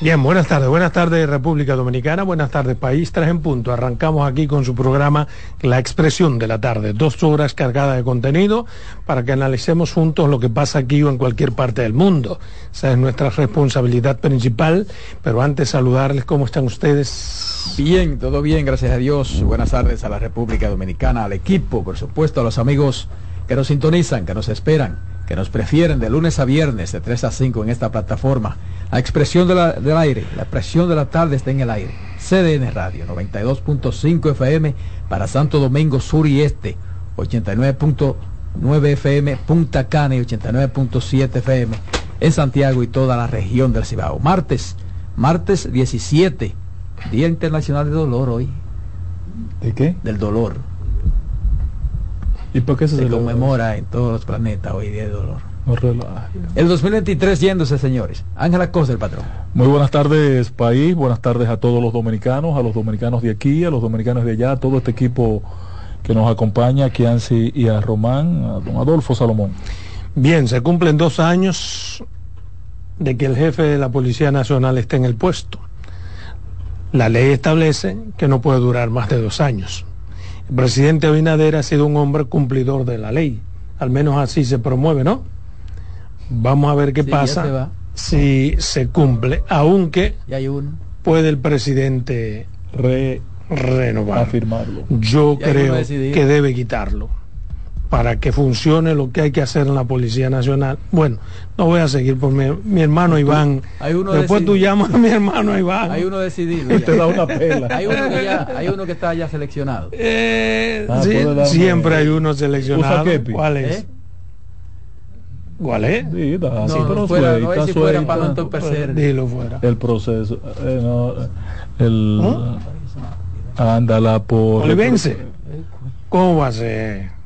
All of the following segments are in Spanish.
Bien, buenas tardes, buenas tardes República Dominicana, buenas tardes país, tres en punto. Arrancamos aquí con su programa La Expresión de la Tarde, dos horas cargadas de contenido para que analicemos juntos lo que pasa aquí o en cualquier parte del mundo. Esa es nuestra responsabilidad principal, pero antes saludarles, ¿cómo están ustedes? Bien, todo bien, gracias a Dios. Buenas tardes a la República Dominicana, al equipo, por supuesto, a los amigos que nos sintonizan, que nos esperan, que nos prefieren de lunes a viernes, de 3 a 5 en esta plataforma la expresión del aire, la expresión de la tarde está en el aire. CDN Radio, 92.5 FM para Santo Domingo Sur y Este, 89.9 FM Punta Cana y 89.7 FM en Santiago y toda la región del Cibao. Martes, martes 17, Día Internacional de Dolor hoy. ¿De qué? Del dolor. ¿Y por qué se, conmemora en todos los planetas hoy Día de Dolor? El 2023 yéndose, señores. Ángela Cosa, el patrón. Muy buenas tardes, país. Buenas tardes a todos los dominicanos, a los dominicanos de aquí, a los dominicanos de allá, a todo este equipo que nos acompaña, a Kianci y a Román, a don Adolfo Salomón. Bien, se cumplen dos años de que el jefe de la Policía Nacional esté en el puesto. La ley establece que no puede durar más de dos años. El presidente Abinader ha sido un hombre cumplidor de la ley. Al menos así se promueve, ¿no? Vamos a ver qué pasa si se cumple, aunque puede el presidente renovar. Afirmarlo. Yo creo que debe quitarlo para que funcione lo que hay que hacer en la Policía Nacional. Bueno, no voy a seguir por mi, hermano Iván. Después tú llamas a mi hermano Iván. Hay uno decidido. Te da una pela. hay, uno que ya, hay uno que está ya seleccionado. Eh, ah, siempre hay uno seleccionado. ¿Cuál es? ¿Eh? ¿Cuál es? Sí, está no, pero fuera, suelta, no si fuera para no entorpecer. Dilo fuera. El proceso. Eh, no, el. ¿Ah? Ándala por. ¿Olivense? ¿Cómo va a ser?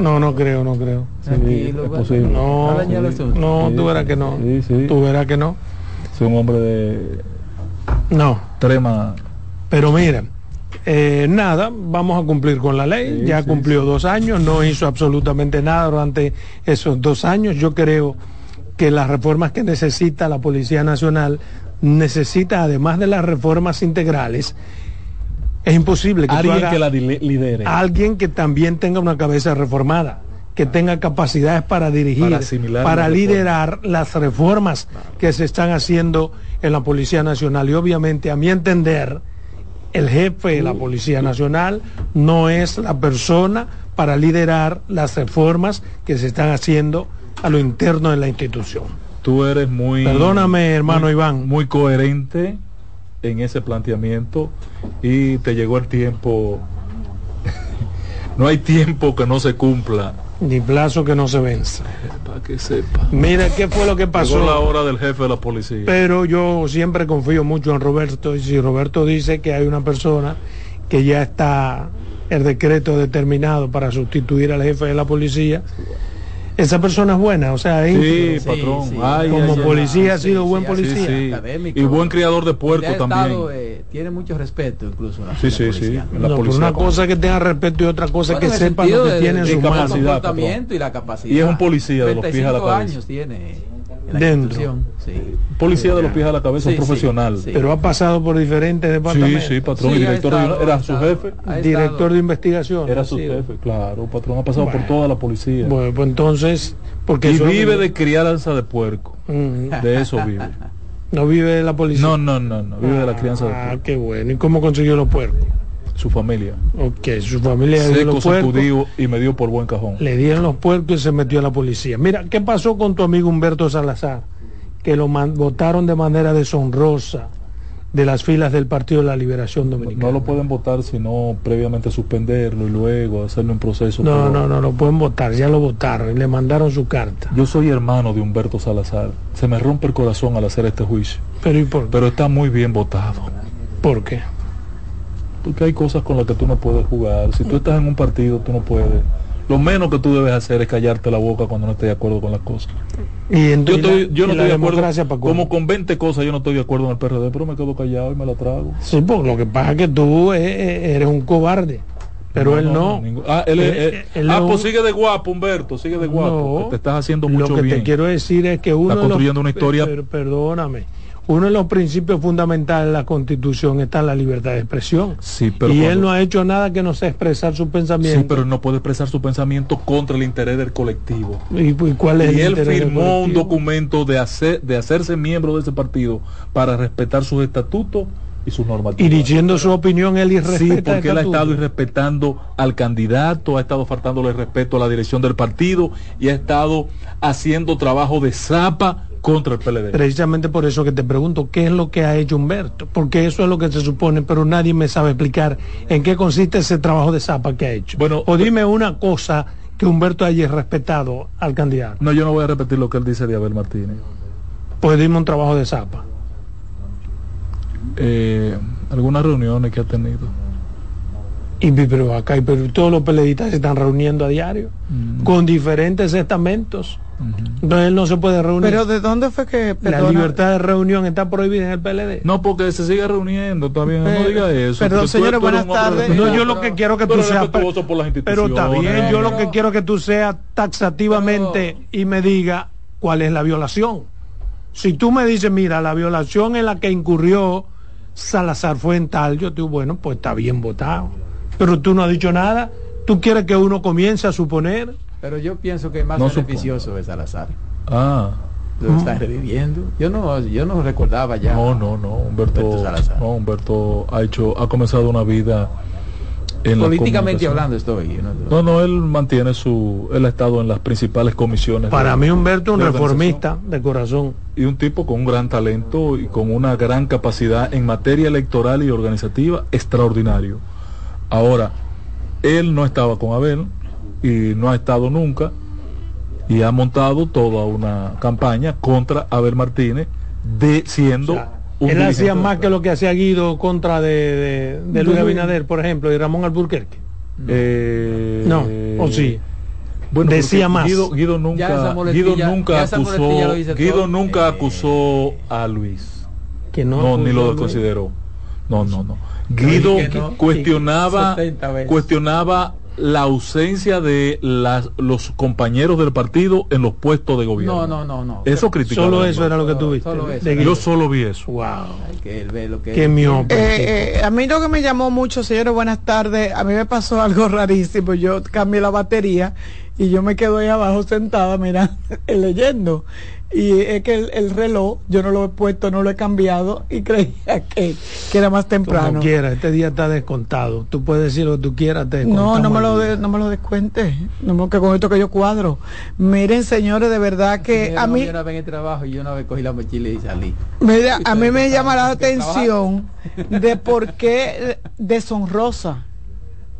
No, no creo, no creo. Sí, es posible. No, no, tú verás que no. Sí, sí. Tú verás que no. Es un hombre de. No. Trema. Pero mira. Eh, nada, vamos a cumplir con la ley, ya cumplió dos años, no hizo absolutamente nada durante esos dos años. Yo creo que las reformas que necesita la Policía Nacional necesita, además de las reformas integrales, es imposible que alguien que la lidere. Alguien que también tenga una cabeza reformada, que tenga capacidades para dirigir, para, liderar las reformas que se están haciendo en la Policía Nacional. Y obviamente, a mi entender, el jefe de la Policía Nacional no es la persona para liderar las reformas que se están haciendo a lo interno de la institución. Tú eres muy... Perdóname, hermano Iván. Muy coherente en ese planteamiento y te llegó el tiempo... no hay tiempo que no se cumpla ni plazo que no se vence. Para que sepa. Mira qué fue lo que pasó. Llegó la hora del jefe de la policía. Pero yo siempre confío mucho en Roberto y si Roberto dice que hay una persona que ya está el decreto determinado para sustituir al jefe de la policía, esa persona es buena, o sea, sí, patrón. como policía ha sido buen policía. y buen criador de puerco también. Eh, tiene mucho respeto incluso. sí, sí, sí. La una cosa que tenga respeto y otra cosa que sepa lo que tiene en su capacidad. Y la capacidad. Y es un policía de los pies a la cabeza. años tiene dentro. Policía de los pies a la cabeza, un profesional. Pero ha pasado por diferentes departamentos. Sí, sí, patrón. director era su jefe. Director de investigación. Era su jefe, claro. Patrón ha pasado por toda la policía. Bueno, pues entonces. Porque y vive de crianza de puerco. De eso vive. ¿No vive de la policía? No, no, no, no. Vive de la crianza de ah, puerco. Ah, qué bueno. ¿Y cómo consiguió los puercos? Su familia. Ok, su familia de los puercos. y me dio por buen cajón. Le dieron los puercos y se metió a la policía. Mira, ¿qué pasó con tu amigo Humberto Salazar? Que lo votaron de manera deshonrosa de las filas del Partido de la Liberación Dominicana. No, lo pueden votar sino previamente suspenderlo y luego hacerlo en proceso. No, no, no lo pueden votar, ya lo votaron y le mandaron su carta. Yo soy hermano de Humberto Salazar. Se me rompe el corazón al hacer este juicio. Pero ¿y por Pero está muy bien votado. ¿Por qué? Porque hay cosas con las que tú no puedes jugar. Si tú estás en un partido, tú no puedes. Lo menos que tú debes hacer es callarte la boca cuando no estés de acuerdo con las cosas. Y en- Yo, estoy, no estoy de acuerdo, como con 20 cosas yo no estoy de acuerdo en el PRD, pero me quedo callado y me la trago. Sí, porque lo que pasa es que tú eh, eres un cobarde, pero él no. ningún- ah, él, Eh, eh, él ah, pues sigue de guapo, Humberto, sigue de guapo. No, que te estás haciendo Lo mucho que bien. te quiero decir es que uno de los- construyendo una historia- per- perdóname. Uno de los principios fundamentales de la Constitución está la libertad de expresión. Sí, pero y cuando- él no ha hecho nada que no sea expresar su pensamiento. Sí, pero no puede expresar su pensamiento contra el interés del colectivo. ¿Y, y cuál es Y el él interés del firmó un documento de, hacer, de hacerse miembro de ese partido para respetar sus estatutos y sus Y normativas. diciendo su opinión, él Sí, irrespeta porque él ha estado irrespetando al candidato, ha estado faltándole respeto a la dirección del partido y ha estado haciendo trabajo de zapa contra el PLD. Precisamente por eso que te pregunto, ¿qué es lo que ha hecho Humberto? Porque eso es lo que se supone, pero nadie me sabe explicar en qué consiste ese trabajo de zapa que ha hecho. Bueno, o dime una cosa que Humberto haya respetado al candidato. No, yo no voy a repetir lo que él dice de Abel Martínez. Pues dime un trabajo de zapa. Eh, algunas reuniones que ha tenido. Y pero acá y pero todos los peleadistas se están reuniendo a diario Mm. con diferentes estamentos. Entonces él no se puede reunir. Pero ¿de dónde fue que la libertad de reunión está prohibida en el PLD. No, porque se sigue reuniendo, está bien, no diga eso. perdón, señores, tú buenas tardes. No, yo lo que quiero que Tú seas respetuoso por las Pero está bien, yo lo que quiero que tú seas taxativamente y me diga cuál es la violación. Si tú me dices, mira, la violación en la que incurrió Salazar fue en tal, yo te digo, bueno, pues está bien votado. Pero tú no has dicho nada. ¿Tú quieres que uno comience a suponer? Pero yo pienso que es más No beneficioso es Salazar. Ah, Lo están reviviendo. Yo no, yo no recordaba ya. no, no, no. Humberto, Humberto Salazar. no, Humberto ha hecho, ha comenzado una vida en la Políticamente hablando estoy. ¿no? No, no, él mantiene su, él ha estado en las principales comisiones. Para de- mí Humberto es un de reformista de corazón. y un tipo con un gran talento y con una gran capacidad en materia electoral y organizativa extraordinario. Ahora, él no estaba con Abel y no ha estado nunca y ha montado toda una campaña contra Abel Martínez de siendo O sea, un él hacía más que lo que hacía Guido contra de, de- de Luis. Abinader, por ejemplo, y Ramón Alburquerque. Eh, No, o sí. Bueno, Decía más. Guido, nunca, Guido nunca acusó, Guido nunca Eh, acusó a Luis. Que no, No, ni lo consideró. No, no, no. Guido que no. cuestionaba, 70 veces. cuestionaba la ausencia de las, los compañeros del partido en los puestos de gobierno. No, no, no, no. Eso criticaba. Solo eso era lo que tuviste. Yo solo vi eso. Wow. Hay que él ve lo que Qué miope. Eh, eh, a mí lo que me llamó mucho, señores, buenas tardes. A mí me pasó algo rarísimo. Yo cambié la batería y yo me quedo ahí abajo sentada, mira, leyendo. Y es que el, el reloj, yo no lo he puesto, no lo he cambiado y creía que, que era más temprano. Como quiera, este día está descontado. Tú puedes decir lo que tú quieras. te No, no me, lo de- no me lo descuente. No me- que con esto que yo cuadro. Miren, señores, de verdad que a mí, Yo una vez en el trabajo y yo una vez cogí la mochila y salí. mira, a mí me llama la atención de por qué deshonrosa.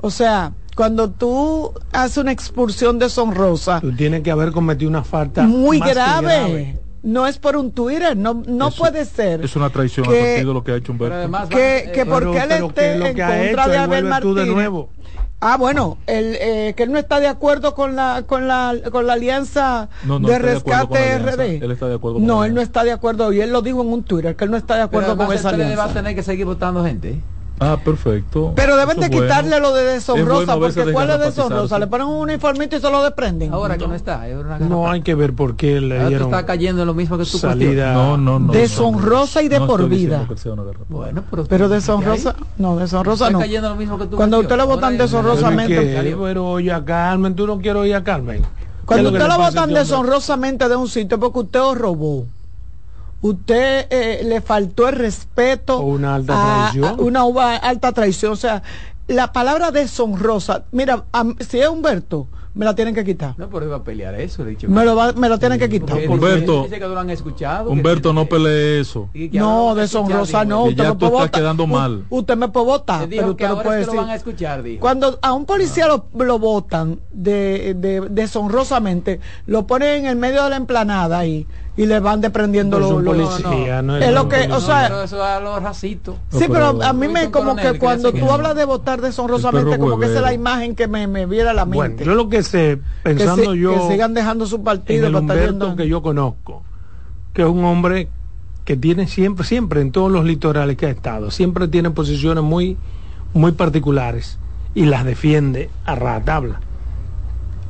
O sea, cuando tú haces una expulsión deshonrosa, Tú tienes que haber cometido una falta muy más que grave. No es por un Twitter, no, no Eso- puede ser. Es una traición que- al partido lo que ha hecho Humberto. Pero además, que, que eh, por Pero- qué él pero esté ¿qué es lo en que contra hecho? de Abel tú de Martínez. nuevo. Ah, bueno, el, eh, que él no está de acuerdo con la con la con la alianza No, no de de con rescate alianza. RD. Él está de acuerdo con no, él no alianza. está de acuerdo y él lo dijo en un Twitter que él no está de pero acuerdo con además esa PLD va a alianza. tener que seguir votando gente. Ah, perfecto. Pero deben Eso de bueno. quitarle lo de bueno deshonrosa, porque ¿cuál es deshonrosa? Le ponen un uniformito y se lo desprenden. Ahora que no está. es una No hay que ver por qué le Ahora dieron estás cayendo en lo mismo que tú salida. No, no, no. Deshonrosa y de No por vida. Bueno, pero, Pero deshonrosa, no, deshonrosa Está no. cayendo en lo mismo que tú. Cuando usted lo votan deshonrosamente- Pero, oye a Carmen, tú no quiero oír a Carmen. ¿Qué Cuando usted le lo pasa a votan este deshonrosamente de un sitio porque usted os robó. Usted eh, le faltó el respeto. O una alta a- traición. a una uva- alta traición. O sea, la palabra deshonrosa. Mira, a- si es Humberto, me la tienen que quitar. No, pero iba a pelear eso. Dicho. Me lo, va- me lo tienen que quitar. Humberto- dice- que no lo han escuchado. Humberto, no pelee eso. No, deshonrosa no. Usted ya me tú puede votar. quedando U- mal. Usted me puede votar, pero usted no ahora puede es que lo decir. van a escuchar, dijo. Cuando a un policía lo, lo votan de, de- deshonrosamente, lo ponen en el medio de la emplanada ahí, y le van desprendiendo No, es los policía, no es es lo que, o sea, pero eso es a los racitos. Sí, No, pero a mí me como que cuando tú hablas de votar deshonrosamente, El como que esa es la imagen que me, me viera a la Bueno, mente. yo lo que sé, que, pensando si- yo que sigan dejando su en partido el para estar Humberto que yo conozco, que es un hombre que tiene siempre, siempre en todos los litorales que ha estado, siempre tiene posiciones muy, muy particulares y las defiende a rajatabla.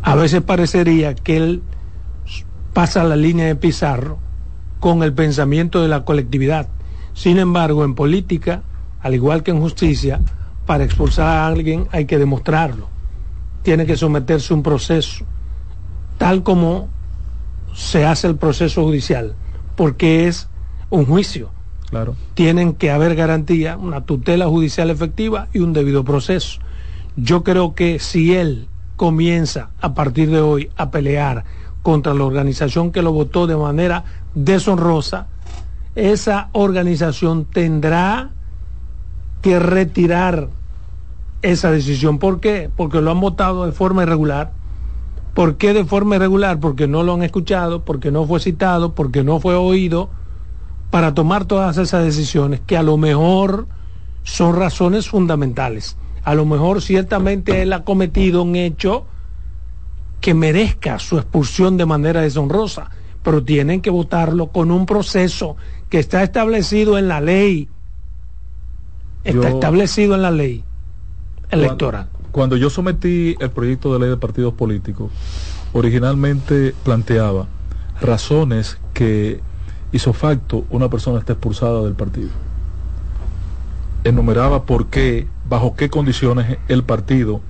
A veces parecería que él pasa la línea de Pizarro con el pensamiento de la colectividad. Sin embargo, en política, al igual que en justicia, para expulsar a alguien hay que demostrarlo. Tiene que someterse a un proceso, tal como se hace el proceso judicial, porque es un juicio. Claro. Tienen que haber garantía, una tutela judicial efectiva y un debido proceso. Yo creo que si él comienza a partir de hoy a pelear contra la organización que lo votó de manera deshonrosa, esa organización tendrá que retirar esa decisión. ¿Por qué? Porque lo han votado de forma irregular. ¿Por qué de forma irregular? Porque no lo han escuchado, porque no fue citado, porque no fue oído para tomar todas esas decisiones que a lo mejor son razones fundamentales. A lo mejor ciertamente él ha cometido un hecho que merezca su expulsión de manera deshonrosa, pero tienen que votarlo con un proceso que está establecido en la ley. Está Yo- establecido en la ley electoral. Cuando, cuando yo sometí el proyecto de ley de partidos políticos, originalmente planteaba razones que hizo facto una persona está expulsada del partido. Enumeraba por qué, bajo qué condiciones el partido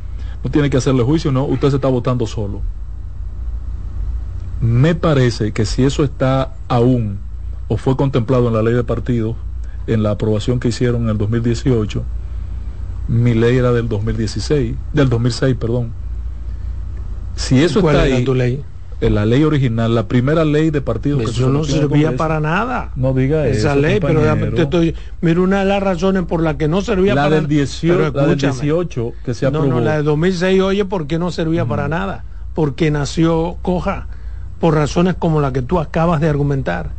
no tiene que hacerle juicio, no, usted se está votando solo. Me parece que si eso está aún o fue contemplado en la ley de partidos, en la aprobación que hicieron en el 2018, mi ley era del 2016, del 2006, perdón. Si eso ¿Cuál está era ahí, tu ley? En la ley original, la primera ley de partidos que se Eso no servía para nada. No diga esa eso, ley, pero compañero. te estoy, mira una de las razones por las que no servía la para del 18, pero la del escúchame. 18 que se No, aprobó. no, la de 2006, oye, ¿por qué no servía para nada? Porque nació coja por razones como la que tú acabas de argumentar.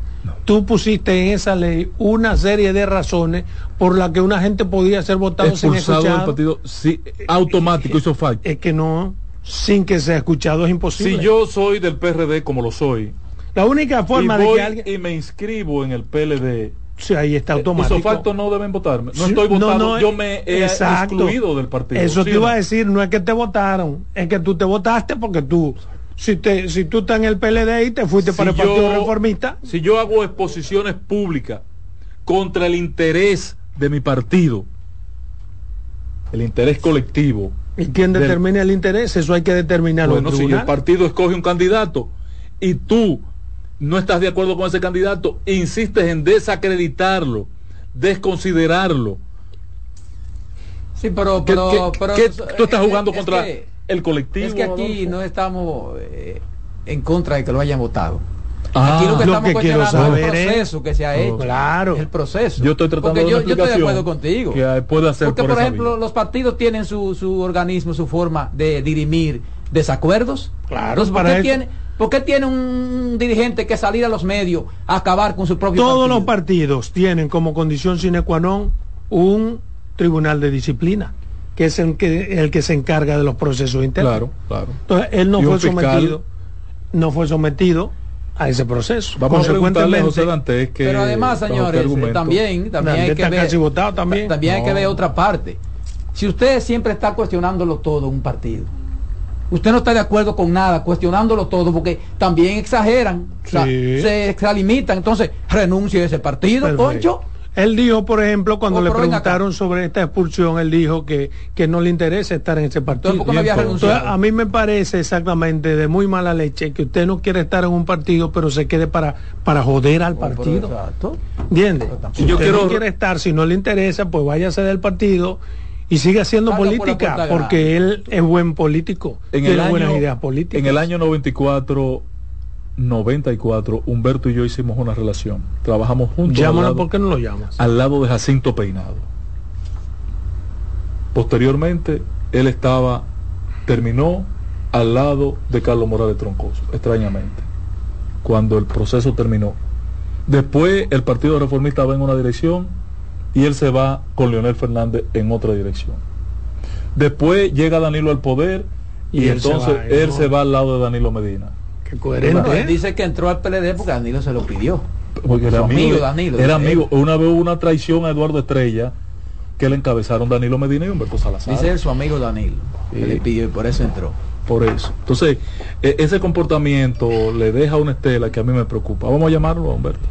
Tú pusiste en esa ley una serie de razones por las que una gente podía ser votado sin expulsado del escuchar. partido, sí, automático, hizo facto. Es que no, sin que sea escuchado es imposible. Si yo soy del PRD como lo soy, la única y, forma de que alguien... y me inscribo en el PLD, Sí, ahí está automático. hizo facto no deben votarme. No estoy votado, no, yo me he exacto. excluido del partido. Eso ¿sí te iba a decir, no es que te votaron, es que tú te votaste porque tú, si te, si tú estás en el PLD y te fuiste Si para el yo- Partido Reformista, Si yo hago exposiciones públicas contra el interés de mi partido, el interés colectivo, ¿y quién del- determina el interés? Eso hay que determinarlo bueno, en si el partido escoge un candidato y tú no estás de acuerdo con ese candidato, insistes en desacreditarlo, desconsiderarlo. Sí, pero, ¿Qué- pero, qué- pero- qué- tú estás es- jugando es contra que- el colectivo. Es que aquí Adolfo? no estamos eh, en contra de que lo hayan votado. Ah, aquí lo que lo estamos que quiero cuestionando es el saber es- proceso que se ha hecho. Claro. El proceso. Yo estoy tratando de yo, yo estoy de acuerdo contigo. que puede hacer Porque, por ejemplo, vía. los partidos tienen su, su organismo, su forma de dirimir desacuerdos. Claro, Entonces, ¿por, para qué eso- tiene, ¿por qué tiene un dirigente que salir a los medios a acabar con su propio Todos los partido? partidos tienen como condición sine qua non un tribunal de disciplina, que es el que, el que se encarga de los procesos internos. Claro, claro. Entonces, él no Y fue fiscal. sometido, no fue sometido a ese proceso. Vamos a preguntarle a Consecuentemente, José Dantes que Pero además, señores, argumento. también, también hay que ver, casi votado también. ta- también hay que ver otra parte. Si usted siempre está cuestionándolo todo un partido, usted no está de acuerdo con nada, cuestionándolo todo, porque también exageran, o sea, Sí. se extralimitan, entonces renuncie a ese partido, Perfecto. Concho. Él dijo, por ejemplo, cuando Oh, le preguntaron sobre esta expulsión, él dijo que, que no le interesa estar en ese partido. Entonces, ¿por qué no había? Entonces, a mí me parece exactamente de muy mala leche que usted no quiere estar en un partido, pero se quede para, para joder al Oh, partido. exacto. ¿Entiende? Si Yo usted quiero- no quiere estar, si no le interesa, pues váyase del partido y siga haciendo Salga política, porque él es buen político, en tiene el buenas año, ideas políticas. En el año 94, 94, Humberto y yo hicimos una relación. Trabajamos juntos al Llámalo lado, porque no lo llamas. al lado de Jacinto Peinado. Posteriormente, él estaba, terminó al lado de Carlos Morales Troncoso, extrañamente. cuando el proceso terminó. Después el Partido Reformista va en una dirección y él se va con Leonel Fernández en otra dirección. Después llega Danilo al poder y, entonces él se va al lado de Danilo Medina. Qué coherente. ¿eh? dice que entró al PLD porque Danilo se lo pidió. Porque era amigo, Danilo. Era amigo. Una vez hubo una traición a Eduardo Estrella que le encabezaron Danilo Medina y Humberto Salazar. Dice él su amigo Danilo. le pidió y por eso entró. Por eso. Entonces, e, ese comportamiento le deja una estela que a mí me preocupa. Vamos a llamarlo, Humberto.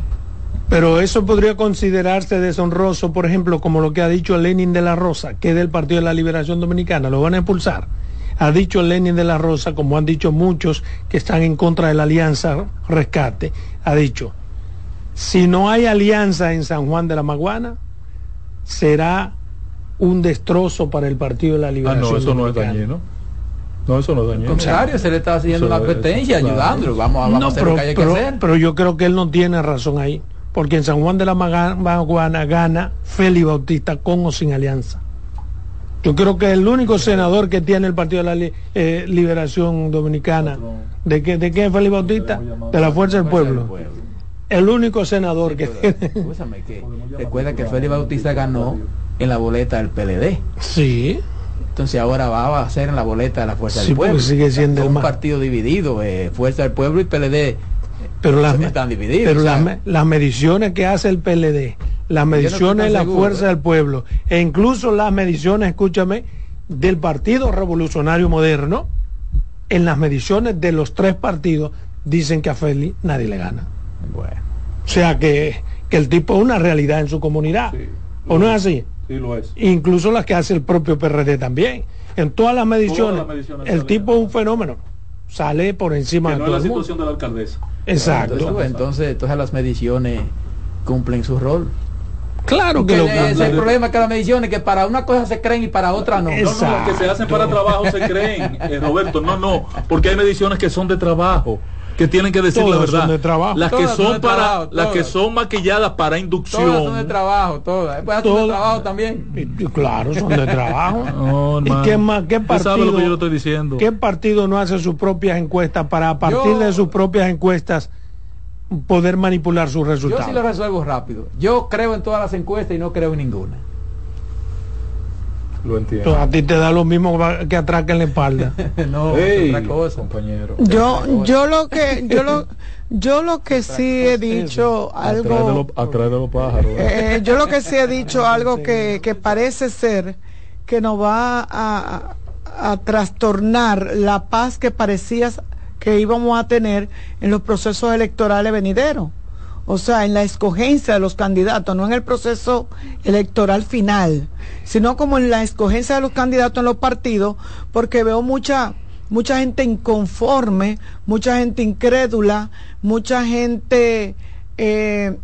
Pero eso podría considerarse deshonroso, por ejemplo, como lo que ha dicho Lenin de la Rosa, que es del Partido de la Liberación Dominicana. Lo van a expulsar. Ha dicho Lenin de la Rosa, como han dicho muchos que están en contra de la alianza rescate, ha dicho, si no hay alianza en San Juan de la Maguana, será un destrozo para el Partido de la Liberación. Ah, no, eso no es dañino. No, eso no es dañino. Al contrario, se le está haciendo una advertencia, ayudándolo. Vamos, vamos a hacer pero, lo que hay que hacer. Pero yo creo que él no tiene razón ahí. Porque en San Juan de la Maguana gana Félix Bautista con o sin alianza. Yo creo que el único senador que tiene el Partido de la eh, Liberación Dominicana, ¿de qué, ¿de qué es Félix Bautista? De la Fuerza del Pueblo. El único senador que tiene. recuerda que Félix Bautista ganó en la boleta del PLD. Sí. Entonces ahora va a ser en la boleta de la Fuerza del Pueblo. Sigue siendo un partido dividido, eh, Fuerza del Pueblo y PLD pero las, están divididos. Pero las, mediciones que hace el PLD, las mediciones de la fuerza del pueblo, e incluso las mediciones, escúchame, del Partido Revolucionario Moderno, en las mediciones de los tres partidos, dicen que a Félix nadie le gana. Bueno. O sea que, el tipo es una realidad en su comunidad. ¿O no es así? Sí, lo es. Incluso las que hace el propio PRD también. En todas las mediciones, el tipo es un fenómeno. Sale por encima de la situación de la alcaldesa. Exacto. Entonces, entonces, las mediciones cumplen su rol. Claro que, lo es el problema que las mediciones que para una cosa se creen y para otra no. No, no, que se hacen para trabajo se creen, eh, Roberto. No, no, porque hay mediciones que son de trabajo que tienen que decir la verdad. de trabajo. Las que son, para las que son maquilladas para inducción. Todas son de trabajo, todas. Todas son de trabajo también. claro, son de trabajo. ¿Y qué más qué partido? lo que yo estoy diciendo. ¿Qué partido no hace sus propias encuestas para a partir de sus propias encuestas poder manipular sus resultados? Yo sí lo resuelvo rápido. Yo creo en todas las encuestas y no creo en ninguna. Lo entiendo. a ti te da lo mismo que atraque en la espalda. no, otra cosa. compañero. Yo, yo lo que, yo lo, yo lo que sí he dicho algo. Atrás de los pájaros. Eh, yo lo que sí he dicho algo que, que parece ser que nos va a, a trastornar la paz que parecía que íbamos a tener en los procesos electorales venideros o sea, en la escogencia de los candidatos, no en el proceso electoral final, sino como en la escogencia de los candidatos en los partidos, porque veo mucha mucha gente inconforme, mucha gente incrédula, mucha gente eh,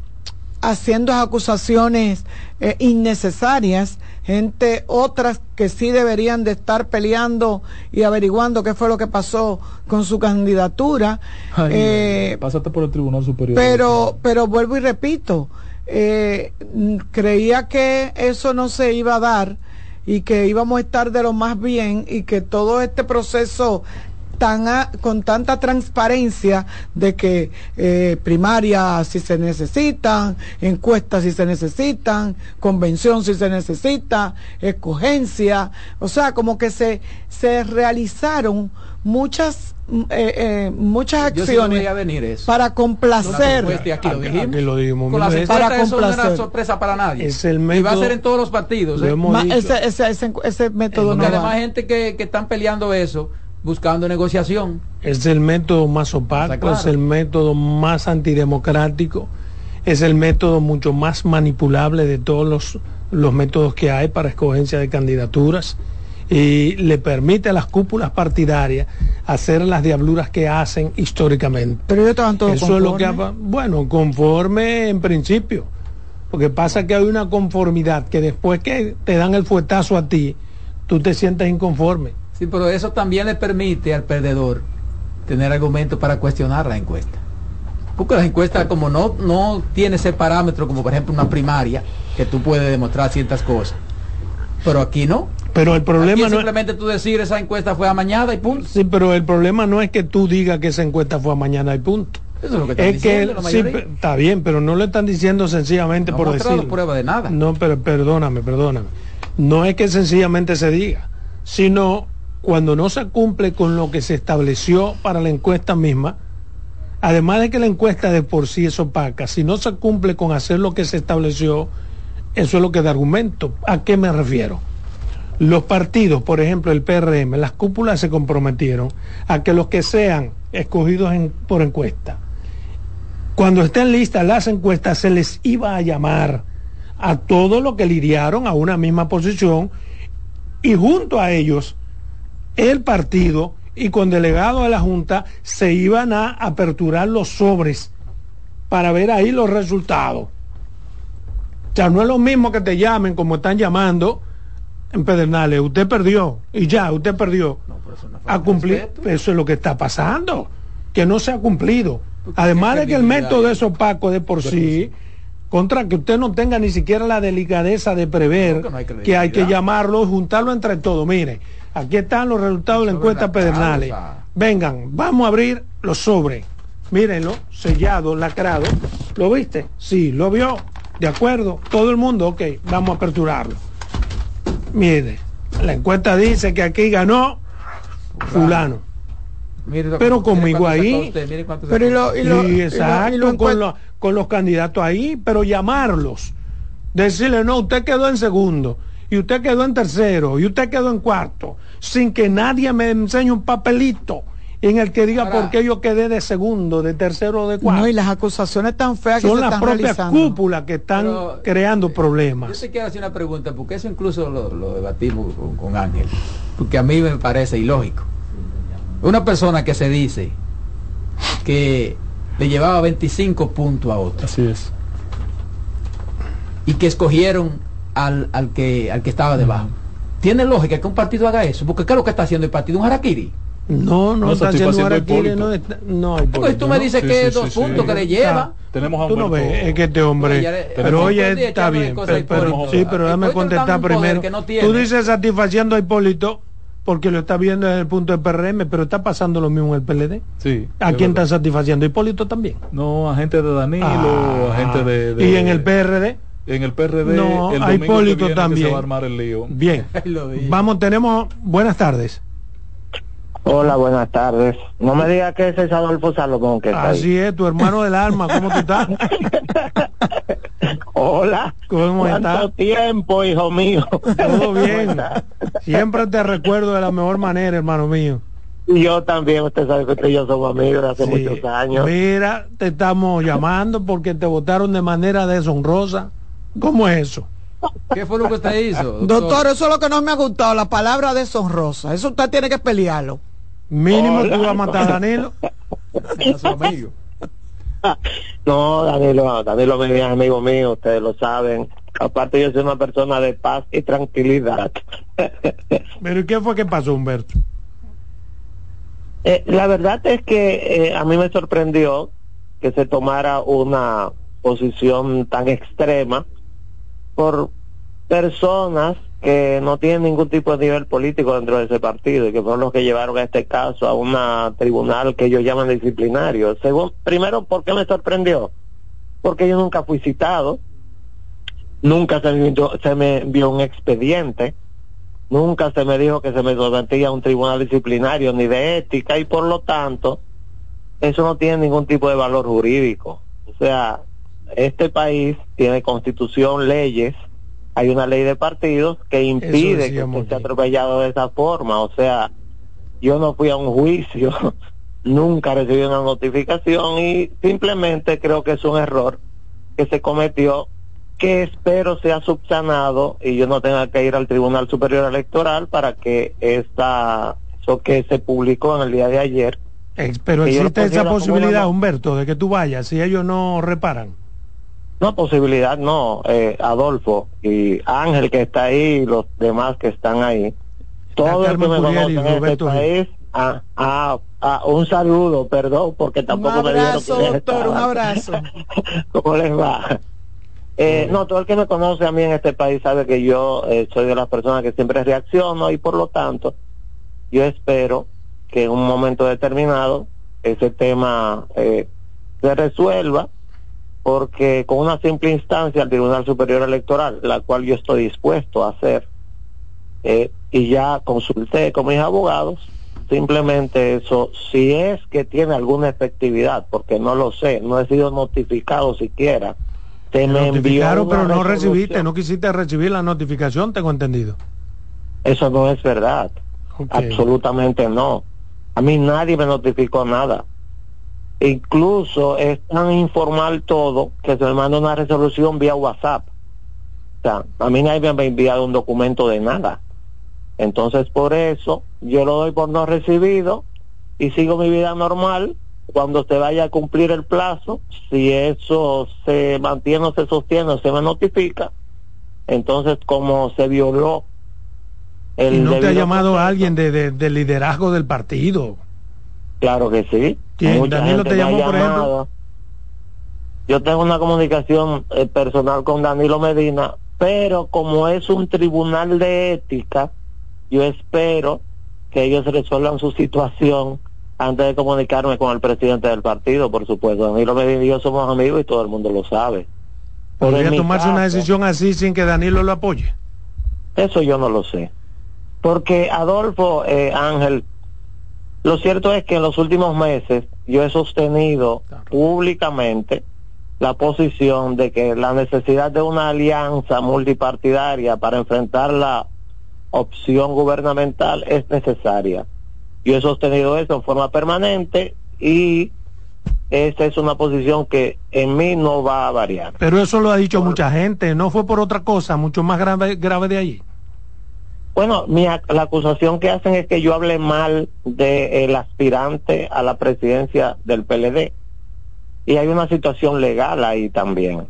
haciendo acusaciones eh, innecesarias, gente otras que sí deberían de estar peleando y averiguando qué fue lo que pasó con su candidatura. eh, pásate por el Tribunal Superior. Pero, pero vuelvo y repito, eh, creía que eso no se iba a dar y que íbamos a estar de lo más bien y que todo este proceso tan con tanta transparencia de que eh, primarias si se necesitan, encuestas si se necesitan, convención si se necesita, escogencia, o sea, como que se, se realizaron muchas eh, eh, muchas acciones para complacer. Aquí lo dijimos. lo dijimos con para eso no era sorpresa para nadie. Es el método, y va a ser en todos los partidos ¿eh? ese, ese, ese, ese, método no además gente que, que están peleando eso buscando negociación. Es el método más opaco, es el método más antidemocrático, es el método mucho más manipulable de todos los, los métodos que hay para escogencia de candidaturas y le permite a las cúpulas partidarias hacer las diabluras que hacen históricamente. Pero ellos estaban todos Eso es lo que bueno, conforme en principio. Porque pasa que hay una conformidad que después que te dan el fuetazo a ti, tú te sientes inconforme. Sí, pero eso también le permite al perdedor tener argumentos para cuestionar la encuesta. Porque las encuestas, como no, no tiene ese parámetro, como por ejemplo una primaria, que tú puedes demostrar ciertas cosas. Pero aquí no. Pero el problema no simplemente tú decir esa encuesta fue a mañana y punto. Sí, pero el problema no es que tú digas que esa encuesta fue a mañana y punto. Eso es lo que están diciendo, que sí, está bien, pero no lo están diciendo sencillamente por decir. prueba de nada. No, pero perdóname, perdóname. No es que sencillamente se diga, sino cuando no se cumple con lo que se estableció para la encuesta misma, además de que la encuesta de por sí es opaca, si no se cumple con hacer lo que se estableció, eso es lo que da argumento. ¿A qué me refiero? Los partidos, por ejemplo, el PRM, las cúpulas se comprometieron a que los que sean escogidos por encuesta, cuando estén listas las encuestas, se les iba a llamar a todos los que lidiaron a una misma posición y junto a ellos el partido y con delegado de la Junta se iban a aperturar los sobres para ver ahí los resultados. O sea, no es lo mismo que te llamen como están llamando en Pedernales. Usted perdió y ya, usted perdió. a cumplir. Eso es lo que está pasando, que no se ha cumplido. Además de que el método es opaco de por sí, contra que usted no tenga ni siquiera la delicadeza de prever que hay que llamarlo, juntarlo entre todos. Mire, aquí están los resultados de la encuesta Pedernales. Vengan, vamos a abrir los sobres. Mírenlo, sellado, lacrado. ¿Lo viste? Sí, lo vio. De acuerdo, todo el mundo, ok, vamos a aperturarlo. Mire, la encuesta dice que aquí ganó fulano pero conmigo ahí. pero y lo, y lo, exacto, con, con los candidatos ahí, pero llamarlos. Decirle, no, usted quedó en segundo, y usted quedó en tercero, y usted quedó en cuarto, sin que nadie me enseñe un papelito en el que diga por qué yo quedé de segundo, de tercero o de cuarto. No, y las acusaciones tan feas Son las propias cúpulas que están creando problemas. Yo te quiero hacer una pregunta, porque eso incluso lo, debatimos con Ángel, porque a mí me parece ilógico una persona que se dice que le llevaba 25 puntos a otro. Así es. Y que escogieron al, al, que, al que estaba debajo. ¿Tiene lógica que un partido haga eso? Porque ¿qué es lo que está haciendo el partido? ¿Un harakiri? No, no, está haciendo harakiri, no, está, no tú me dices que dos puntos que le lleva. tenemos a Tú no ves, es que este hombre, pero oye, está bien, pero, sí, pero déjame contestar primero. tú dices satisfaciendo a Hipólito, porque lo está viendo desde el punto de PRM, pero está pasando lo mismo en el PLD. Sí. ¿A quién está satisfaciendo? Hipólito también. No, a gente de Danilo, a ah. gente de, ¿Y en el PRD? En el PRD, no, a Hipólito también. se va a armar el lío. Bien. Vamos, tenemos. Buenas tardes. Hola, buenas tardes. No me digas que es Adolfo Salomón que está Así es, tu hermano del alma, ¿cómo tú estás? Hola. ¿Cómo ¿Cuánto tiempo, hijo mío? Todo bien. Siempre te recuerdo de la mejor manera, hermano mío. Y yo también, usted sabe que usted y yo somos amigos de hace muchos años. Mira, te estamos llamando porque te votaron de manera deshonrosa. ¿Cómo es eso? ¿Qué fue lo que usted hizo? Doctor? eso es lo que no me ha gustado, la palabra deshonrosa. Eso usted tiene que pelearlo. Mínimo tú vas a matar a Danilo. No, Danilo, Danilo es amigo mío, ustedes lo saben. Aparte yo soy una persona de paz y tranquilidad. Pero qué fue que pasó, Humberto? Eh, la verdad es que eh, a mí me sorprendió que se tomara una posición tan extrema por personas que no tienen ningún tipo de nivel político dentro de ese partido y que fueron los que llevaron a este caso a un tribunal que ellos llaman disciplinario. Según, primero, ¿por qué me sorprendió? Porque yo nunca fui citado, nunca se me, se me envió un expediente, nunca se me dijo que se me sometía a un tribunal disciplinario ni de ética y por lo tanto eso no tiene ningún tipo de valor jurídico. O sea, este país tiene constitución, leyes, hay una ley de partidos que impide que se sea atropellado de esa forma. O sea, yo no fui a un juicio, nunca recibí una notificación y simplemente creo que es un error que se cometió que espero sea subsanado y yo no tenga que ir al Tribunal Superior Electoral para que esta, eso que se publicó en el día de ayer. pero existe esa posibilidad, Humberto, de que tú vayas si ellos no reparan. No, posibilidad no, eh, Adolfo y Ángel que está ahí y los demás que están ahí. Todo el que me conoce en este país, ah, ah, ah, un saludo, perdón, porque tampoco me dieron que doctor, un abrazo. ¿Cómo les va? Eh, no, todo el que me conoce a mí en este país sabe que yo eh, soy de las personas que siempre reacciono y por lo tanto yo espero que en un momento determinado ese tema eh, se resuelva porque con una simple instancia al Tribunal Superior Electoral, la cual yo estoy dispuesto a hacer, eh, y ya consulté con mis abogados, simplemente eso, si es que tiene alguna efectividad, porque no lo sé, no he sido notificado siquiera. Se me notificaron, pero no recibiste, no quisiste recibir la notificación, tengo entendido. Eso no es verdad. Absolutamente no. A mí nadie me notificó nada. Incluso es tan informal todo que se me manda una resolución vía WhatsApp. O sea, a mí nadie me ha enviado un documento de nada. Entonces, por eso, yo lo doy por no recibido y sigo mi vida normal. Cuando se vaya a cumplir el plazo, si eso se mantiene o se sostiene o se me notifica, entonces como se violó el... ¿Y no te ha llamado alguien de, de, liderazgo del partido? Claro que sí. ¿Quién? ¿Danilo te llamó, por ejemplo? Yo tengo una comunicación eh, personal con Danilo Medina, pero como es un tribunal de ética, yo espero que ellos resuelvan su situación antes de comunicarme con el presidente del partido, por supuesto. Danilo Medina y yo somos amigos y todo el mundo lo sabe. ¿Podría tomarse una decisión así sin que Danilo lo apoye? Eso yo no lo sé. Porque Adolfo eh, Ángel, lo cierto es que en los últimos meses yo he sostenido públicamente la posición de que la necesidad de una alianza multipartidaria para enfrentar la opción gubernamental es necesaria. Yo he sostenido eso en forma permanente y esta es una posición que en mí no va a variar. Pero eso lo ha dicho mucha gente, no fue por otra cosa, mucho más grave, grave de allí. Bueno, mi, la acusación que hacen es que yo hable mal del aspirante a la presidencia del PLD. Y hay una situación legal ahí también.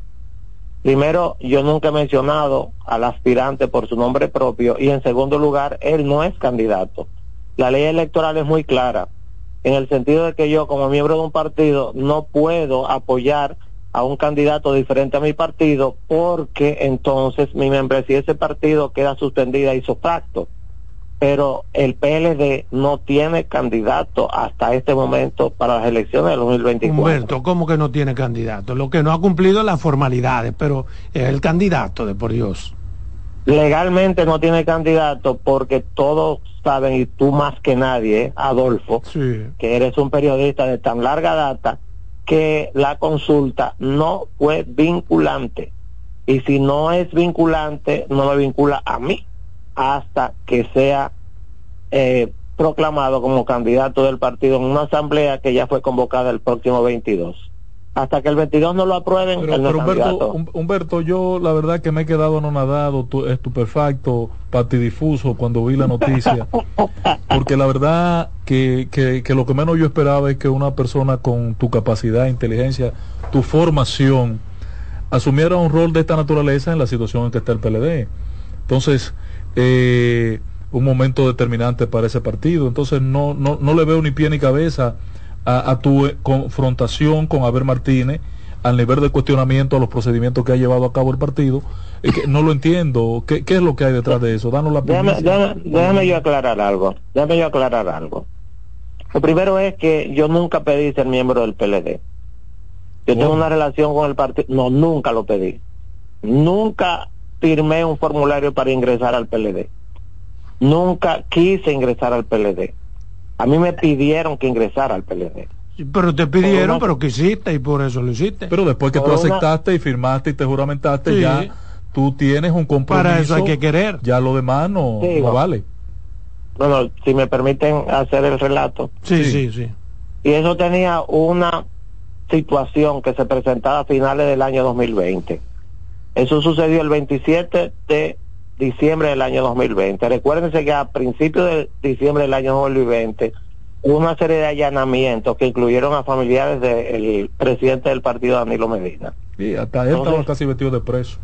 Primero, yo nunca he mencionado al aspirante por su nombre propio y en segundo lugar, él no es candidato. La ley electoral es muy clara en el sentido de que yo como miembro de un partido no puedo apoyar a un candidato diferente a mi partido porque entonces mi membresía de ese partido queda suspendida y facto pero el PLD no tiene candidato hasta este momento para las elecciones del 2024. Humberto, ¿cómo que no tiene candidato? Lo que no ha cumplido las formalidades, pero es el candidato de por Dios. Legalmente no tiene candidato porque todos saben, y tú más que nadie, Adolfo, que eres un periodista de tan larga data, que la consulta no fue vinculante. Y si no es vinculante, no me vincula a mí hasta que sea eh, proclamado como candidato del partido en una asamblea que ya fue convocada el próximo 22. Hasta que el 22 no lo aprueben, pero, Humberto, yo la verdad que me he quedado anonadado, estupefacto, patidifuso cuando vi la noticia, porque la verdad que, que, que lo que menos yo esperaba es que una persona con tu capacidad, inteligencia, tu formación, asumiera un rol de esta naturaleza en la situación en que está el PLD. Entonces, eh, un momento determinante para ese partido. Entonces no, no, no le veo ni pie ni cabeza a, tu confrontación con Aber Martínez al nivel de cuestionamiento a los procedimientos que ha llevado a cabo el partido. que no lo entiendo. ¿Qué, es lo que hay detrás de eso? Danos la déjame, déjame, yo aclarar algo. Déjame yo aclarar algo. Lo primero es que yo nunca pedí ser miembro del PLD. Yo tengo una relación con el partido. No, nunca lo pedí. Nunca firmé un formulario para ingresar al PLD. Nunca quise ingresar al PLD. A mí me pidieron que ingresara al PLD. pero te pidieron, pero quisiste y por eso lo hiciste. Pero después que tú aceptaste y firmaste y te juramentaste, ya tú tienes un compromiso. Para eso hay que querer. Ya lo demás no, vale. Bueno, si me permiten hacer el relato. Sí, sí, sí, Y eso tenía una situación que se presentaba a finales del año 2020 eso sucedió el 27 de diciembre del año 2020. Recuérdense que a principios de diciembre del año 2020 hubo una serie de allanamientos que incluyeron a familiares del presidente del partido Danilo Medina. Y hasta él estaba casi vestido de preso.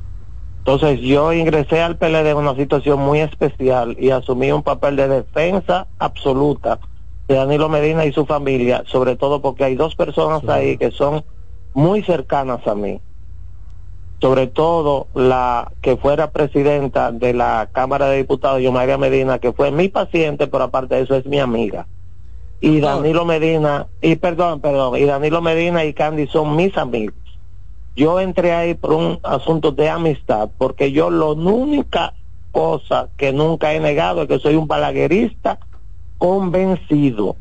Entonces yo ingresé al PLD en una situación muy especial y asumí un papel de defensa absoluta de Danilo Medina y su familia, sobre todo porque hay dos personas ahí que son muy cercanas a mí sobre todo la que fuera presidenta de la Cámara de Diputados, Yomaria Medina, que fue mi paciente, pero aparte de eso es mi amiga. y Danilo Medina, y perdón, perdón, y Danilo Medina y Candy son mis amigos. Yo entré ahí por un asunto de amistad, porque yo lo única cosa que nunca he negado es que soy un balaguerista convencido.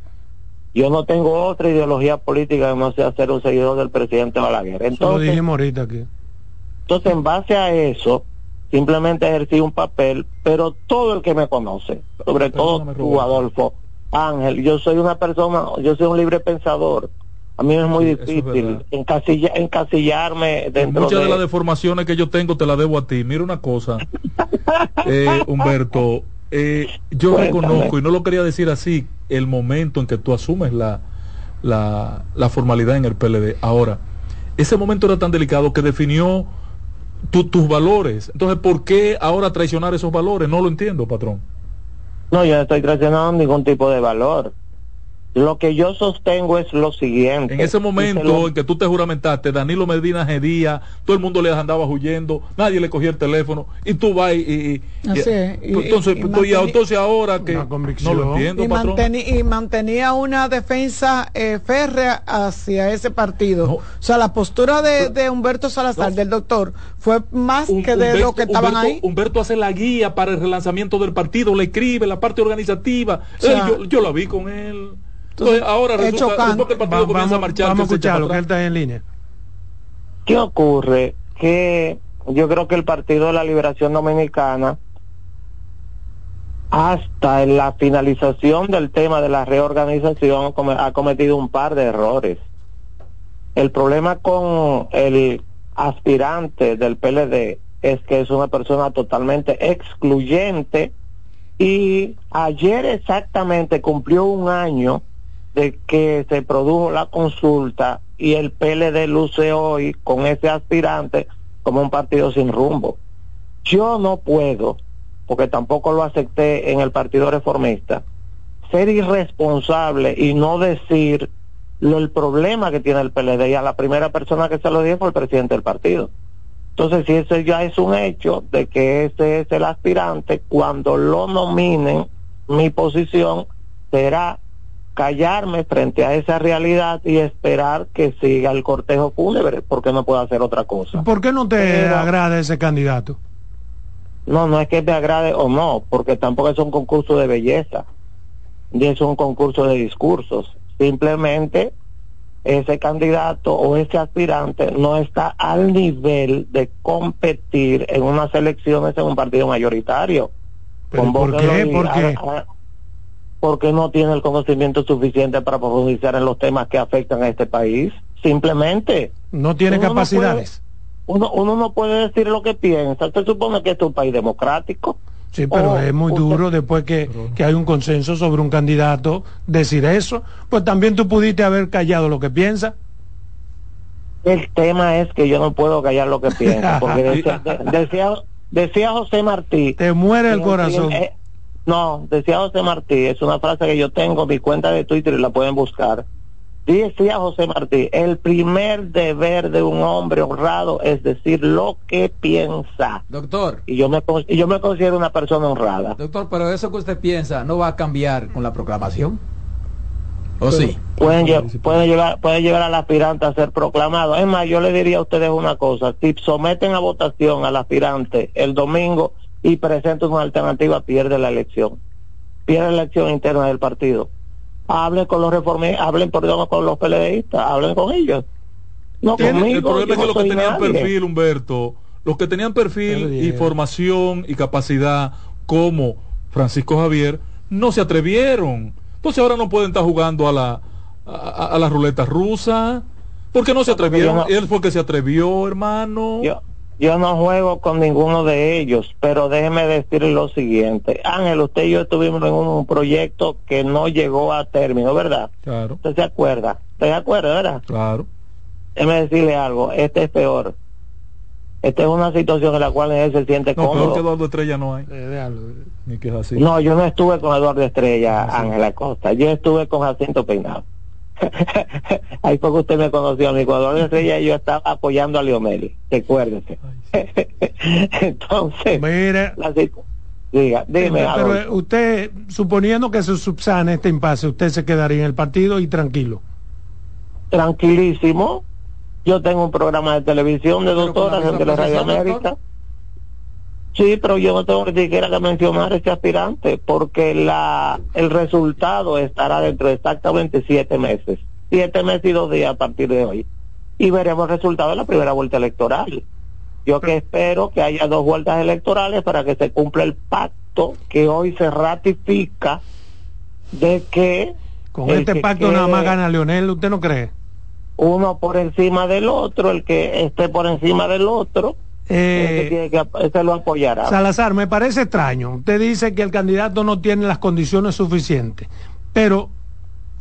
Yo no tengo otra ideología política que no sea ser un seguidor del presidente Balaguer. Entonces, lo dijimos ahorita aquí. Entonces, en base a eso, simplemente ejercí un papel, pero todo el que me conoce, sobre todo tú, Adolfo, Ángel, yo soy una persona, yo soy un libre pensador. A mí es muy difícil encasillarme dentro Muchas de... las deformaciones que yo tengo te las debo a ti. Mira una cosa, eh, Humberto, eh, yo reconozco, y no lo quería decir así, el momento en que tú asumes la, la, la formalidad en el PLD. Ahora, ese momento era tan delicado que definió tus valores. Entonces, ¿por qué ahora traicionar esos valores? No lo entiendo, patrón. No, yo no estoy traicionando ningún tipo de valor. Lo que yo sostengo es lo siguiente. En ese momento en que tú te juramentaste, Danilo Medina Gedía, todo el mundo le andaba huyendo, nadie le cogía el teléfono, y tú vas y... entonces, entonces ahora que... No lo entiendo, y, mantenía una defensa eh, férrea hacia ese partido. O sea, la postura de, Humberto Salazar, del doctor, fue más que de lo que estaban ahí. Humberto hace la guía para el relanzamiento del partido, le escribe la parte organizativa. yo, yo la vi con él. Entonces, ahora resulta, que el partido comienza a marchar. Vamos a escucharlo, que él está en línea. ¿Qué ocurre? Que yo creo que el Partido de la Liberación Dominicana, hasta en la finalización del tema de la reorganización, ha cometido un par de errores. El problema con el aspirante del PLD es que es una persona totalmente excluyente y ayer exactamente cumplió un año de que se produjo la consulta y el PLD luce hoy con ese aspirante como un partido sin rumbo. Yo no puedo, porque tampoco lo acepté en el Partido Reformista, ser irresponsable y no decir lo, el problema que tiene el PLD y a la primera persona que se lo dije fue el presidente del partido. Entonces, si ese ya es un hecho de que ese es el aspirante, cuando lo nominen, mi posición será callarme frente a esa realidad y esperar que siga el cortejo fúnebre, porque no puedo hacer otra cosa. ¿Por qué no te agrada ese candidato? No, no es que me agrade o no, porque tampoco es un concurso de belleza, ni es un concurso de discursos. Simplemente ese candidato o ese aspirante no está al nivel de competir en unas elecciones en un partido mayoritario. ¿Por qué? ¿Por qué? Porque no tiene el conocimiento suficiente para profundizar en los temas que afectan a este país. Simplemente. No tiene capacidades. uno, uno no puede decir lo que piensa. Usted supone que este es un país democrático. Sí, pero es muy duro después que, que, hay un consenso sobre un candidato decir eso. Pues también tú pudiste haber callado lo que piensa. El tema es que yo no puedo callar lo que piensa. Porque decía, decía, José Martí. Te muere el corazón. Eh, no, decía José Martí, es una frase que yo tengo, mi cuenta de Twitter y la pueden buscar. Decía José Martí, el primer deber de un hombre honrado es decir lo que piensa. Doctor. Y yo me, y yo me considero una persona honrada. Doctor, pero eso que usted piensa no va a cambiar con la proclamación. ¿O sí? Pueden, pueden, llevar, pueden llevar al aspirante a ser proclamado. Es más, yo le diría a ustedes una cosa. Si someten a votación al aspirante el domingo, y presenta una alternativa, pierde la elección. Pierde la elección interna del partido. Hablen con los reformistas, hablen perdón, con los PLDistas, hablen con ellos. No conmigo, el problema es que los que tenían perfil, Humberto, los que tenían perfil y formación y capacidad como Francisco Javier, no se atrevieron. Entonces ahora no pueden estar jugando a la, a, la ruleta rusa. porque no se atrevieron? Él fue que se atrevió, hermano. Yo no juego con ninguno de ellos, pero déjeme decirle lo siguiente. Ángel, usted y yo estuvimos en un proyecto que no llegó a término, ¿verdad? Claro. ¿Usted se acuerda? ¿Usted se acuerda, verdad? Claro. Déjeme decirle algo, este es peor. Esta es una situación en la cual él se siente no, cómodo. Peor que Eduardo Estrella no hay. Eh, Ni que es así. No, yo no estuve con Eduardo Estrella, ah, Ángel Acosta. Yo estuve con Jacinto Peinado. Ahí fue que usted me conoció a Eduardo Estrella y yo estaba apoyando a Leomeli, recuérdese. Entonces, Mira, Diga, dime. Pero, pero usted, suponiendo que se subsane este impasse, usted se quedaría en el partido y tranquilo. Tranquilísimo. Yo tengo un programa de televisión de dos horas en la Radio América. Sí, pero yo no tengo ni siquiera que mencionar ese aspirante porque la el resultado estará dentro de exactamente siete meses. Siete meses y dos días a partir de hoy. Y veremos el resultado de la primera vuelta electoral. Yo que espero que haya dos vueltas electorales para que se cumpla el pacto que hoy se ratifica de que... Con este pacto nada más gana Leonel, ¿usted no cree? Uno por encima del otro, el que esté por encima del otro eh, que, lo apoyará. Salazar, me parece extraño. Usted dice que el candidato no tiene las condiciones suficientes, pero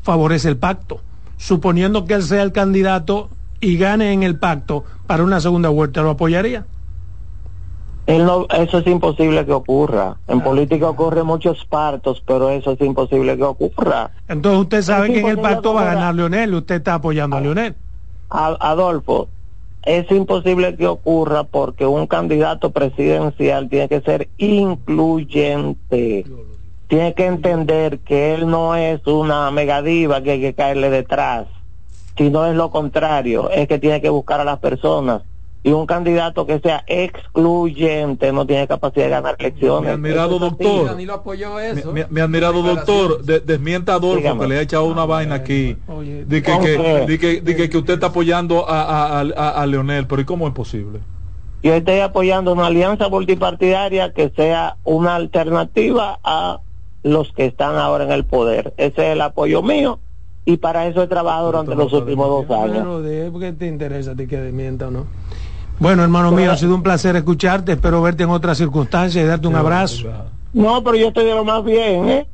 favorece el pacto. Suponiendo que él sea el candidato y gane en el pacto para una segunda vuelta, ¿lo apoyaría? eso es imposible que ocurra. En ah. política ocurren muchos partos, pero eso es imposible que ocurra. Entonces usted sabe que en el pacto va a ganar Leonel, usted está apoyando a Leonel. Adolfo, es imposible que ocurra porque un candidato presidencial tiene que ser incluyente. Tiene que entender que él no es una megadiva que hay que caerle detrás, sino es lo contrario, es que tiene que buscar a las personas y un candidato que sea excluyente no tiene capacidad de ganar elecciones. Mi admirado doctor. Mi, admirado doctor, desmienta a Adolfo que le ha echado una vaina aquí. De que, que, usted está apoyando a, a, Leonel, pero ¿y cómo es posible? Yo estoy apoyando una alianza multipartidaria que sea una alternativa a los que están ahora en el poder. Ese es el apoyo mío y para eso he trabajado durante los últimos dos años. ¿Por te interesa a ti que desmienta o no? Bueno, hermano mío, ha sido un placer escucharte. Espero verte en otras circunstancias y darte un abrazo. No, pero yo estoy de lo más bien, ¿eh?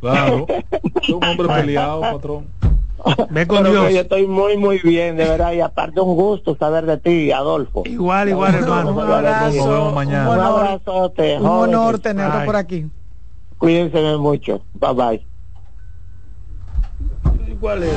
Claro. un hombre peleado, patrón. Ve con Dios. Yo estoy muy, muy bien, de verdad. Y aparte, un gusto saber de ti, Adolfo. Igual, igual, hermano. Un abrazo. Nos vemos mañana. Un, abrazote. Un honor tenerlo por aquí. Cuídense mucho. Bye bye. ¿Cuál era,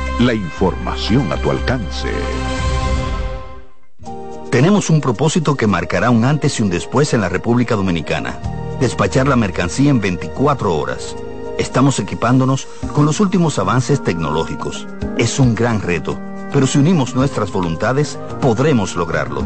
la información a tu alcance. Tenemos un propósito que marcará un antes y un después en la República Dominicana. Despachar la mercancía en 24 horas. Estamos equipándonos con los últimos avances tecnológicos. Es un gran reto, pero si unimos nuestras voluntades, podremos lograrlo.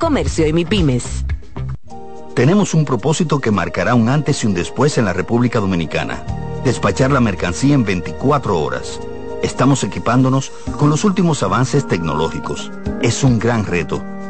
Comercio y MIPIMES. Tenemos un propósito que marcará un antes y un después en la República Dominicana. Despachar la mercancía en 24 horas. Estamos equipándonos con los últimos avances tecnológicos. Es un gran reto,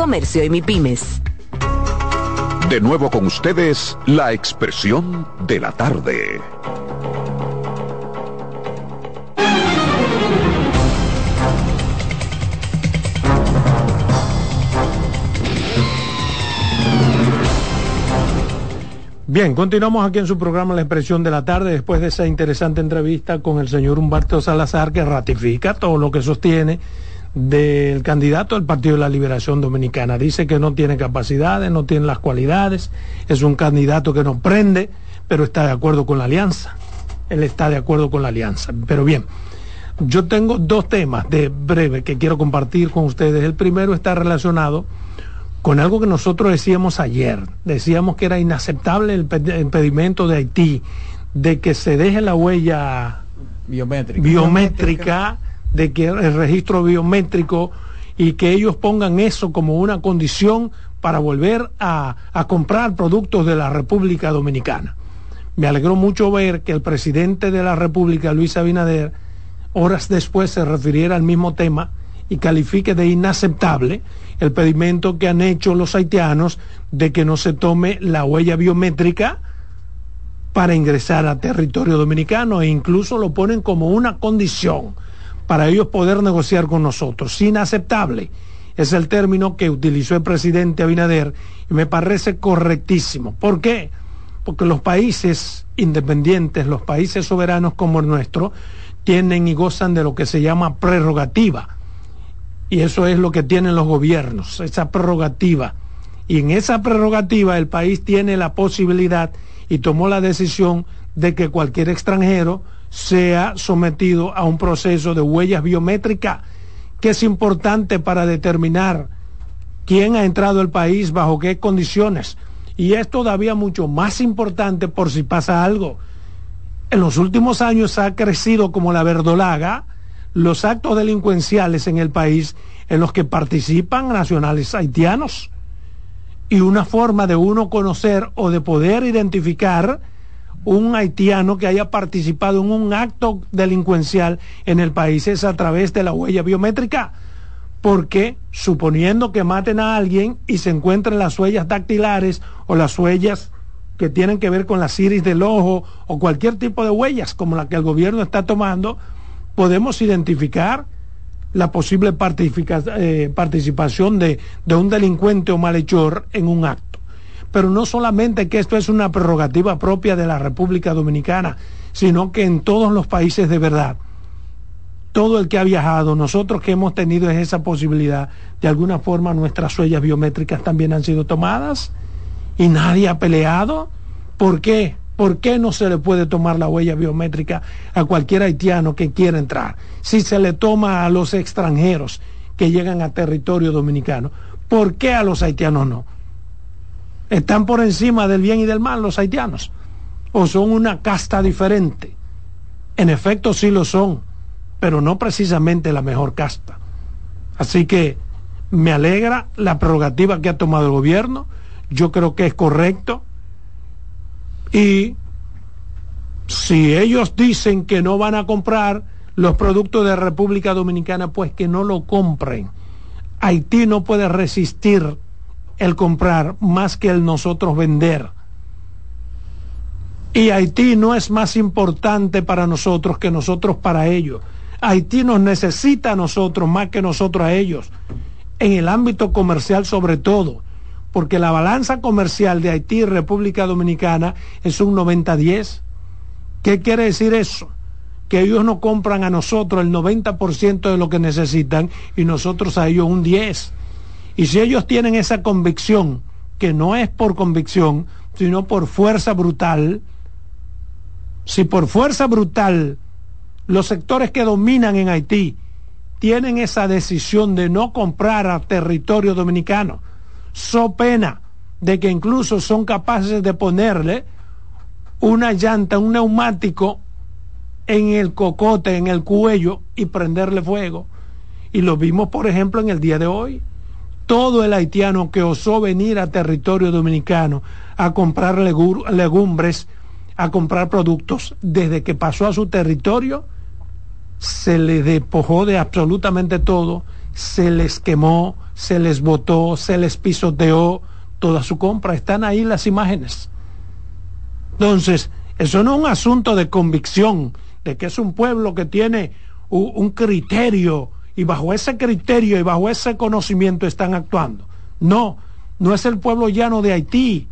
Comercio y MIPIMES. De nuevo con ustedes, la expresión de la tarde. Bien, continuamos aquí en su programa La Expresión de la Tarde después de esa interesante entrevista con el señor Humberto Salazar que ratifica todo lo que sostiene del candidato del Partido de la Liberación Dominicana. Dice que no tiene capacidades, no tiene las cualidades, es un candidato que no prende, pero está de acuerdo con la alianza. Él está de acuerdo con la alianza. Pero bien, yo tengo dos temas de breve que quiero compartir con ustedes. El primero está relacionado con algo que nosotros decíamos ayer. Decíamos que era inaceptable el impedimento de Haití de que se deje la huella biométrica. biométrica de que el registro biométrico y que ellos pongan eso como una condición para volver a, a, comprar productos de la República Dominicana. Me alegró mucho ver que el presidente de la República, Luis Abinader, horas después se refiriera al mismo tema y califique de inaceptable el pedimento que han hecho los haitianos de que no se tome la huella biométrica para ingresar a territorio dominicano e incluso lo ponen como una condición para ellos poder negociar con nosotros. Inaceptable es el término que utilizó el presidente Abinader y me parece correctísimo. ¿Por qué? Porque los países independientes, los países soberanos como el nuestro, tienen y gozan de lo que se llama prerrogativa. Y eso es lo que tienen los gobiernos, esa prerrogativa. Y en esa prerrogativa el país tiene la posibilidad y tomó la decisión de que cualquier extranjero sea sometido a un proceso de huellas biométricas que es importante para determinar quién ha entrado al país, bajo qué condiciones. Y es todavía mucho más importante por si pasa algo. En los últimos años ha crecido como la verdolaga los actos delincuenciales en el país en los que participan nacionales haitianos. Y una forma de uno conocer o de poder identificar un haitiano que haya participado en un acto delincuencial en el país es a través de la huella biométrica. Porque suponiendo que maten a alguien y se encuentren las huellas dactilares o las huellas que tienen que ver con la iris del ojo o cualquier tipo de huellas como la que el gobierno está tomando, podemos identificar la posible eh, participación de, de un delincuente o malhechor en un acto pero no solamente que esto es una prerrogativa propia de la República Dominicana, sino que en todos los países de verdad, todo el que ha viajado, nosotros que hemos tenido esa posibilidad, de alguna forma nuestras huellas biométricas también han sido tomadas y nadie ha peleado. ¿Por qué? ¿Por qué no se le puede tomar la huella biométrica a cualquier haitiano que quiera entrar? Si se le toma a los extranjeros que llegan a territorio dominicano, ¿por qué a los haitianos no? Están por encima del bien y del mal los haitianos, o son una casta diferente. En efecto sí lo son, pero no precisamente la mejor casta. Así que me alegra la prerrogativa que ha tomado el gobierno, yo creo que es correcto, y si ellos dicen que no van a comprar los productos de República Dominicana, pues que no lo compren. Haití no puede resistir el comprar más que el nosotros vender. Y Haití no es más importante para nosotros que nosotros para ellos. Haití nos necesita a nosotros más que nosotros a ellos, en el ámbito comercial sobre todo, porque la balanza comercial de Haití y República Dominicana es un 90-10. ¿Qué quiere decir eso? Que ellos no compran a nosotros el 90% de lo que necesitan y nosotros a ellos un 10%. Y si ellos tienen esa convicción, que no es por convicción, sino por fuerza brutal, si por fuerza brutal los sectores que dominan en Haití tienen esa decisión de no comprar a territorio dominicano, so pena de que incluso son capaces de ponerle una llanta, un neumático en el cocote, en el cuello y prenderle fuego. Y lo vimos, por ejemplo, en el día de hoy. Todo el haitiano que osó venir a territorio dominicano a comprar legumbres, a comprar productos, desde que pasó a su territorio, se le despojó de absolutamente todo, se les quemó, se les botó, se les pisoteó toda su compra. Están ahí las imágenes. Entonces, eso no es un asunto de convicción, de que es un pueblo que tiene un criterio y bajo ese criterio y bajo ese conocimiento están actuando. No, no es el pueblo llano de Haití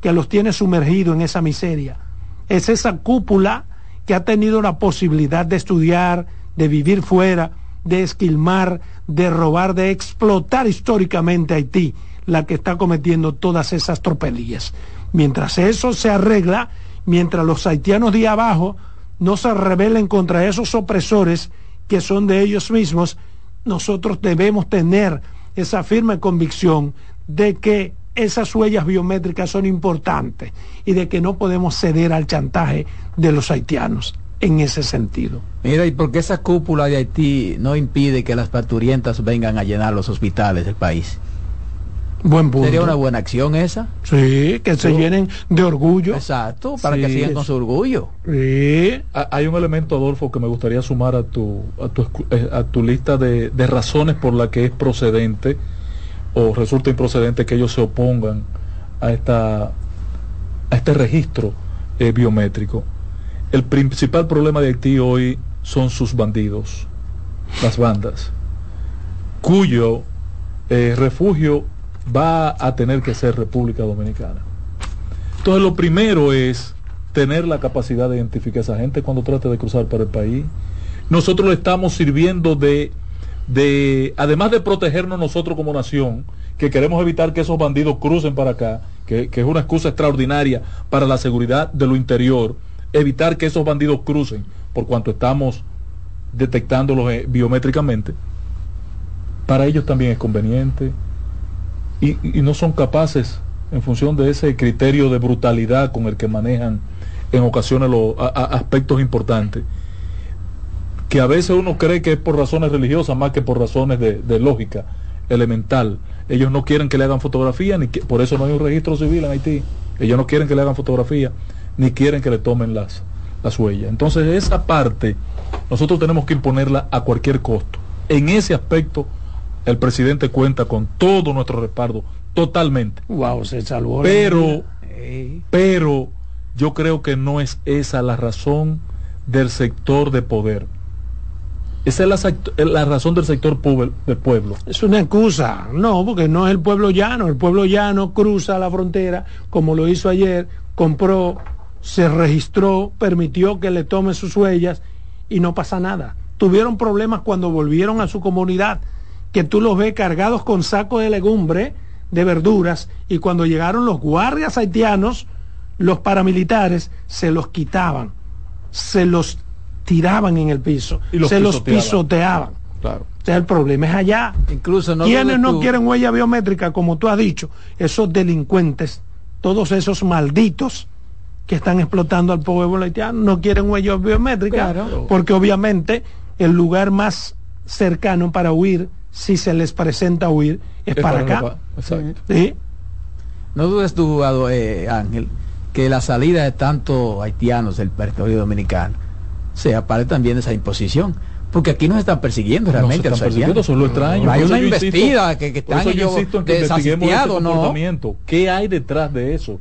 que los tiene sumergido en esa miseria. Es esa cúpula que ha tenido la posibilidad de estudiar, de vivir fuera, de esquilmar, de robar, de explotar históricamente Haití, la que está cometiendo todas esas tropelías. Mientras eso se arregla, mientras los haitianos de abajo no se rebelen contra esos opresores que son de ellos mismos, nosotros debemos tener esa firme convicción de que esas huellas biométricas son importantes y de que no podemos ceder al chantaje de los haitianos en ese sentido. Mira, ¿y por qué esa cúpula de Haití no impide que las parturientas vengan a llenar los hospitales del país? Buen punto. ¿Sería una buena acción esa? Sí, que se llenen de orgullo. Exacto, para que sigan con su orgullo. Sí. Hay un elemento, Adolfo, que me gustaría sumar a tu, a tu, eh, a tu lista de, de razones por la que es procedente o resulta improcedente que ellos se opongan a, esta, a este registro eh, biométrico. El principal problema de Haití hoy son sus bandidos, las bandas, cuyo eh, refugio va a tener que ser República Dominicana. Entonces lo primero es tener la capacidad de identificar a esa gente cuando trate de cruzar para el país. Nosotros le estamos sirviendo de de, además de protegernos nosotros como nación, que queremos evitar que esos bandidos crucen para acá, que, es una excusa extraordinaria para la seguridad de lo interior, evitar que esos bandidos crucen, por cuanto estamos detectándolos eh, biométricamente, para ellos también es conveniente y, no son capaces, en función de ese criterio de brutalidad con el que manejan en ocasiones los aspectos importantes, que a veces uno cree que es por razones religiosas más que por razones de, lógica elemental. Ellos no quieren que le hagan fotografía, ni que, por eso no hay un registro civil en Haití. Ellos no quieren que le hagan fotografía, ni quieren que le tomen las, las huellas. Entonces esa parte nosotros tenemos que imponerla a cualquier costo. En ese aspecto el presidente cuenta con todo nuestro respaldo, totalmente. Wow, se salvó. Pero, pero yo creo que no es esa la razón del sector de poder. Esa es la, razón del sector del pueblo. Es una excusa, no, porque no es el pueblo llano. El pueblo llano cruza la frontera, como lo hizo ayer, compró, se registró, permitió que le tome sus huellas y no pasa nada. Tuvieron problemas cuando volvieron a su comunidad, que tú los ves cargados con sacos de legumbre, de verduras, y cuando llegaron los guardias haitianos, los paramilitares se los quitaban, se los tiraban en el piso, se los pisoteaban. Claro. O sea, el problema es allá. Incluso no quienes no quieren huella biométrica, como tú has dicho, esos delincuentes, todos esos malditos que están explotando al pueblo haitiano, no quieren huella biométrica, porque obviamente el lugar más cercano para huir, si se les presenta huir, es, para, acá. No dudes tú, eh, Ángel, que la salida de tantos haitianos del territorio dominicano se parte también de esa imposición. Porque aquí nos están persiguiendo realmente. No persiguiendo, eso es lo extraño. Hay una investida que, que están ellos que ¿Qué hay detrás de eso?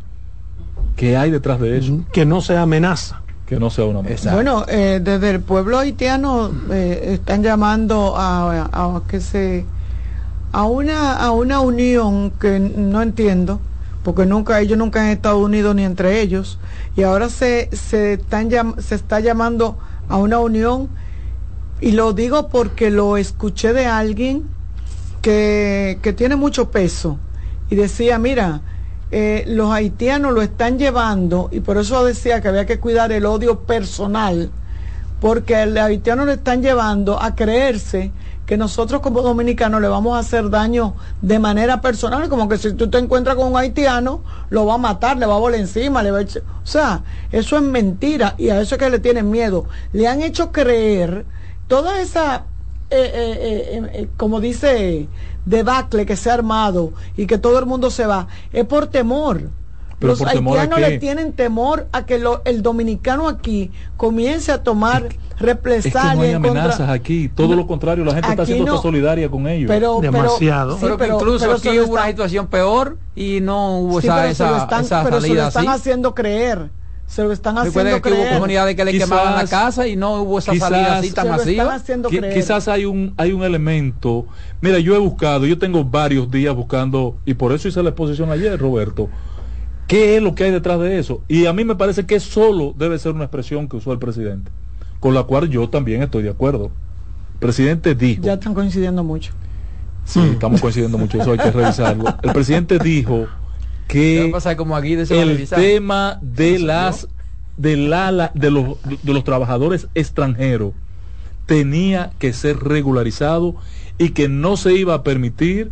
¿Qué hay detrás de eso? Que no sea amenaza. Que no sea una amenaza. Bueno, eh, desde el pueblo haitiano eh, están llamando a, a, que se a una a una unión que no entiendo porque nunca ellos nunca han estado unidos ni entre ellos y ahora se se están se está llamando a una unión y lo digo porque lo escuché de alguien que, que tiene mucho peso y decía mira eh, los haitianos lo están llevando y por eso decía que había que cuidar el odio personal porque los haitianos lo están llevando a creerse que nosotros como dominicanos le vamos a hacer daño de manera personal, como que si tú te encuentras con un haitiano, lo va a matar, le va a volar encima, le va a echar... O sea, eso es mentira y a eso es que le tienen miedo. Le han hecho creer toda esa, eh, eh, eh, como dice, debacle que se ha armado y que todo el mundo se va, es por temor. Los haitianos le tienen temor a que el dominicano aquí comience a tomar represalias. Es no hay amenazas aquí, todo lo contrario, la gente está siendo solidaria con ellos. Pero, Demasiado. Pero, incluso aquí hubo una situación peor y no hubo esa, esa, pero se lo están haciendo creer se lo están haciendo que hubo comunidades que le quemaban la casa y no hubo esa salida así tan masiva. Quizás hay un hay un elemento. Mira, yo he buscado, yo tengo varios días buscando y por eso hice la exposición ayer, Roberto. ¿Qué es lo que hay detrás de eso? Y a mí me parece que solo debe ser una expresión que usó el presidente, con la cual yo también estoy de acuerdo. El presidente dijo. Ya están coincidiendo mucho. Sí, estamos coincidiendo mucho, eso hay que revisarlo. El presidente dijo que como aquí el tema de las de la, de los de los trabajadores extranjeros tenía que ser regularizado y que no se iba a permitir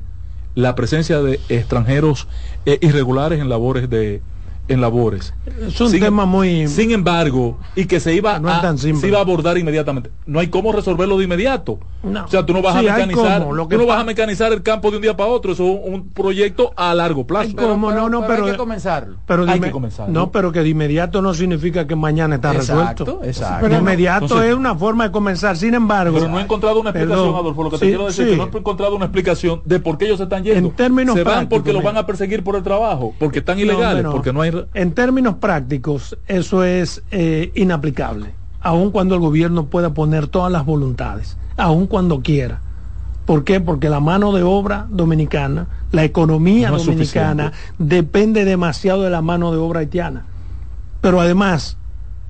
la presencia de extranjeros eh, irregulares en labores de, en labores. Es un tema muy. Sin embargo, y que se iba, a, se iba a abordar inmediatamente. No hay cómo resolverlo de inmediato. O sea, tú no vas a mecanizar, tú no vas a mecanizar el campo de un día para otro. Eso es un, proyecto a largo plazo. Pero, no, no, pero, hay que comenzarlo. Pero hay que comenzar. No, pero que de inmediato no significa que mañana está resuelto. Exacto. Pero de inmediato es una forma de comenzar. Sin embargo. Pero no he encontrado una explicación, Adolfo. Lo que te quiero decir es que no he encontrado una explicación de por qué ellos se están yendo. En términos se van porque los van a perseguir por el trabajo, porque están ilegales, porque no hay en términos prácticos, eso es eh, inaplicable, aun cuando el gobierno pueda poner todas las voluntades, aun cuando quiera. ¿Por qué? Porque la mano de obra dominicana, la economía dominicana, depende demasiado de la mano de obra haitiana. Pero además,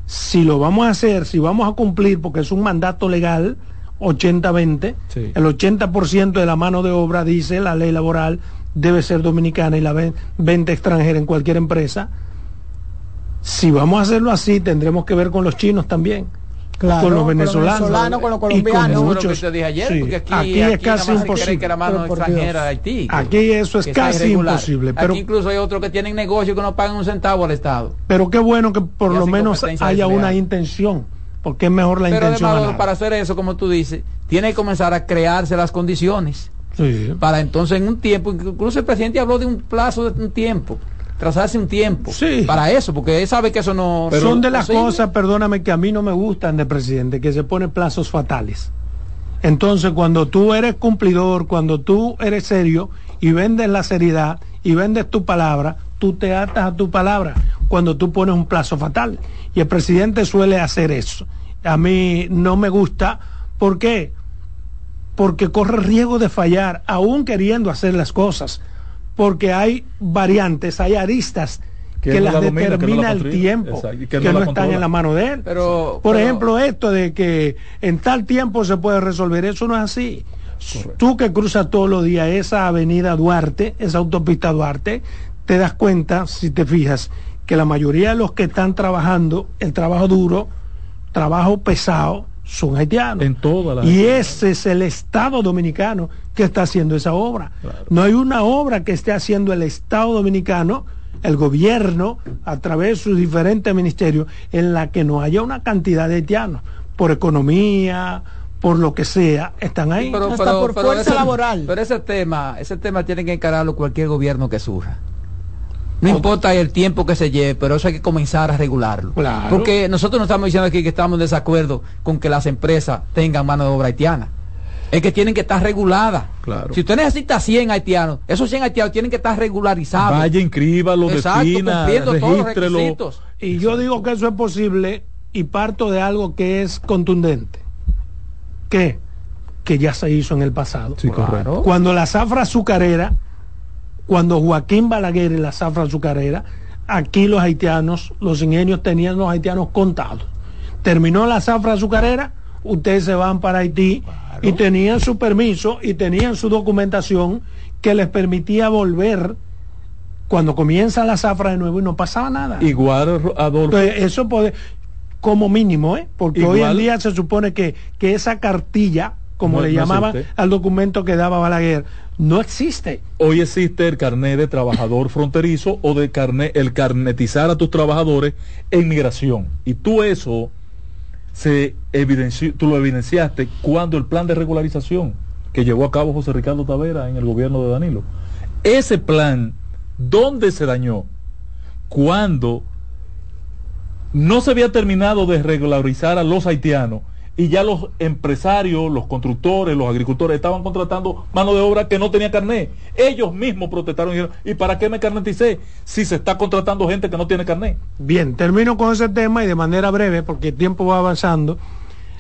si lo vamos a hacer, si vamos a cumplir, porque es un mandato legal, 80-20, el 80% de la mano de obra, dice la ley laboral, debe ser dominicana y la venta extranjera en cualquier empresa. Si vamos a hacerlo así, tendremos que ver con los chinos también. con los venezolanos, con los, colombianos. Y con muchos, ayer, aquí, es casi imposible. Que mano extranjera de Haití, aquí eso es casi imposible. Pero aquí incluso hay otros que tienen negocios que no pagan un centavo al Estado. Pero qué bueno que por lo menos haya una intención, porque es mejor la intención. para hacer eso, como tú dices, tiene que comenzar a crearse las condiciones para entonces en un tiempo, incluso el presidente habló de un plazo de un tiempo, trazarse un tiempo para eso, porque él sabe que eso no... Pero son de las cosas, perdóname, que a mí no me gustan de presidente, que se pone plazos fatales. Entonces, cuando tú eres cumplidor, cuando tú eres serio y vendes la seriedad y vendes tu palabra, tú te atas a tu palabra cuando tú pones un plazo fatal. Y el presidente suele hacer eso. A mí no me gusta. ¿Por qué? Porque corre riesgo de fallar, aún queriendo hacer las cosas, porque hay variantes, hay aristas que, las determina el tiempo, que, no, están en la mano de él. Pero, Por ejemplo, esto de que en tal tiempo se puede resolver, eso no es así. Tú que cruzas todos los días esa avenida Duarte, esa autopista Duarte, te das cuenta, si te fijas, que la mayoría de los que están trabajando, el trabajo duro, trabajo pesado, son haitianos. En toda y ese es el Estado dominicano que está haciendo esa obra. No hay una obra que esté haciendo el Estado dominicano, el gobierno, a través de sus diferentes ministerios, en la que no haya una cantidad de haitianos, por economía, por lo que sea, están ahí. Pero, Hasta por fuerza laboral. Pero ese tema, ese tema tiene que encararlo cualquier gobierno que surja. No importa el tiempo que se lleve, pero eso hay que comenzar a regularlo. Porque nosotros no estamos diciendo aquí que estamos en desacuerdo con que las empresas tengan mano de obra haitiana. Es que tienen que estar reguladas. Claro. Si usted necesita 100 haitianos, esos 100 haitianos tienen que estar regularizados. Vaya, inscríbalo, Exacto, defina, cumpliendo todos los requisitos. Y yo digo que eso es posible y parto de algo que es contundente. ¿Qué? Que ya se hizo en el pasado. Sí, correcto. Cuando la zafra azucarera, cuando Joaquín Balaguer y la zafra azucarera, aquí los haitianos, los ingenios tenían los haitianos contados. Terminó la zafra azucarera, ustedes se van para Haití y tenían su permiso y tenían su documentación que les permitía volver cuando comienza la zafra de nuevo y no pasaba nada. Igual, Adolfo. Entonces, eso puede, como mínimo, ¿eh? porque Igual- hoy en día se supone que, que esa cartilla, como No- le llamaban existe. al documento que daba Balaguer, no existe. Hoy existe el carnet de trabajador fronterizo o de carnet, el carnetizar a tus trabajadores en migración. Y tú eso se evidenció, tú lo evidenciaste cuando el plan de regularización que llevó a cabo José Ricardo Tavera en el gobierno de Danilo. Ese plan, ¿dónde se dañó? Cuando no se había terminado de regularizar a los haitianos y ya los empresarios, los constructores, los agricultores estaban contratando mano de obra que no tenía carnet. Ellos mismos protestaron y dijeron, ¿y para qué me carneticé si se está contratando gente que no tiene carnet? Bien, termino con ese tema y de manera breve, porque el tiempo va avanzando,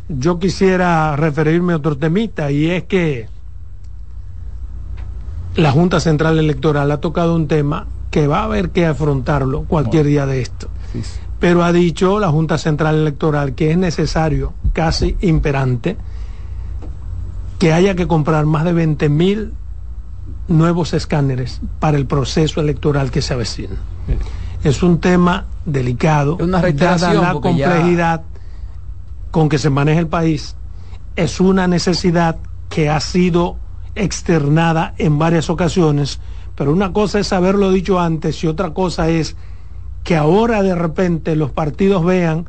yo quisiera referirme a otro temita y es que la Junta Central Electoral ha tocado un tema que va a haber que afrontarlo cualquier día de esto. Pero ha dicho la Junta Central Electoral que es necesario, casi imperante, que haya que comprar más de 20 mil nuevos escáneres para el proceso electoral que se avecina. Es un tema delicado, una dada la ya- complejidad con que se maneja el país. Es una necesidad que ha sido externada en varias ocasiones, pero una cosa es haberlo dicho antes y otra cosa es que ahora de repente los partidos vean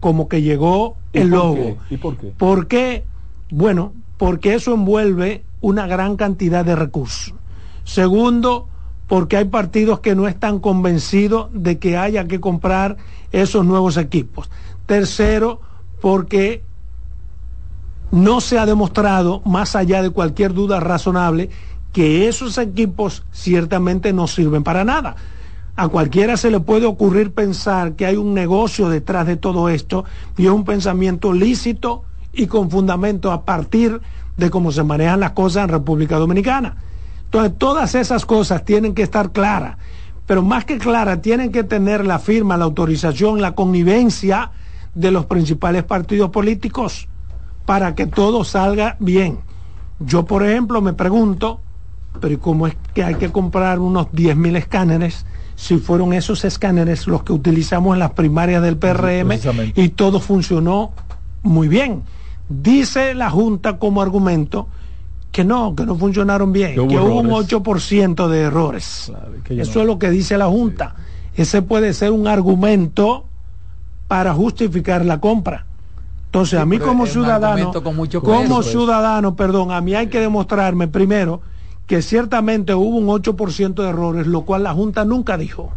como que llegó ¿Y el qué? ¿Y por qué? ¿Por qué? Bueno, porque eso envuelve una gran cantidad de recursos. Segundo, porque hay partidos que no están convencidos de que haya que comprar esos nuevos equipos. Tercero, porque no se ha demostrado, más allá de cualquier duda razonable, que esos equipos ciertamente no sirven para nada. A cualquiera se le puede ocurrir pensar que hay un negocio detrás de todo esto y es un pensamiento lícito y con fundamento a partir de cómo se manejan las cosas en República Dominicana. Entonces, todas esas cosas tienen que estar claras, pero más que claras, tienen que tener la firma, la autorización, la connivencia de los principales partidos políticos para que todo salga bien. Yo, por ejemplo, me pregunto, pero ¿y cómo es que hay que comprar unos 10 mil escáneres si fueron esos escáneres los que utilizamos en las primarias del PRM y todo funcionó muy bien? Dice la Junta como argumento que no, que no funcionaron bien, Que hubo que hubo un errores. 8% de errores. que Eso no- es lo que dice la Junta. Ese puede ser un argumento para justificar la compra. Entonces, Sí, a mí como ciudadano, argumento con mucho como peso. ciudadano, perdón, a mí hay que demostrarme primero que ciertamente hubo un 8% de errores, lo cual la Junta nunca dijo.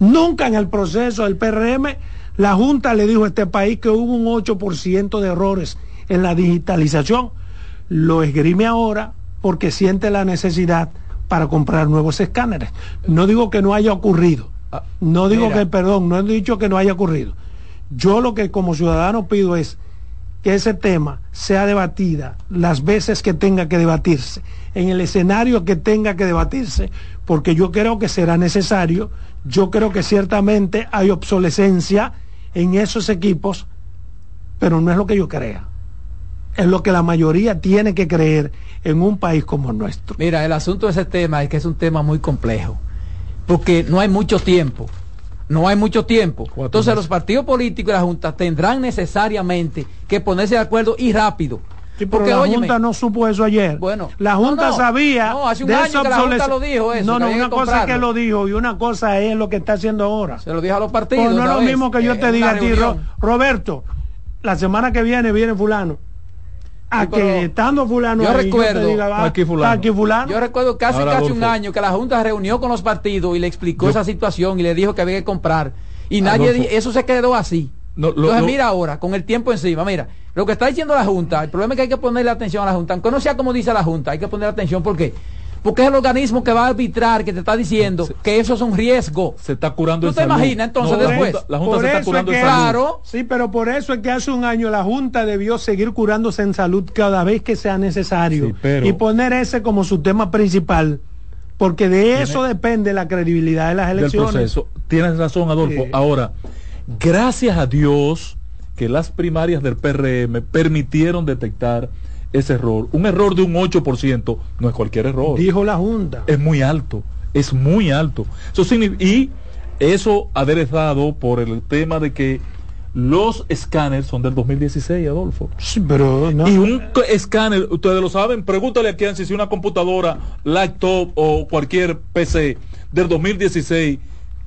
Nunca en el proceso del PRM la Junta le dijo a este país que hubo un 8% de errores en la digitalización. Lo esgrime ahora porque siente la necesidad para comprar nuevos escáneres. No digo que no haya ocurrido. No digo mira. que, perdón, no he dicho que no haya ocurrido. Yo lo que como ciudadano pido es que ese tema sea debatida las veces que tenga que debatirse, en el escenario que tenga que debatirse, porque yo creo que será necesario, yo creo que ciertamente hay obsolescencia en esos equipos, pero no es lo que yo crea, es lo que la mayoría tiene que creer en un país como el nuestro. Mira, el asunto de ese tema es que es un tema muy complejo, porque no hay mucho tiempo. No hay mucho tiempo. Entonces los partidos políticos y la Junta tendrán necesariamente que ponerse de acuerdo y rápido. Sí, pero porque la óyeme, Junta no supo eso ayer. Bueno, la Junta no, no, sabía. no, hace un de año que la Junta lo dijo eso, No, no, una cosa es que lo dijo y una cosa es lo que está haciendo ahora. se lo dijo a los partidos. Pues no es lo mismo que yo eh, te diga a ti. Roberto, la semana que viene viene fulano. A Sí, que estando fulano yo ahí, recuerdo- te diga, va, Aquí fulano. aquí fulano. Yo recuerdo casi Ahora, casi un año que la Junta se reunió con los partidos y le explicó Yo- esa situación y le dijo que había que comprar. Y nadie Adolfo. di- eso se quedó así. No, Entonces, mira ahora, con el tiempo encima, mira, lo que está diciendo la Junta, el problema es que hay que ponerle atención a la Junta, aunque no sea como dice la Junta, hay que ponerle atención porque porque es el organismo que va a arbitrar, que te está diciendo que eso es un riesgo. Se está curando ¿Tú te imaginas entonces después? La Junta, se está curando en salud. Claro. Sí, pero por eso es que hace un año la Junta debió seguir curándose en salud cada vez que sea necesario. y poner ese como su tema principal. Porque de eso depende la credibilidad de las elecciones. Tienes razón, Adolfo. Ahora, gracias a Dios que las primarias del PRM permitieron detectar ese error. Un error de un 8% no es cualquier error. Dijo la Junta. Es muy alto, es muy alto. Eso y eso aderezado por el tema de que los escáneres son del 2016, Adolfo. Sí, pero Y un escáner, ustedes lo saben, pregúntale a quién si una computadora, laptop o cualquier PC del 2016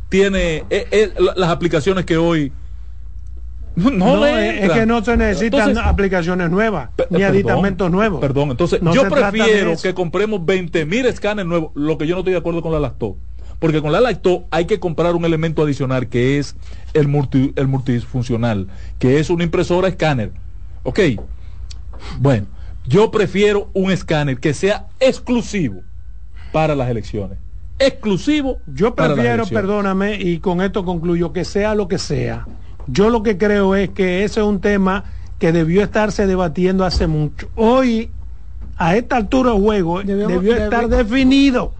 tiene eh, eh, las aplicaciones que hoy no, es que no se necesitan aplicaciones nuevas ni aditamentos nuevos. Perdón, entonces yo prefiero que compremos 20 mil escáneres nuevos, lo que yo no estoy de acuerdo con la lacto. Porque con la lacto hay que comprar un elemento adicional que es el, multi, el multifuncional, que es una impresora escáner. Ok, bueno, yo prefiero un escáner que sea exclusivo para las elecciones. Exclusivo. Yo prefiero, perdóname, y con esto concluyo, que sea lo que sea yo lo que creo es que ese es un tema que debió estarse debatiendo hace mucho. Hoy, a esta altura del juego, debió estar definido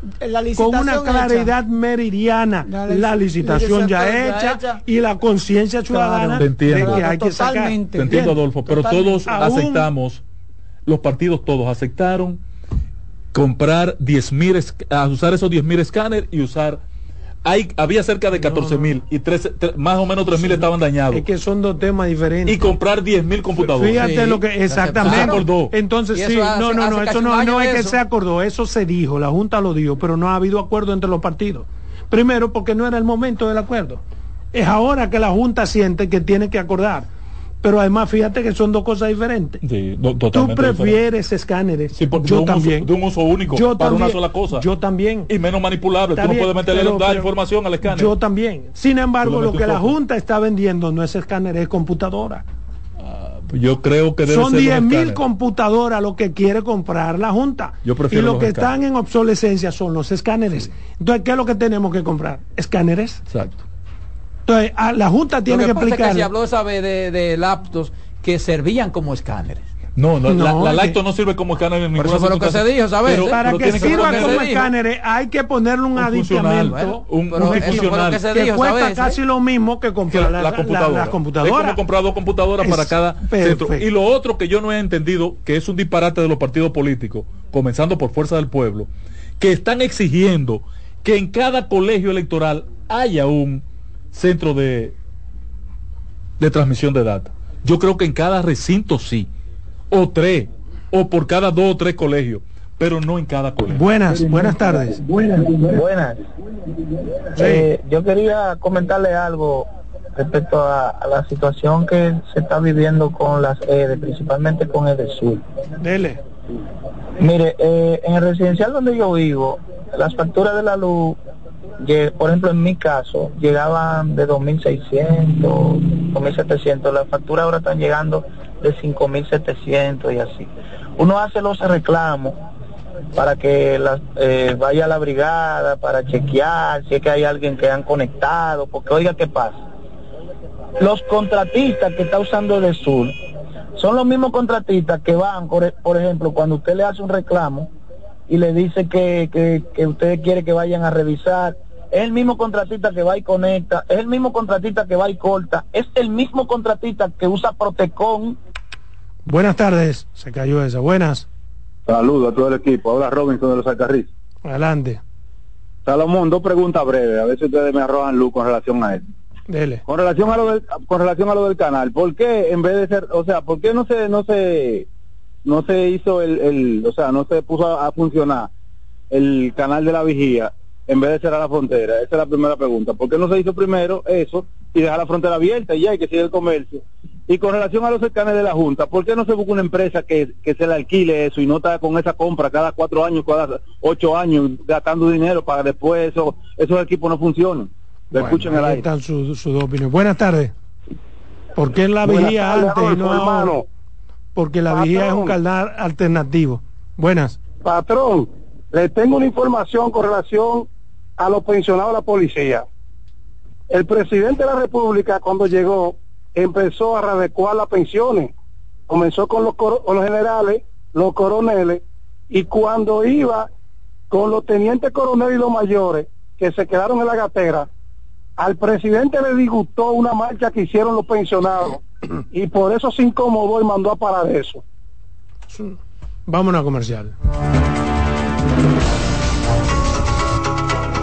con una claridad meridiana. La, licitación, ya, hecha, y la conciencia ciudadana de que hay que sacar. Te entiendo, Adolfo, pero todos aceptamos, los partidos todos aceptaron comprar 10 mil, usar esos 10 mil escáneres y usar había cerca de 14 mil y más o menos 3 mil estaban dañados. Es que son dos temas diferentes. Y comprar 10 mil computadores. Fíjate lo que exactamente. Entonces sí, no, no, no, eso no, no es que se acordó, eso se dijo, la Junta lo dijo, pero no ha habido acuerdo entre los partidos. Primero porque no era el momento del acuerdo. Es ahora que la Junta siente que tiene que acordar pero además fíjate que son dos cosas diferentes. Tú prefieres escáneres. yo también. de un uso único yo para una sola cosa. Yo también. Y menos manipulable. Tú no puedes meterle la información al escáner. Yo también. Sin embargo, lo que la Junta está vendiendo no es escáner, es computadora. Ah, yo creo que debe Son 10 mil computadoras lo que quiere comprar la Junta. Yo prefiero y lo que están en obsolescencia son los escáneres. Entonces, ¿qué es lo que tenemos que comprar? Escáneres. Exacto. Entonces, la Junta tiene que, explicar. se habló esa vez de, de laptops que servían como escáneres. No, no, la, la lacto no sirve como escáner en ninguna Eso fue lo que se dijo, ¿sabes? Pero, para que sirva como escáner hay que ponerle un, un aditamento, un, un funcional, que, que cuesta casi lo mismo que comprar la, la, computadora. la, computadora. Es como comprar dos computadoras para cada centro. Y lo otro que yo no he entendido, que es un disparate de los partidos políticos, comenzando por Fuerza del Pueblo, que están exigiendo que en cada colegio electoral haya un centro de, de transmisión de datos. Yo creo que en cada recinto sí, o tres, o por cada dos o tres colegios, pero no en cada colegio. Buenas, buenas tardes. Buenas. Buenas. Eh, yo quería comentarle algo respecto a, la situación que se está viviendo con las EDE, principalmente con Sur Dele. Mire, eh, en el residencial donde yo vivo, las facturas de la luz por ejemplo, en mi caso, llegaban de 2.600, 2.700. Las facturas ahora están llegando de 5.700 y así. Uno hace los reclamos para que eh, vaya a la brigada, para chequear si es que hay alguien que han conectado, porque oiga qué pasa. Los contratistas que está usando el sur son los mismos contratistas que van, por, ejemplo, cuando usted le hace un reclamo y le dice que, que usted quiere que vayan a revisar es el mismo contratista que va y conecta, es el mismo contratista que va y corta, es el mismo contratista que usa Protecon. Buenas tardes, se cayó esa, buenas. Saludos a todo el equipo, ahora Robinson de los Alcarriz. Adelante. Salomón, dos preguntas breves, a ver si ustedes me arrojan luz con relación a él. Dele. Con relación a lo del, con relación a lo del canal, ¿por qué en vez de ser, o sea, por qué no se, no se, no se hizo el, el o sea, no se puso a funcionar el canal de la vigía en vez de cerrar la frontera? Esa es la primera pregunta. ¿Por qué no se hizo primero eso y dejar la frontera abierta y ya hay que sigue el comercio? Y con relación a los cercanos de la Junta, ¿por qué no se busca una empresa que, se le alquile eso y no está con esa compra cada cuatro años, cada ocho años, gastando dinero para después eso, esos equipos no funcionen? Lo escuchen al aire. Están sus su opiniones. Buenas tardes. ¿Por qué la vigía antes y no? Porque la vigía es un canal alternativo. Buenas. Patrón, le tengo una información con relación a los pensionados de la policía. El presidente de la República, cuando llegó, empezó a readecuar las pensiones. Comenzó con los, generales, los coroneles, y cuando iba con los tenientes coroneles y los mayores, que se quedaron en la gatera, al presidente le disgustó una marcha que hicieron los pensionados y por eso se incomodó y mandó a parar eso. Vámonos a comercial.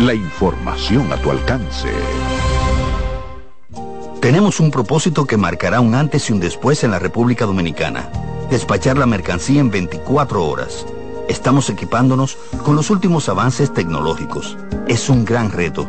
La información a tu alcance. Tenemos un propósito que marcará un antes y un después en la República Dominicana. Despachar la mercancía en 24 horas. Estamos equipándonos con los últimos avances tecnológicos. Es un gran reto,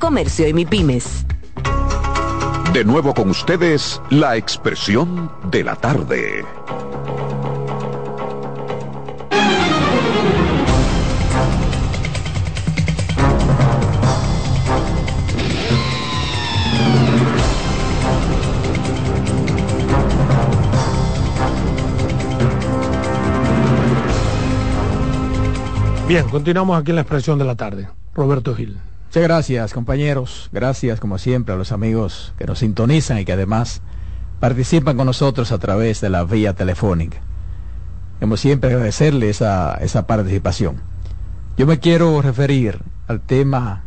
Comercio y MIPIMES. De nuevo con ustedes, la expresión de la tarde. Bien, continuamos aquí en la expresión de la tarde. Roberto Gil. Muchas gracias, compañeros. Gracias, como siempre, a los amigos que nos sintonizan y que además participan con nosotros a través de la vía telefónica. Hemos siempre agradecerle esa, esa participación. Yo me quiero referir al tema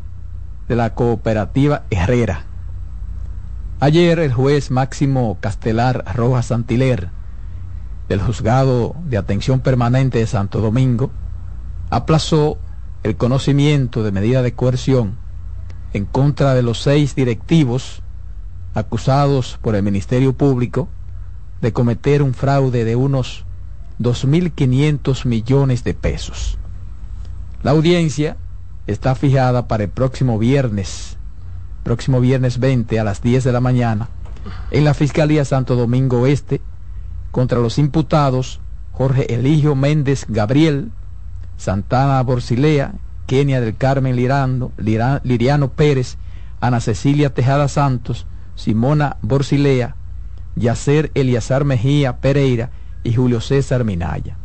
de la cooperativa Herrera. Ayer el juez Máximo Castelar Rojas Santiler del Juzgado de Atención Permanente de Santo Domingo aplazó el conocimiento de medida de coerción en contra de los seis directivos acusados por el Ministerio Público de cometer un fraude de unos 2.500 millones de pesos. La audiencia está fijada para el próximo viernes, próximo viernes 20 a las 10 de la mañana, en la Fiscalía Santo Domingo Este, contra los imputados Jorge Eligio Méndez Gabriel, Santana Borsilea, Kenia del Carmen Lirando, Liriano Pérez, Ana Cecilia Tejada Santos, Simona Borsilea, Yacer Eliazar Mejía Pereira y Julio César Minaya.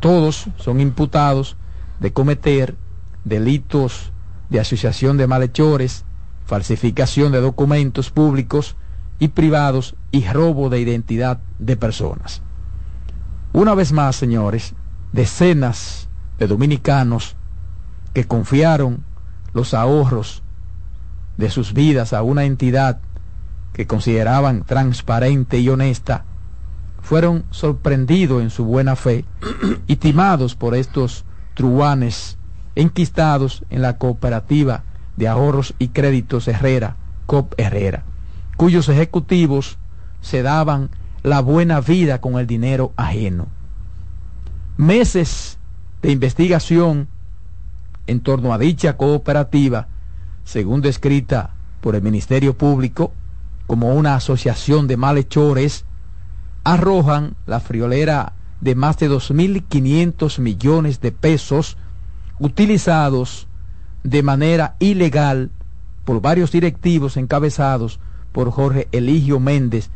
Todos son imputados de cometer delitos de asociación de malhechores, falsificación de documentos públicos y privados y robo de identidad de personas. Una vez más, señores, decenas de dominicanos que confiaron los ahorros de sus vidas a una entidad que consideraban transparente y honesta, fueron sorprendidos en su buena fe y timados por estos truanes enquistados en la cooperativa de ahorros y créditos Herrera, COP Herrera, cuyos ejecutivos se daban la buena vida con el dinero ajeno. Meses de investigación en torno a dicha cooperativa, según descrita por el Ministerio Público como una asociación de malhechores, arrojan la friolera de más de 2.500 millones de pesos utilizados de manera ilegal por varios directivos encabezados por Jorge Eligio Méndez,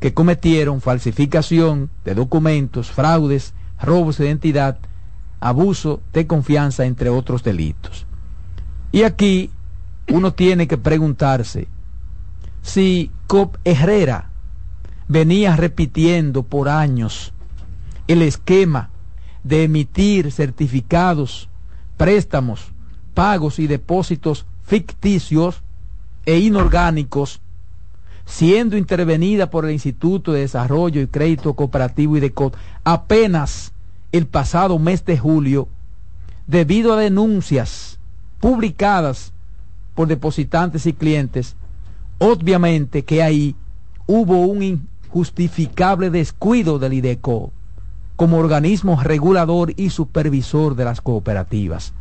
que cometieron falsificación de documentos, fraudes, robos de identidad, abuso de confianza, entre otros delitos. Y aquí uno tiene que preguntarse si COP Herrera venía repitiendo por años el esquema de emitir certificados, préstamos, pagos y depósitos ficticios e inorgánicos, siendo intervenida por el Instituto de Desarrollo y Crédito Cooperativo y de COP apenas el pasado mes de julio, debido a denuncias publicadas por depositantes y clientes, obviamente que ahí hubo un injustificable descuido del IDECO como organismo regulador y supervisor de las cooperativas.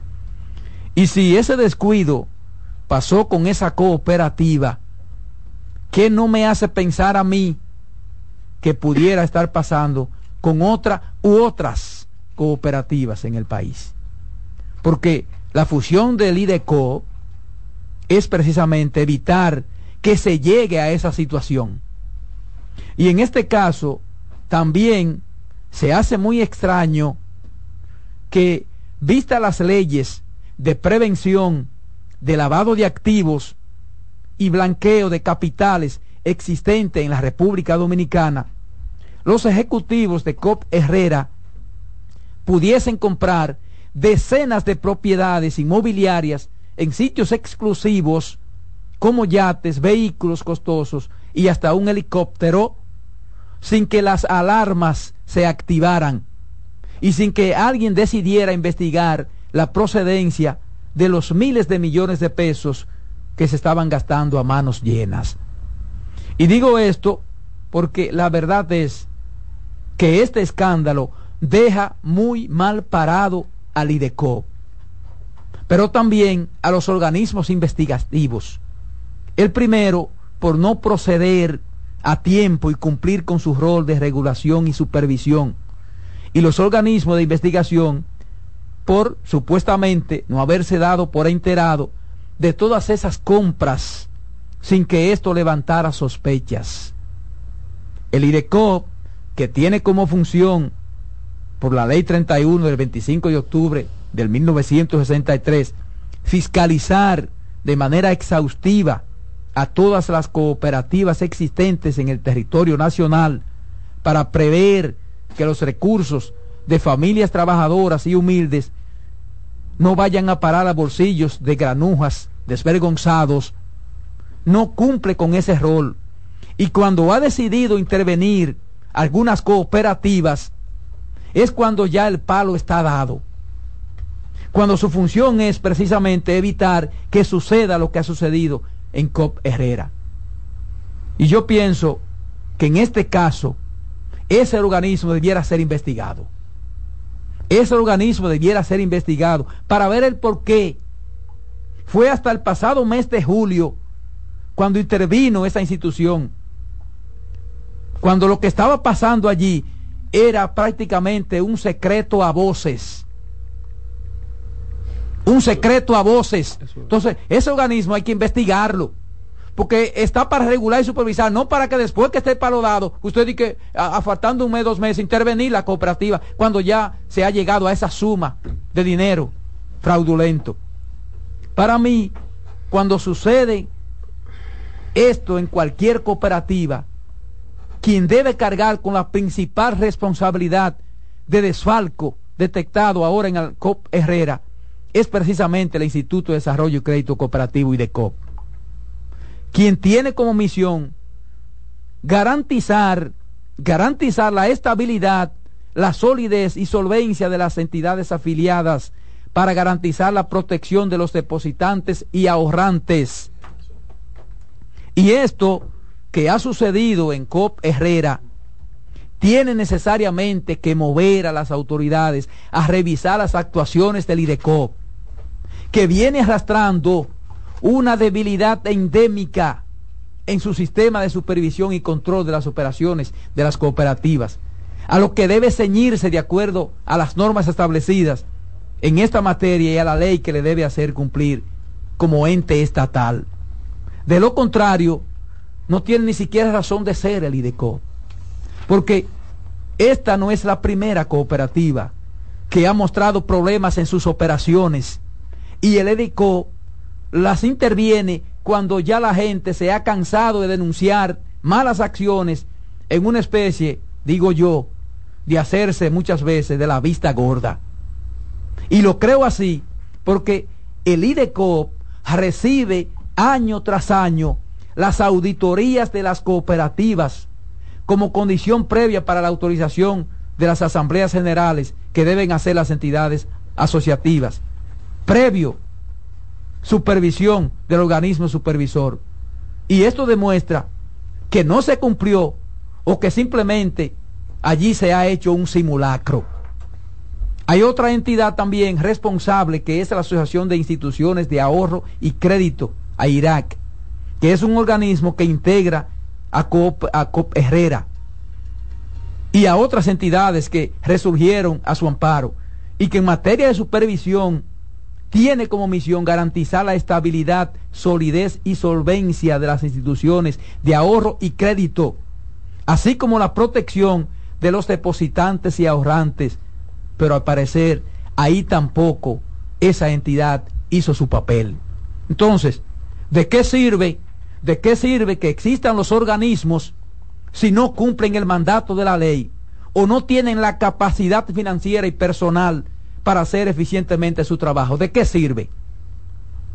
Y si ese descuido pasó con esa cooperativa, ¿qué no me hace pensar a mí que pudiera estar pasando con otra u otras cooperativas en el país? Porque la fusión del IDECO es precisamente evitar que se llegue a esa situación. Y en este caso, también se hace muy extraño que, vista las leyes de prevención de lavado de activos y blanqueo de capitales existente en la República Dominicana, los ejecutivos de COP Herrera pudiesen comprar decenas de propiedades inmobiliarias en sitios exclusivos como yates, vehículos costosos y hasta un helicóptero sin que las alarmas se activaran y sin que alguien decidiera investigar la procedencia de los miles de millones de pesos que se estaban gastando a manos llenas. Y digo esto porque la verdad es que este escándalo deja muy mal parado al IDECO, pero también a los organismos investigativos. El primero, por no proceder a tiempo y cumplir con su rol de regulación y supervisión. Y los organismos de investigación, por supuestamente no haberse dado por enterado de todas esas compras sin que esto levantara sospechas. El IRECOP, que tiene como función por la ley 31 del 25 de octubre del 1963, fiscalizar de manera exhaustiva a todas las cooperativas existentes en el territorio nacional para prever que los recursos de familias trabajadoras y humildes no vayan a parar a bolsillos de granujas desvergonzados, no cumple con ese rol. Y cuando ha decidido intervenir algunas cooperativas, es cuando ya el palo está dado. Cuando su función es precisamente evitar que suceda lo que ha sucedido en COP Herrera. Y yo pienso que en este caso ese organismo debiera ser investigado. Ese organismo debiera ser investigado para ver el por qué. Fue hasta el pasado mes de julio cuando intervino esa institución, cuando lo que estaba pasando allí era prácticamente un secreto a voces. Un secreto a voces. Entonces, ese organismo hay que investigarlo. Porque está para regular y supervisar, no para que después que esté palo dado, usted diga que a, faltando un mes, dos meses, intervenir la cooperativa cuando ya se ha llegado a esa suma de dinero fraudulento. Para mí, cuando sucede esto en cualquier cooperativa, quien debe cargar con la principal responsabilidad de desfalco detectado ahora en el COP Herrera es precisamente el Instituto de Desarrollo y Crédito Cooperativo y de COP, quien tiene como misión garantizar, garantizar la estabilidad, la solidez y solvencia de las entidades afiliadas para garantizar la protección de los depositantes y ahorrantes. Y esto que ha sucedido en COP Herrera tiene necesariamente que mover a las autoridades a revisar las actuaciones del IDECOP, que viene arrastrando una debilidad endémica en su sistema de supervisión y control de las operaciones de las cooperativas, a lo que debe ceñirse de acuerdo a las normas establecidas en esta materia y a la ley que le debe hacer cumplir como ente estatal. De lo contrario, no tiene ni siquiera razón de ser el IDECO. Porque esta no es la primera cooperativa que ha mostrado problemas en sus operaciones y el IDECO las interviene cuando ya la gente se ha cansado de denunciar malas acciones en una especie, digo yo, de hacerse muchas veces de la vista gorda. Y lo creo así porque el IDECO recibe año tras año las auditorías de las cooperativas como condición previa para la autorización de las asambleas generales que deben hacer las entidades asociativas. Previo supervisión del organismo supervisor. Y esto demuestra que no se cumplió o que simplemente allí se ha hecho un simulacro. Hay otra entidad también responsable que es la Asociación de Instituciones de Ahorro y Crédito, a Irak, que es un organismo que integra a COP, a Herrera y a otras entidades que resurgieron a su amparo y que en materia de supervisión tiene como misión garantizar la estabilidad, solidez y solvencia de las instituciones de ahorro y crédito, así como la protección de los depositantes y ahorrantes. Pero al parecer ahí tampoco esa entidad hizo su papel. Entonces, ¿de qué sirve? ¿De qué sirve que existan los organismos si no cumplen el mandato de la ley o no tienen la capacidad financiera y personal para hacer eficientemente su trabajo. ¿De qué sirve?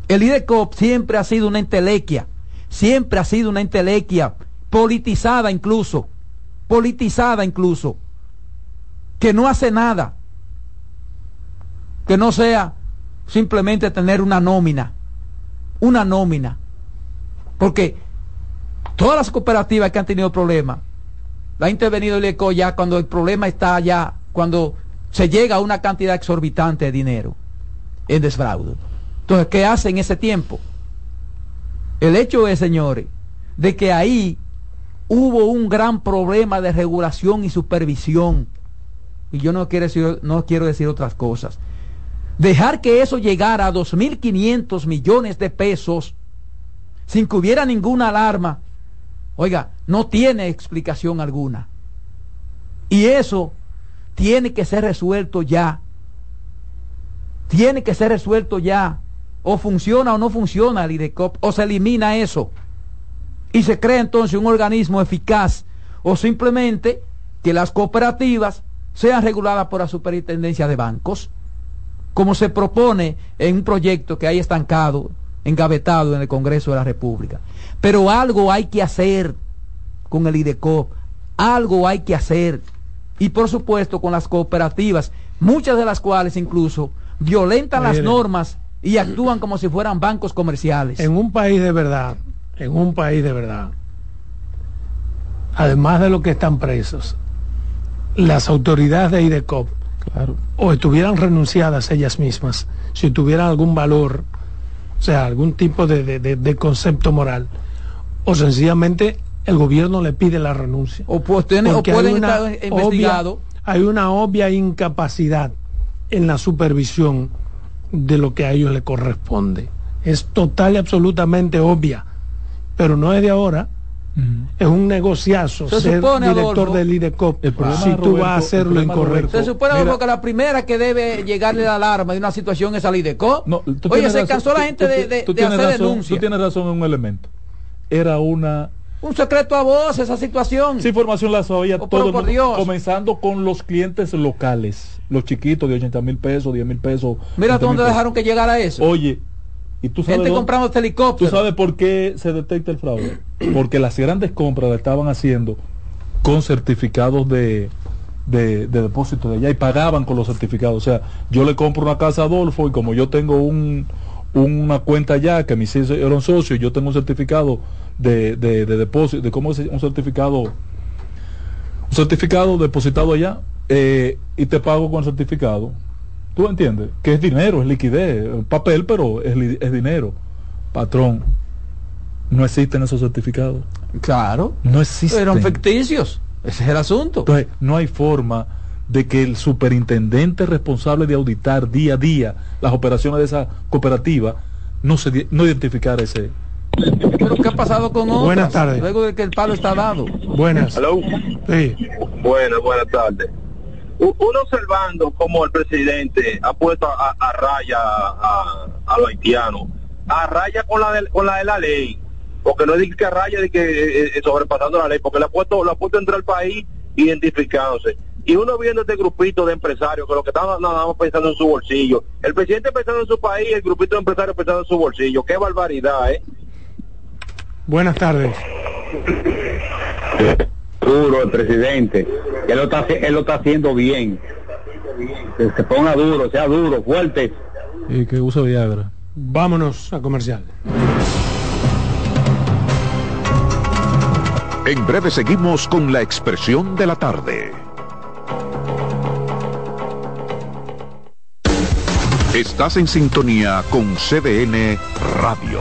El IDECOP siempre ha sido una entelequia, siempre ha sido una entelequia politizada incluso, politizada incluso, que no hace nada, que no sea simplemente tener una nómina, una nómina, porque todas las cooperativas que han tenido problemas, la ha intervenido el IDECOP ya cuando el problema está ya, cuando se llega a una cantidad exorbitante de dinero en desfraudo. Entonces, ¿qué hace en ese tiempo? El hecho es, señores, de que ahí hubo un gran problema de regulación y supervisión. Y yo no quiero decir, no quiero decir otras cosas. Dejar que eso llegara a 2.500 millones de pesos sin que hubiera ninguna alarma, oiga, no tiene explicación alguna. Y eso tiene que ser resuelto ya. Tiene que ser resuelto ya. O funciona o no funciona el IDECOP, o se elimina eso. Y se crea entonces un organismo eficaz, o simplemente que las cooperativas sean reguladas por la superintendencia de bancos, como se propone en un proyecto que hay estancado, engavetado en el Congreso de la República. Pero algo hay que hacer con el IDECOP, algo hay que hacer y por supuesto con las cooperativas, muchas de las cuales incluso violentan las normas y actúan como si fueran bancos comerciales. En un país de verdad, en un país de verdad, además de los que están presos, las autoridades de IDECOP o estuvieran renunciadas ellas mismas, si tuvieran algún valor, sea, algún tipo de, de concepto moral, o sencillamente el gobierno le pide la renuncia. O, pues, pueden estar investigados. Hay una obvia incapacidad en la supervisión de lo que a ellos le corresponde. Es total y absolutamente obvia, pero no es de ahora. Es un negociazo se ser supone, director del IDECOP si tú vas a hacer lo incorrecto. Se supone que la primera que debe llegarle la alarma de una situación es al IDECOP. Oye, se cansó la gente de, de, hacer denuncias. Tú tienes razón en un elemento. Era una un secreto a voz esa situación. Esa información la sabía oh, todo comenzando con los clientes locales, los chiquitos de 80 mil pesos, 10 mil pesos. Mira dónde dejaron que llegara eso. Oye, y tú sabes. Gente comprando este helicóptero. ¿Tú sabes por qué se detecta el fraude? Porque las grandes compras la estaban haciendo con certificados de, de, depósito de allá y pagaban con los certificados. O sea, yo le compro una casa a Adolfo y como yo tengo un, una cuenta allá, que mis hijos eran socios, y yo tengo un certificado de, de, depósito, de cómo es un certificado, un certificado depositado allá eh, y te pago con el certificado. ¿Tú entiendes? Que es dinero, es liquidez, papel, pero es, es dinero. Patrón, no existen esos certificados. Claro. No existen. Eran ficticios. Ese es el asunto. Entonces, no hay forma de que el superintendente responsable de auditar día a día las operaciones de esa cooperativa no se no identificara ese Pero ¿qué ha pasado con otras? Buenas tardes. Luego de que el palo está dado. Buenas. Hello. Sí. Buenas, buenas tardes. Uno observando cómo el presidente ha puesto a, a raya a, a los haitianos, a raya con la de, con la de la ley, porque no es que a raya de que eh, eh, sobrepasando la ley, porque le ha puesto, lo ha puesto entre el país identificándose. Y uno viendo este grupito de empresarios que lo que estaban nada más pensando en su bolsillo. El presidente pensando en su país, el grupito de empresarios pensando en su bolsillo. Qué barbaridad, ¿eh? Buenas tardes. duro el presidente. Él lo está, él lo está haciendo bien. Que se ponga duro, sea duro, fuerte. Y que usa Viagra. Vámonos a comercial. En breve seguimos con la expresión de la tarde. Estás en sintonía con CDN Radio.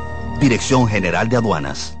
Dirección General de Aduanas.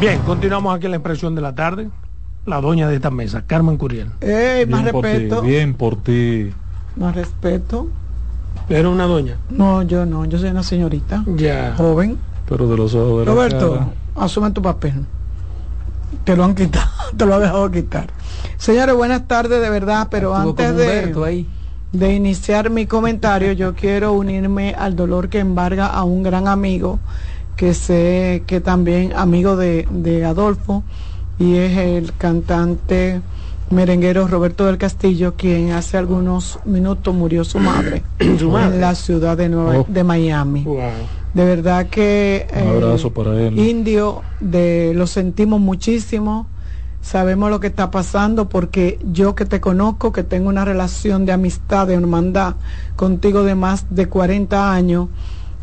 Bien, continuamos aquí en la expresión de la tarde. La doña de esta mesa, Carmen Curiel. Ey, más Bien por ti, respeto. bien por ti. Más respeto. ¿Era una doña? No, yo no, yo soy una señorita. Ya. Joven. Pero de los ojos de la Roberto, cara. asume tu papel. Te lo han quitado, te lo ha dejado quitar. Señores, buenas tardes de verdad, pero Estuvo antes ahí. de iniciar mi comentario, yo quiero unirme al dolor que embarga a un gran amigo, que sé que también amigo de, de Adolfo, y es el cantante merenguero Roberto del Castillo, quien hace algunos minutos murió su madre, Su madre. en la ciudad de, Nueva- Oh. de Miami. Wow. De verdad que Un abrazo para él. Indio, de lo sentimos muchísimo. Sabemos lo que está pasando porque yo que te conozco, que tengo una relación de amistad, de hermandad contigo de más de 40 años,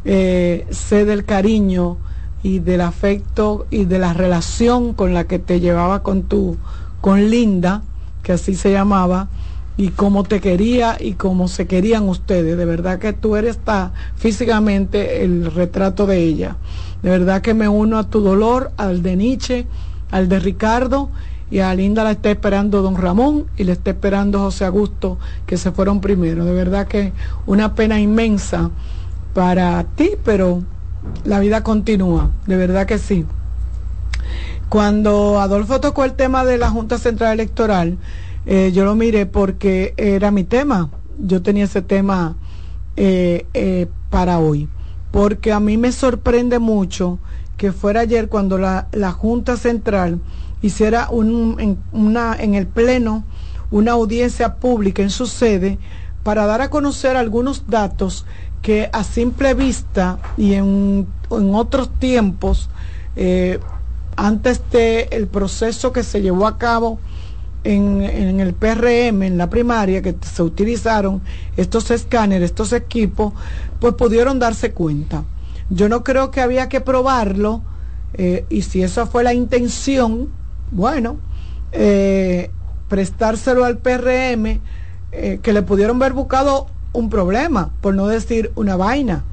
eh, sé del cariño y del afecto y de la relación con la que te llevaba con tu, con Linda, que así se llamaba, y cómo te quería y cómo se querían ustedes. De verdad que tú eres está físicamente el retrato de ella. De verdad que me uno a tu dolor, al de Nietzsche, al de Ricardo y a Linda la está esperando don Ramón y le está esperando José Augusto que se fueron primero. De verdad que una pena inmensa para ti, pero la vida continúa, de verdad que sí. Cuando Adolfo tocó el tema de la Junta Central Electoral, eh, yo lo miré porque era mi tema. Yo tenía ese tema eh, eh, para hoy. Porque a mí me sorprende mucho que fuera ayer cuando la, la Junta Central hiciera un, en, una, en el Pleno una audiencia pública en su sede para dar a conocer algunos datos que a simple vista y en, en otros tiempos eh, antes del el proceso que se llevó a cabo en, en, el PRM, en la primaria, que se utilizaron estos escáneres, estos equipos, pues pudieron darse cuenta. Yo no creo que había que probarlo, eh, y si esa fue la intención, bueno, eh, prestárselo al PRM, que le pudieron haber buscado un problema, por no decir una vaina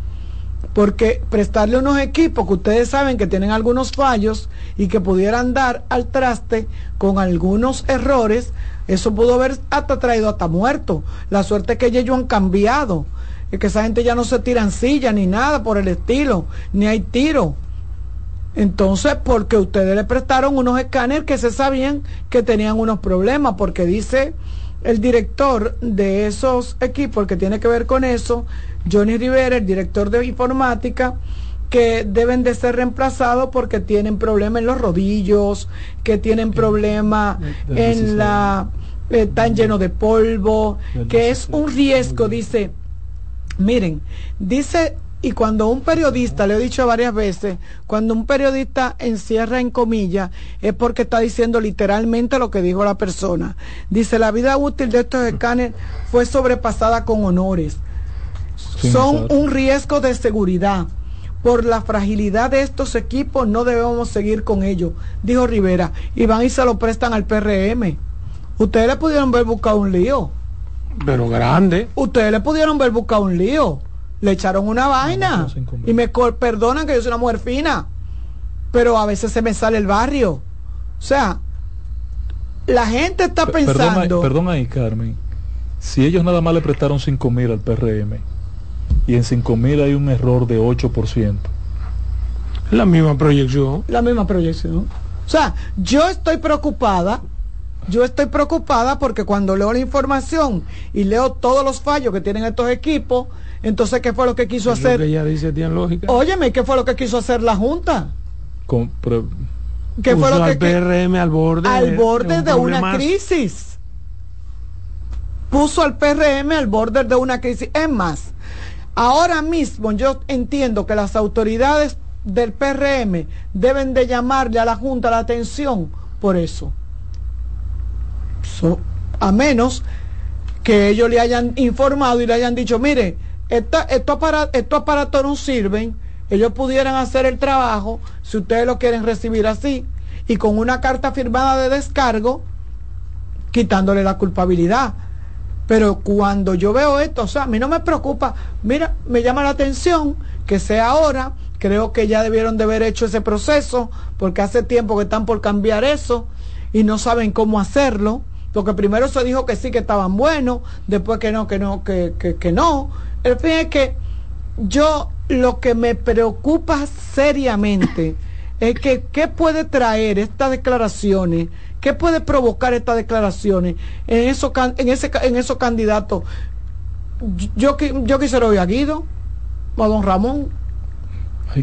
porque prestarle unos equipos que ustedes saben que tienen algunos fallos y que pudieran dar al traste con algunos errores, eso pudo haber hasta traído hasta muerto. La suerte es que ellos han cambiado, es que esa gente ya no se tira en silla ni nada por el estilo, ni hay tiro. Entonces, porque ustedes le prestaron unos escáneres que se sabían que tenían unos problemas, porque dice el director de esos equipos, que tiene que ver con eso, Johnny Rivera, el director de informática, que deben de ser reemplazados porque tienen problemas en los rodillos, que tienen problemas en la... Eh, están llenos de polvo, que es un riesgo, dice, miren, dice y cuando un periodista, le he dicho varias veces, cuando un periodista encierra en comillas, es porque está diciendo literalmente lo que dijo la persona. Dice, la vida útil de estos escáneres fue sobrepasada con honores. Son un riesgo de seguridad. Por la fragilidad de estos equipos no debemos seguir con ellos, dijo Rivera. Y van y se lo prestan al PRM. Ustedes le pudieron ver buscar un lío. Pero grande. Ustedes le pudieron ver buscar un lío le echaron una vaina. y me perdonan que yo soy una mujer fina, pero a veces se me sale el barrio. O sea, la gente está pensando... Perdón ahí, Carmen. Si ellos nada más le prestaron 5 mil al PRM y en 5 mil hay un error de 8%. La misma proyección. La misma proyección. O sea, yo estoy preocupada yo estoy preocupada porque cuando leo la información y leo todos los fallos que tienen estos equipos, entonces, ¿qué fue lo que quiso hacer? Lo que ella dice tiene lógica. Óyeme, ¿qué fue lo que quiso hacer la Junta? Con, ¿Qué fue lo que al PRM al borde al borde de, una crisis? Puso al PRM al borde de una crisis. Es más, ahora mismo yo entiendo que las autoridades del PRM deben de llamarle a la Junta la atención por eso. a menos que ellos le hayan informado y le hayan dicho, mire, estos aparatos no sirven, ellos pudieran hacer el trabajo, si ustedes lo quieren recibir así, y con una carta firmada de descargo, quitándole la culpabilidad. Pero cuando yo veo esto, o sea, a mí no me preocupa, mira, me llama la atención que sea ahora, creo que ya debieron de haber hecho ese proceso, porque hace tiempo que están por cambiar eso y no saben cómo hacerlo, porque primero se dijo que sí, que estaban buenos, después que no, que no, que, que no, el fin es que yo lo que me preocupa seriamente es que qué puede traer estas declaraciones, qué puede provocar estas declaraciones en, eso, en, ese, en esos candidatos. Yo, yo quisiera oír a Guido, a don Ramón,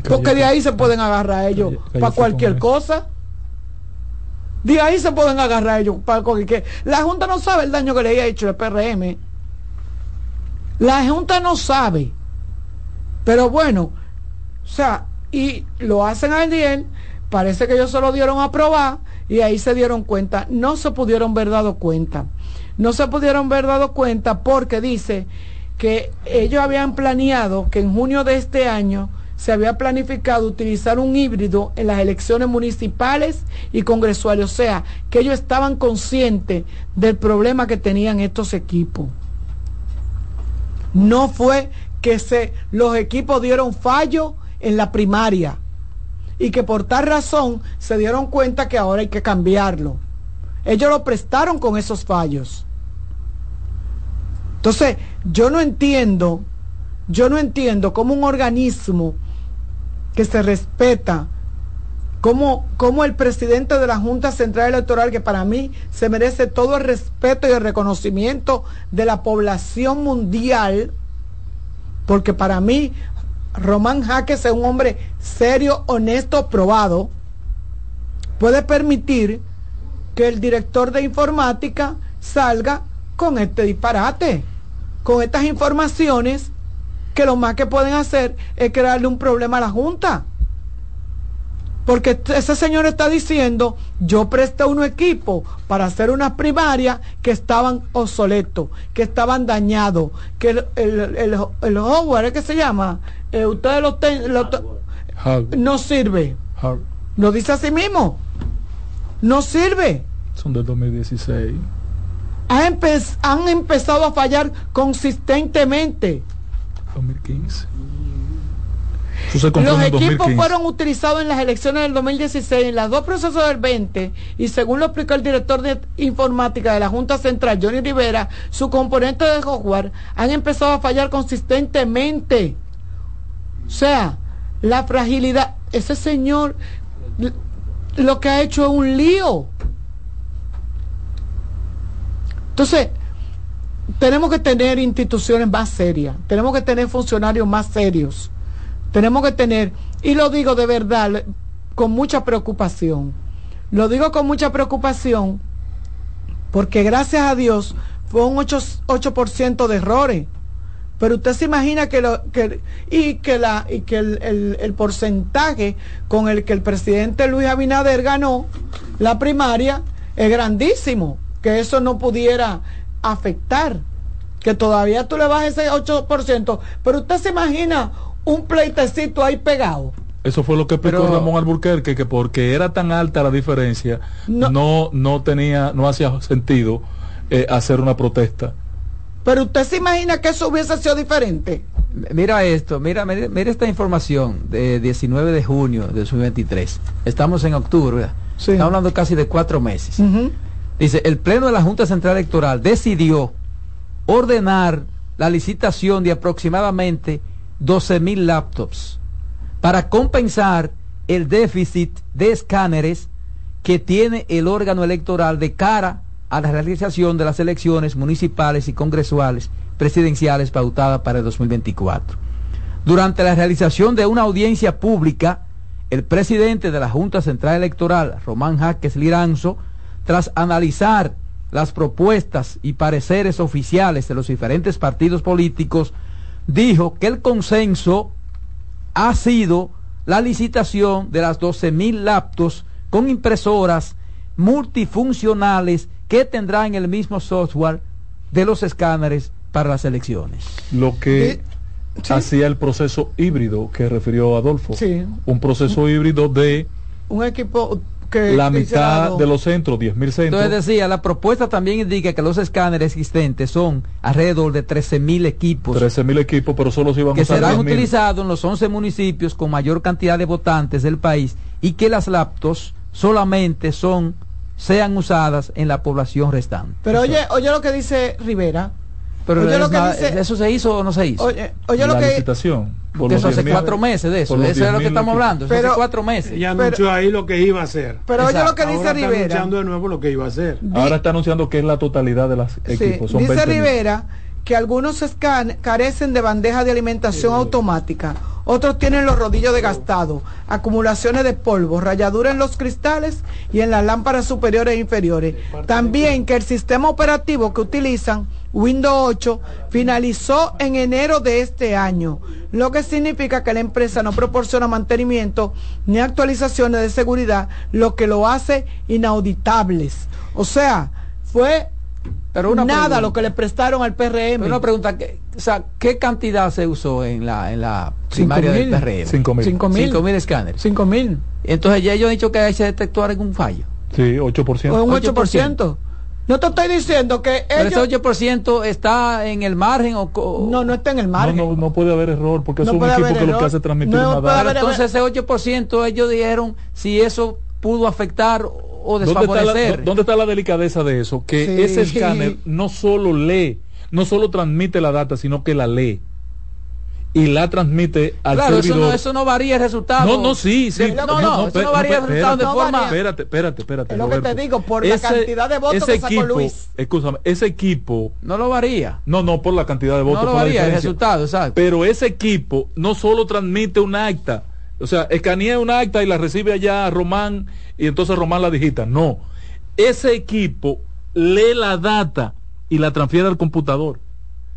porque de ahí se pueden agarrar ellos para cualquier cosa. De ahí se pueden agarrar ellos para cualquier... La Junta no sabe el daño que le haya hecho el PRM la Junta no sabe. Pero bueno, o sea, y lo hacen al día, parece que ellos se lo dieron a probar y ahí se dieron cuenta. No se pudieron ver dado cuenta. No se pudieron ver dado cuenta porque dice que ellos habían planeado que en junio de este año se había planificado utilizar un híbrido en las elecciones municipales y congresuales, o sea, que ellos estaban conscientes del problema que tenían estos equipos. No fue que se, los equipos dieron fallo en la primaria y que por tal razón se dieron cuenta que ahora hay que cambiarlo. Ellos lo prestaron con esos fallos. Entonces, yo no entiendo, yo no entiendo cómo un organismo que se respeta, como, el presidente de la Junta Central Electoral, que para mí se merece todo el respeto y el reconocimiento de la población mundial, porque para mí Román Jaques es un hombre serio, honesto, probado, puede permitir que el director de informática salga con este disparate, con estas informaciones que lo más que pueden hacer es crearle un problema a la Junta. Porque ese señor está diciendo, yo presté un equipo para hacer unas primarias que estaban obsoletos, que estaban dañados, que el, el, el, hardware, ¿qué se llama? Eh, ustedes lo, no sirve. Lo dice así mismo. No sirve. Son del 2016. han empezado a fallar consistentemente. 2015. Los equipos fueron utilizados en las elecciones del 2016, en las dos procesos del 20, y según lo explicó el director de informática de la Junta Central, Johnny Rivera, su componente de software han empezado a fallar consistentemente. O sea, la fragilidad, ese señor lo que ha hecho es un lío. Entonces, tenemos que tener instituciones más serias, tenemos que tener funcionarios más serios, tenemos que tener, y lo digo de verdad, con mucha preocupación, lo digo con mucha preocupación porque gracias a Dios fue un 8%, de errores. Pero usted se imagina que, lo, que y que, la, y que el, el porcentaje con el que el presidente Luis Abinader ganó la primaria es grandísimo, que eso no pudiera afectar, que todavía tú le vas ese 8%, pero usted se imagina un pleitecito ahí pegado. Eso fue lo que explicó Ramón Alburquerque, que porque era tan alta la diferencia, no, no, tenía, no hacía sentido eh, hacer una protesta. Pero usted se imagina que eso hubiese sido diferente. Mira esto, mira, mira, esta información de 19 de junio de 2023. Estamos en octubre, estamos hablando casi de cuatro meses. Dice, el Pleno de la Junta Central Electoral decidió ordenar la licitación de aproximadamente 12 mil laptops para compensar el déficit de escáneres que tiene el órgano electoral de cara a la realización de las elecciones municipales y congresuales presidenciales pautadas para el 2024. Durante la realización de una audiencia pública, el presidente de la Junta Central Electoral, Román Jaques Liranzo, tras analizar las propuestas y pareceres oficiales de los diferentes partidos políticos, dijo que el consenso ha sido la licitación de las 12 mil laptops con impresoras multifuncionales que tendrán el mismo software de los escáneres para las elecciones. Lo que hacía el proceso híbrido que refirió Adolfo. Un proceso híbrido de... Un equipo la mitad de los centros, 10.000 centros. Entonces decía, la propuesta también indica que los escáneres existentes son alrededor de 13.000 equipos. 13.000 equipos, pero solo se iban a usar serán utilizados en los 11 municipios con mayor cantidad de votantes del país y que las laptops solamente son sean usadas en la población restante. Pero oye, oye lo que dice Rivera, pero lo que dice, ¿eso se hizo o no se hizo? Oye, oye lo la que licitación. De eso hace cuatro meses de eso. De eso es lo que estamos hablando. Eso hace cuatro meses. Ya anunció ahí lo que iba a hacer. Pero oye lo que dice Ahora Rivera. Está anunciando de nuevo lo que iba a hacer. Ahora está anunciando que es la totalidad de las equipos. dice Rivera que algunos carecen de bandeja de alimentación automática. Otros tienen los rodillos desgastados, acumulaciones de polvo, rayaduras en los cristales y en las lámparas superiores e inferiores. También que el sistema operativo que utilizan Windows 8 finalizó en enero de este año, lo que significa que la empresa no proporciona mantenimiento ni actualizaciones de seguridad, lo que lo hace inauditables. O sea, fue Pero una Nada pregunta. lo que le prestaron al PRM. Una pregunta, ¿qué, o sea, ¿qué cantidad se usó en la, en la primaria del mil. PRM? Cinco mil. Cinco mil. Cinco mil escáneres. 5 mil. Entonces ya ellos han dicho que ahí se detectó algún fallo. Sí, 8%. O un 8%. 8%. No te estoy diciendo que Pero ellos... ese 8% está en el margen o... co- No, no está en el No, margen. no, no puede haber error porque No es un equipo que lo error. que hace es transmitir No una puede data. Pero haber- entonces ese 8% ellos dijeron si eso pudo afectar o ¿Dónde está, la. ¿Dónde está la delicadeza de eso? Que Sí. ese escáner no solo lee, no solo transmite la data, sino que la lee. Y la transmite al claro, eso no, eso no varía el resultado. No, no, sí, sí. De- no, no, eso pe- no varía el resultado de no forma... Espérate, espérate, espérate. Es lo que te digo, por la cantidad de votos ese que sacó equipo, Luis. Escúchame, ese equipo, No lo varía. no, no por la cantidad de votos, No lo varía el resultado, exacto. Pero ese equipo no solo transmite un acta, o sea, escanea un acta y la recibe allá Román y entonces Román la digita. No, ese equipo lee la data y la transfiere al computador.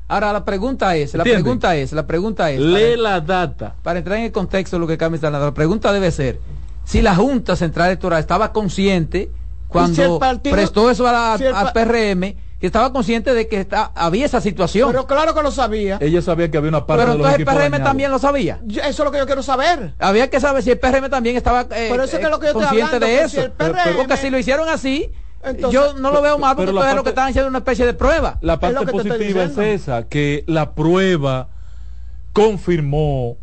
Ahora la pregunta es, la pregunta es, la pregunta es... Lee para- la data. para entrar en el contexto de lo que Carmen está hablando, la pregunta debe ser si la Junta Central Electoral estaba consciente cuando si el partido- prestó eso a la- si el al pa- PRM, que estaba consciente de que está, había esa situación. Pero claro que lo sabía. Ella sabía que había una parte Pero de los entonces el PRM dañados. también lo sabía. Yo- Eso es lo que yo quiero saber. Había que saber si el PRM también estaba eh, Por eso es que eh, lo que yo estoy consciente hablando, de eso. si el PRM Porque si lo hicieron así, Entonces- yo no lo veo mal porque pero la entonces lo que están haciendo es una especie de prueba. La parte positiva es esa, que la prueba confirmó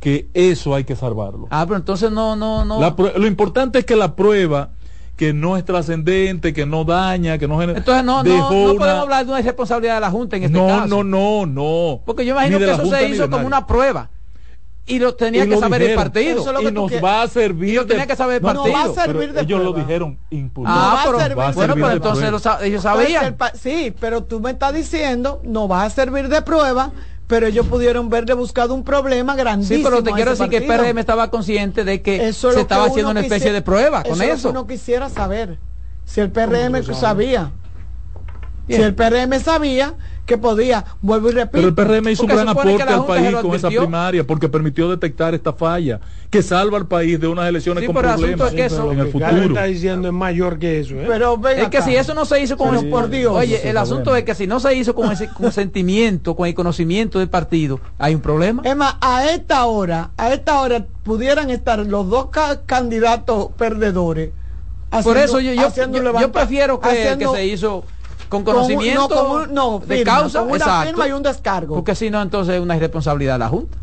que eso hay que salvarlo. Ah, pero entonces no, no, no. La lo importante es que la prueba, que no es trascendente, que no daña, que no genera... Entonces no, no, dejó no una- podemos hablar de una irresponsabilidad de la Junta en este no, caso. no, no, no. Porque yo imagino que la eso Junta se hizo como una prueba. Y lo tenía Y que lo saber el partido. Eso es lo que y nos va a servir Y lo tenía que saber el No, No partido. va a servir pero de ellos lo dijeron impulsor. Ah, pero, servir bueno, pero entonces prueba. lo sa- ellos Entonces, sabían. el sí, pero tú me estás diciendo, no va a servir de prueba, pero ellos pudieron verle buscado un problema grandísimo. Sí, pero te quiero decir que el. PRM estaba consciente de que Eso es se que estaba haciendo una especie quisiera- de prueba con es lo que eso. uno quisiera saber. Si el PRM sabía. Bien. Si el PRM sabía que podía, vuelvo y repito. Pero el PRM hizo un gran que aporte al país con esa primaria, porque permitió detectar esta falla, que salva al país de unas elecciones Sí, con pero el asunto problemas es que eso- en el Lo que está diciendo es mayor que eso. ¿eh? Pero Es que si eso no se hizo con Pero ese, por Dios. oye, el asunto problema. es que si no se hizo con ese consentimiento, con el conocimiento del partido, hay un problema. Es más, a esta hora, a esta hora pudieran estar los dos ca- candidatos perdedores. Por haciendo- eso yo, yo, haciendo yo- yo levanta- prefiero creer haciendo- que se hizo con con conocimiento no, con un- no, de firma, causa, con una exacto, firma y un descargo. porque si no entonces es una irresponsabilidad de la Junta.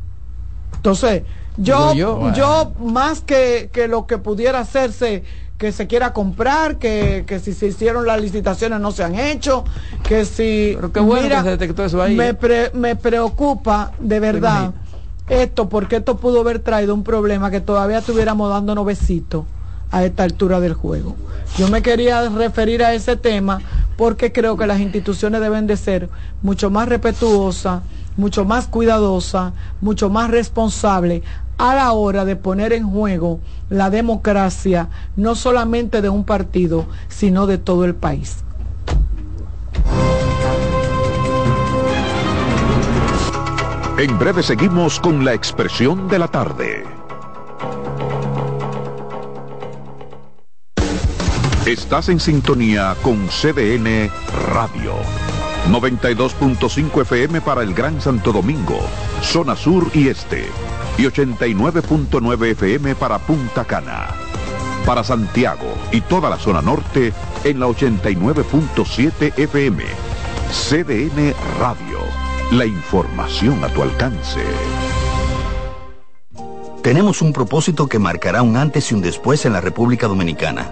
Entonces, yo, yo. yo, más que, que lo que pudiera hacerse, que se quiera comprar, que, que si se hicieron las licitaciones no se han hecho, que si... Pero qué bueno que se detectó eso ahí, Me, pre- me preocupa de verdad esto, porque esto pudo haber traído un problema que todavía estuviéramos dándonos besitos a esta altura del juego. Yo me quería referir a ese tema porque creo que las instituciones deben de ser mucho más respetuosas, mucho más cuidadosas, mucho más responsables a la hora de poner en juego la democracia, no solamente de un partido, sino de todo el país. En breve seguimos con la expresión de la tarde. Estás en sintonía con CDN Radio. 92.5 FM para el Gran Santo Domingo, zona sur y este. Y 89.9 FM para Punta Cana. Para Santiago y toda la zona norte en la 89.7 FM. CDN Radio. La información a tu alcance. Tenemos un propósito que marcará un antes y un después en la República Dominicana.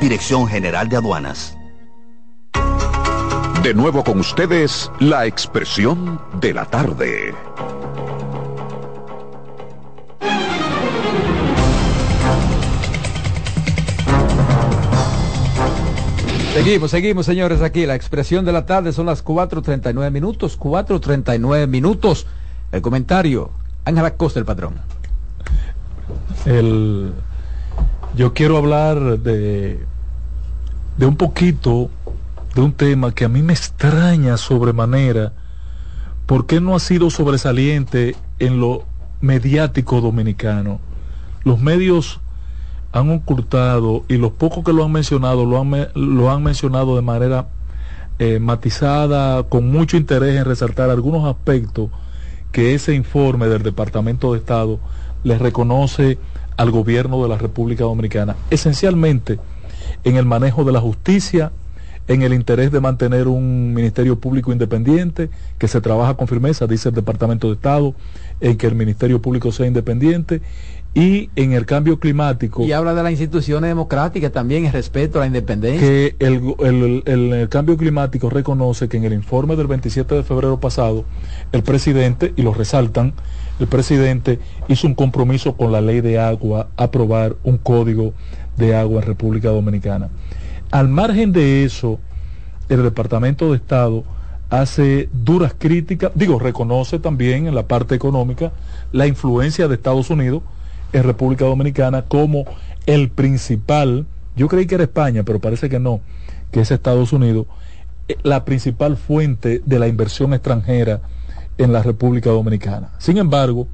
Dirección General de Aduanas. De nuevo con ustedes, la expresión de la tarde. Seguimos, seguimos, señores, aquí. La expresión de la tarde son las 4.39 minutos. 4.39 minutos. El comentario. Ángela Costa, el patrón. El, yo quiero hablar de, de un poquito de un tema que a mí me extraña sobremanera. ¿Por qué no ha sido sobresaliente en lo mediático dominicano? Los medios han ocultado y los pocos que lo han mencionado lo han, lo han mencionado de manera eh, matizada, con mucho interés en resaltar algunos aspectos que ese informe del Departamento de Estado le reconoce al gobierno de la República Dominicana, esencialmente en el manejo de la justicia, en el interés de mantener un Ministerio Público independiente, que se trabaja con firmeza, dice el Departamento de Estado, en que el Ministerio Público sea independiente y en el cambio climático. Y habla de las instituciones democráticas también, el respeto a la independencia. Que el, el, el, el, cambio climático reconoce que en el informe del 27 de febrero pasado, el presidente, y lo resaltan, el presidente hizo un compromiso con la ley de agua, aprobar un código de agua en República Dominicana. Al margen de eso, el Departamento de Estado hace duras críticas, digo, reconoce también en la parte económica la influencia de Estados Unidos en República Dominicana como el principal, yo creí que era España, pero parece que no, que es Estados Unidos, eh, la principal fuente de la inversión extranjera en la República Dominicana. Sin embargo,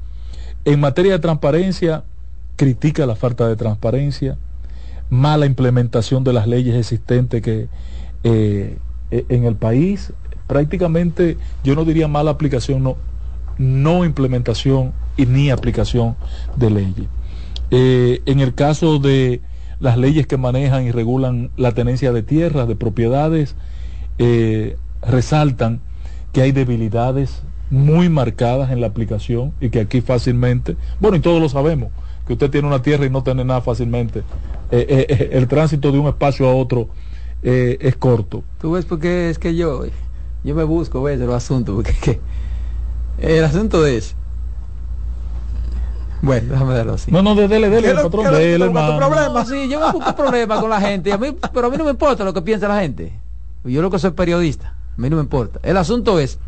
en materia de transparencia, critica la falta de transparencia, mala implementación de las leyes existentes que eh, e, en el país, prácticamente yo no diría mala aplicación, no, no implementación y ni aplicación de leyes. Eh, en el caso de las leyes que manejan y regulan la tenencia de tierras, de propiedades, eh, resaltan que hay debilidades muy marcadas en la aplicación y que aquí fácilmente, bueno, y todos lo sabemos, que usted tiene una tierra y no tiene nada fácilmente. Eh, el tránsito de un espacio a otro es corto. Tú ves porque es que yo, yo me busco, ves, los asuntos, porque que, el asunto es... Bueno, déjame darlo así. No, no, dele, dele, el patrón, dele, hermano. problema? Sí, yo me busco problemas con la gente, a mí, pero a mí no me importa lo que piensa la gente. Yo lo que soy periodista, a mí no me importa. El asunto es,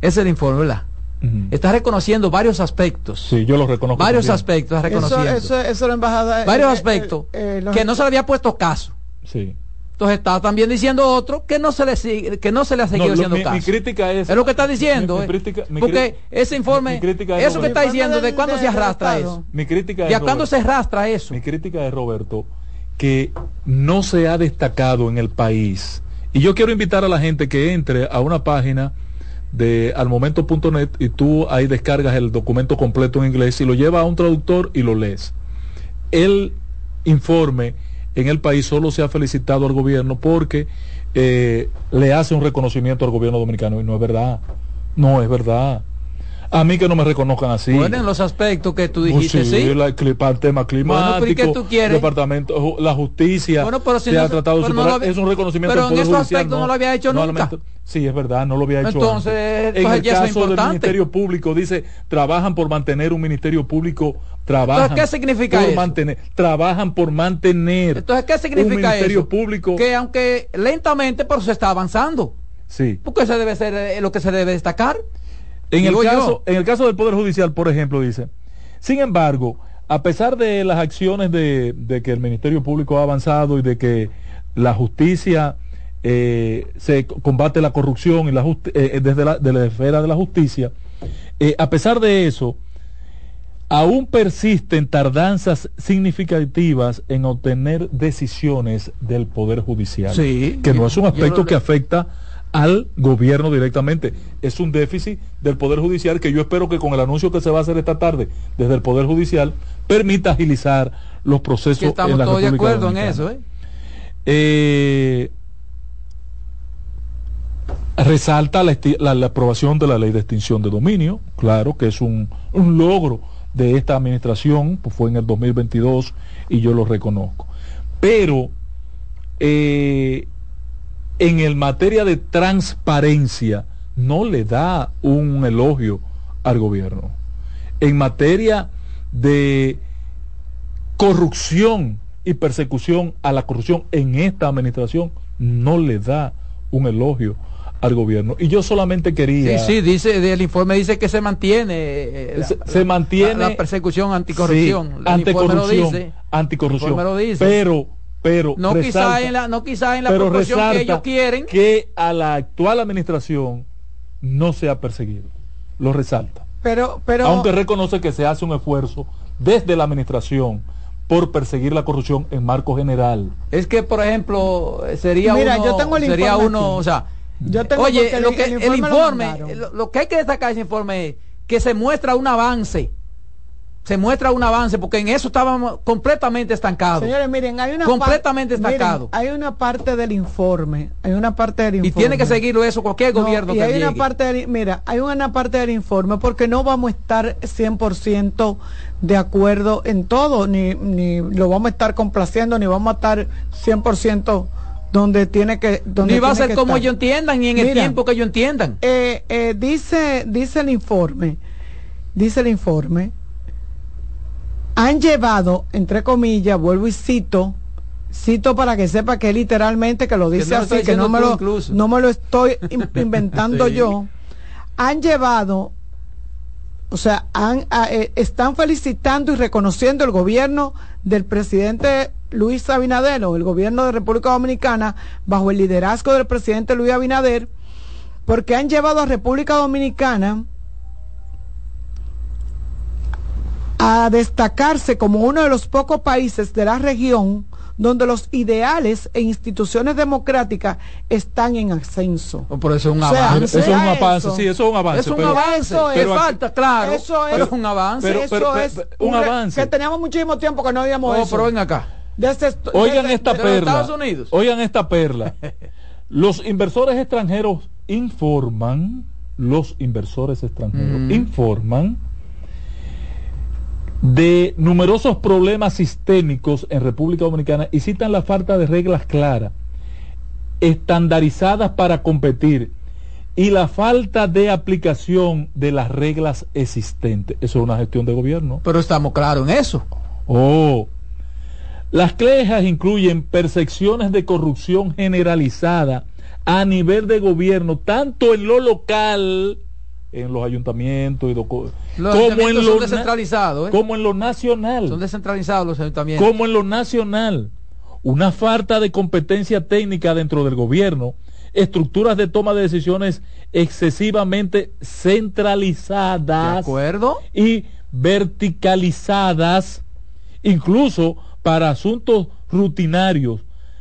es el informe, ¿verdad? Uh -huh. Está reconociendo varios aspectos. Sí, yo lo reconozco. Varios también. aspectos reconociendo. Eso, eso, eso la embajada. Varios eh, aspectos eh, eh, los... que no se le había puesto caso. Sí. Entonces está también diciendo otro que no se le sigue, que no se le ha seguido no, haciendo mi, caso. Mi crítica es. Es lo que está diciendo. Mi, mi crítica, porque ese informe, eso que está diciendo, ¿de cuándo se arrastra eso? Mi crítica ¿De cuándo se arrastra eso? Mi crítica es, Roberto, que no se ha destacado en el país. Y yo quiero invitar a la gente que entre a una página de almomento.net y tú ahí descargas el documento completo en inglés y lo llevas a un traductor y lo lees. El informe en el país solo se ha felicitado al gobierno porque eh, le hace un reconocimiento al gobierno dominicano y no es verdad. No es verdad. A mí que no me reconozcan así. Bueno, en los aspectos que tú Pues dijiste, sí. la- el tema climático, Bueno, pero ¿y qué tú quieres? departamento, la justicia Bueno, pero si se no ha tratado de no superar, había- es un reconocimiento pero en esos aspectos no lo había hecho no nunca. lamento- Sí, es verdad, no lo había hecho Entonces, antes. En entonces el ya eso es caso del. Ministerio Público, dice, trabajan por mantener un Ministerio Público, trabajan Entonces, ¿qué significa por eso? mantener, trabajan por mantener Entonces, ¿qué un significa Ministerio eso? Público. Que aunque lentamente, pero se está avanzando. Sí. Porque eso debe ser eh, lo que se debe destacar. En el, caso, en el caso del Poder Judicial, por ejemplo, dice, sin embargo, a pesar de las acciones de, de que el Ministerio Público ha avanzado y de que la justicia eh, se combate la corrupción y la justi- eh, desde la, de la esfera de la justicia, eh, a pesar de eso, aún persisten tardanzas significativas en obtener decisiones del Poder Judicial, Sí, que no es un aspecto que afecta al gobierno directamente. Es un déficit del Poder Judicial que yo espero que con el anuncio que se va a hacer esta tarde desde el Poder Judicial permita agilizar los procesos. Que estamos en la todos de acuerdo en eso, ¿eh? Eh, resalta la- la aprobación de la ley de extinción de dominio, claro que es un, un logro de esta administración, pues fue en el 2022 y yo lo reconozco. Pero eh, en el materia de transparencia no le da un elogio al gobierno. En materia de corrupción y persecución a la corrupción en esta administración no le da un elogio al gobierno. Y yo solamente quería... Sí, sí, dice, el informe dice que se mantiene. eh, la- se, se mantiene la, la persecución anticorrupción. Sí, anticorrupción, dice. anticorrupción. Pero, pero No resalta- quizá en la, no quizá en la proporción que ellos quieren. que a la actual administración no se ha perseguido. Lo resalta. Pero, pero. Aunque reconoce que se hace un esfuerzo desde la administración por perseguir la corrupción en marco general. Es que, por ejemplo, sería Mira, uno, yo tengo el sería informe uno, aquí. o sea, Yo tengo oye, lo el- que el el informe lo informe, lo, lo que hay que destacar de ese informe es que se muestra un avance, se muestra un avance, porque en eso estábamos completamente estancados. Señores, miren, hay una Completamente miren, hay una parte del informe, hay una parte del informe. y tiene que seguirlo eso cualquier No, gobierno y que hay una parte del, mira, hay una parte del informe porque no vamos a estar 100% de acuerdo en todo, ni, ni lo vamos a estar complaciendo, ni vamos a estar 100% donde tiene que donde Ni va a ser como estar. ellos entiendan, ni en el tiempo que ellos entiendan. eh, eh, dice, dice el informe, dice el informe, han llevado, entre comillas, vuelvo y cito, cito para que sepa que literalmente, que lo dice no lo estás así, que no me, lo, incluso. no me lo estoy in- inventando Sí. yo, han llevado, o sea, han, a- eh, están felicitando y reconociendo el gobierno del presidente Luis Abinader, o el gobierno de República Dominicana, bajo el liderazgo del presidente Luis Abinader, porque han llevado a República Dominicana a destacarse como uno de los pocos países de la región donde los ideales e instituciones democráticas están en ascenso. Por eso es un O sea, avance. Eso es un avance, eso. sí, eso es un avance. Es un pero- avance, pero falta, claro. Eso es, pero es un avance. pero- eso pero- es pero- un avance. que teníamos muchísimo tiempo que no habíamos Oh, eso. pero ven acá. Desde Oigan desde- esta de perla. Estados Unidos. Oigan esta perla. Los inversores extranjeros informan, los inversores extranjeros Mm. informan de numerosos problemas sistémicos en República Dominicana y citan la falta de reglas claras, estandarizadas para competir y la falta de aplicación de las reglas existentes. Eso es una gestión de gobierno. Pero estamos claros en eso. Oh. Las quejas incluyen percepciones de corrupción generalizada a nivel de gobierno, tanto en lo local, en los ayuntamientos, y Los como, en ayuntamientos lo son na- descentralizados, ¿eh? como en lo nacional Son descentralizados los ayuntamientos. como en lo nacional, una falta de competencia técnica dentro del gobierno, estructuras de toma de decisiones excesivamente ¿De centralizadas acuerdo? y verticalizadas, incluso para asuntos rutinarios,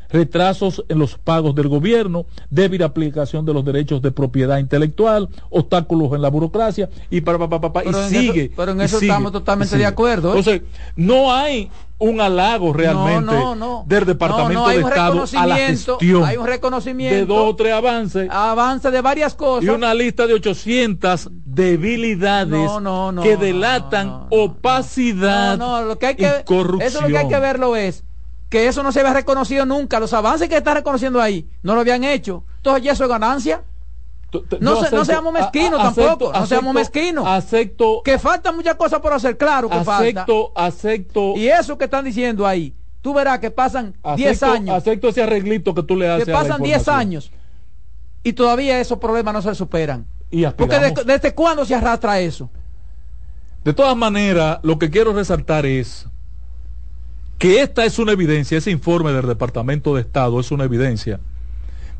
retrasos en los pagos del gobierno, débil aplicación de los derechos de propiedad intelectual, obstáculos en la burocracia y para, para, para, Pero y sigue. eso- pero en eso sigue, estamos totalmente de acuerdo, ¿eh? Entonces, no hay un halago realmente No, no, no. del Departamento de Estado a la gestión hay un reconocimiento. de dos o tres avances Avance de varias cosas. y una lista de 800 debilidades que delatan opacidad lo que hay que y corrupción. Eso lo que hay que verlo es que eso no se había reconocido nunca. Los avances que está reconociendo ahí no lo habían hecho. Entonces, ¿ya eso es ganancia? No, se- no acepto- seamos mezquinos a- a- tampoco. acepto- no seamos acepto- mezquinos. Acepto, Que faltan muchas cosas por hacer, claro que falta. acepto, acepto, Y eso que están diciendo ahí, tú verás que pasan 10 acepto- años. Acepto ese arreglito que tú le haces. que pasan 10 información. años y todavía esos problemas no se superan. Y Porque de- desde cuándo se arrastra eso? De todas maneras, lo que quiero resaltar es que esta es una evidencia, ese informe del Departamento de Estado es una evidencia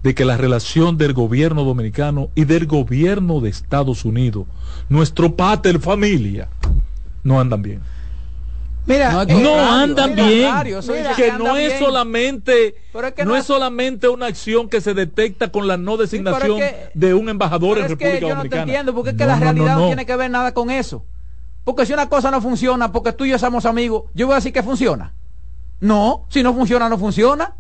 de que la relación del gobierno dominicano y del gobierno de Estados Unidos, nuestro pater familia, no andan bien. Mira, No, eh, No andan bien. que que no anda es bien. solamente Pero es que no no es solamente una acción que se detecta con la no designación que- de un embajador en es que República yo no te Dominicana. entiendo porque es que No, la no, no, realidad no, no. tiene que ver nada con eso. Porque si una cosa no funciona, porque tú y yo somos amigos, yo voy a decir que funciona. No, si no funciona, no funciona.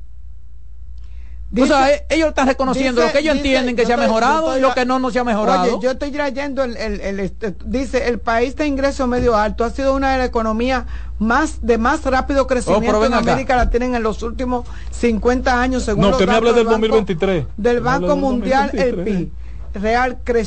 o sea, e- ellos están reconociendo dice- lo que ellos dice- entienden que se ha mejorado estoy y lo que no, no se ha mejorado. Oye, yo estoy trayendo el, el- el- este, dice el país de ingreso medio alto ha sido una de las economías más de más rápido crecimiento Oh, pero ven en acá. América Latina en los últimos 50 años según No, los que me datos hable del Banco- 2023. del Me hable Banco del Mundial el 2023. PIB real eh,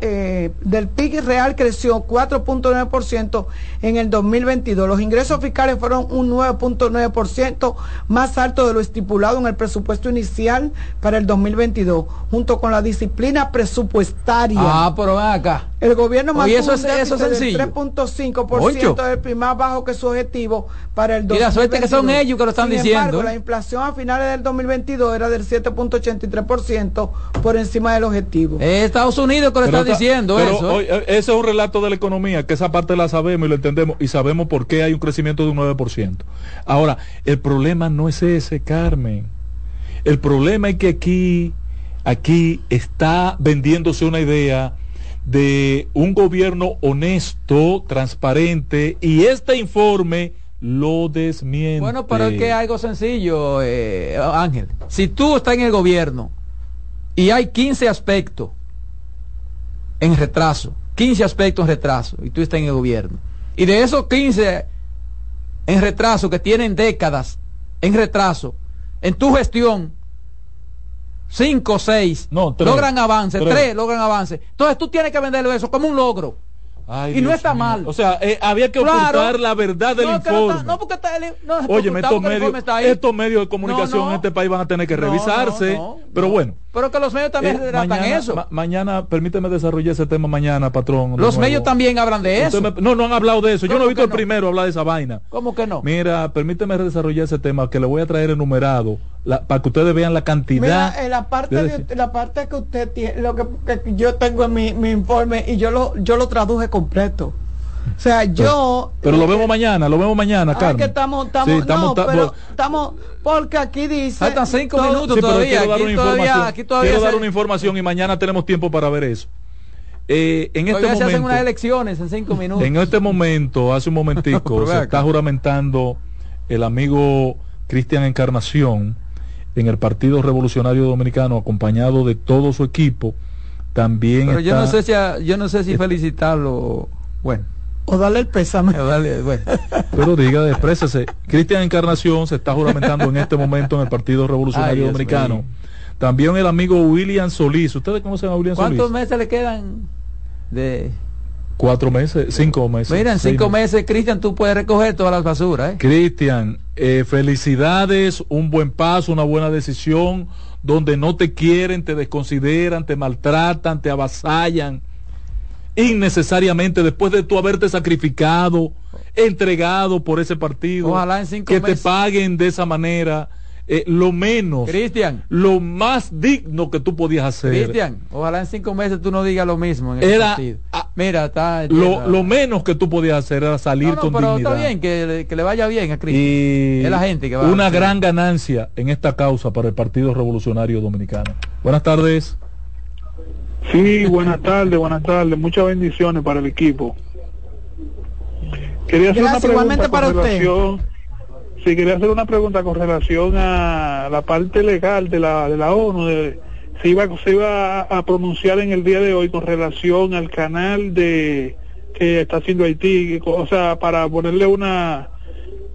eh, del PIB real creció 4.9% en el 2022. Los ingresos fiscales fueron un 9.9% más alto de lo estipulado en el presupuesto inicial para el 2022, junto con la disciplina presupuestaria. ah, pero ven acá. El gobierno mantuvo eso un es- eso déficit es del sencillo. 3.5% Ocho. del PIB más bajo que su objetivo para el Y 2022. la suerte que son ellos que lo están Sin diciendo, embargo, ¿eh? la inflación a finales del 2022 era del 7.83% por encima del objetivo. Es Estados Unidos que lo Pero está esta- diciendo pero eso. ¿eh? hoy, eh, ese es un relato de la economía, que esa parte la sabemos y lo entendemos y sabemos por qué hay un crecimiento de un 9%. Ahora, el problema no es ese, Carmen. El problema es que aquí, aquí está vendiéndose una idea de un gobierno honesto, transparente, y este informe lo desmiente. Bueno, pero es que algo sencillo, eh, Ángel. Si tú estás en el gobierno y hay 15 aspectos en retraso, 15 aspectos en retraso, y tú estás en el gobierno, y de esos 15 en retraso que tienen décadas en retraso, en tu gestión, 5 o 6 No, tres. logran avance, Tres. 3 logran avance. Entonces tú tienes que venderlo eso como un logro. Ay, y no está mío. mal. O sea, eh, había que Claro. ocultar la verdad del No, informe. está- no, porque está el- no Oye, estos medios, estos medios de comunicación en este país van a tener que revisarse. pero bueno. Pero que los medios también eh, mañana, eso. ma- mañana, permíteme desarrollar ese tema mañana, patrón. los medios también hablan de eso. me- no, no han hablado de eso. Yo no he ¿Cómo visto el primero hablar de esa vaina. ¿Cómo que no? Mira, permíteme desarrollar ese tema que le voy a traer enumerado la- para que ustedes vean la cantidad. Mira, en la parte, de- la parte que usted tiene, lo que, que yo tengo en mi, mi informe y yo lo, yo lo traduje completo. O sea, yo... pero lo vemos mañana, lo vemos mañana, Ah, Carmen. que estamos, estamos, Sí, estamos- no, ta- pero bo- estamos, porque aquí dice... Faltan cinco todo- minutos Sí, pero todavía. quiero dar Aquí una todavía, información. aquí todavía quiero se, dar una información y mañana tenemos tiempo para ver eso. Eh, en este todavía se hacen momento, unas elecciones en cinco minutos. en este momento, hace un momentico, se está juramentando el amigo Cristian Encarnación en el Partido Revolucionario Dominicano, acompañado de todo su equipo. También Pero yo no sé si a- yo no sé si felicitarlo. Bueno, O darle el pésame. dale, bueno. Pero diga, exprésese. Cristian Encarnación se está juramentando en este momento en el Partido Revolucionario Ay, Dominicano. También el amigo William Solís. ¿Ustedes conocen a William ¿Cuántos Solís? meses le quedan de Cuatro meses, cinco meses. Mira, en seis cinco meses, Cristian, tú puedes recoger todas las basuras, ¿eh? Cristian, eh, felicidades, un buen paso, una buena decisión, donde no te quieren, te desconsideran, te maltratan, te avasallan innecesariamente después de tú haberte sacrificado, entregado por ese partido, Ojalá en cinco que meses. te paguen de esa manera, eh, lo menos, Cristian, lo más digno que tú podías hacer. Cristian, ojalá en cinco meses tú no digas lo mismo en el Era- partido. Mira, está... Lo, lo menos que tú podías hacer era salir No, no, con pero dignidad. está bien, que, le- que le vaya bien a Cristian. Es la gente que va una a gran ganancia en esta causa para el Partido Revolucionario Dominicano. Buenas tardes. Sí, buenas tardes, buenas tardes. Muchas bendiciones para el equipo. Quería hacer Gracias, una pregunta igualmente con para usted. Sí, quería hacer una pregunta con relación a la parte legal de la de la ONU de se iba, se iba a, a pronunciar en el día de hoy con relación al canal de que está haciendo Haití, o sea, para ponerle una,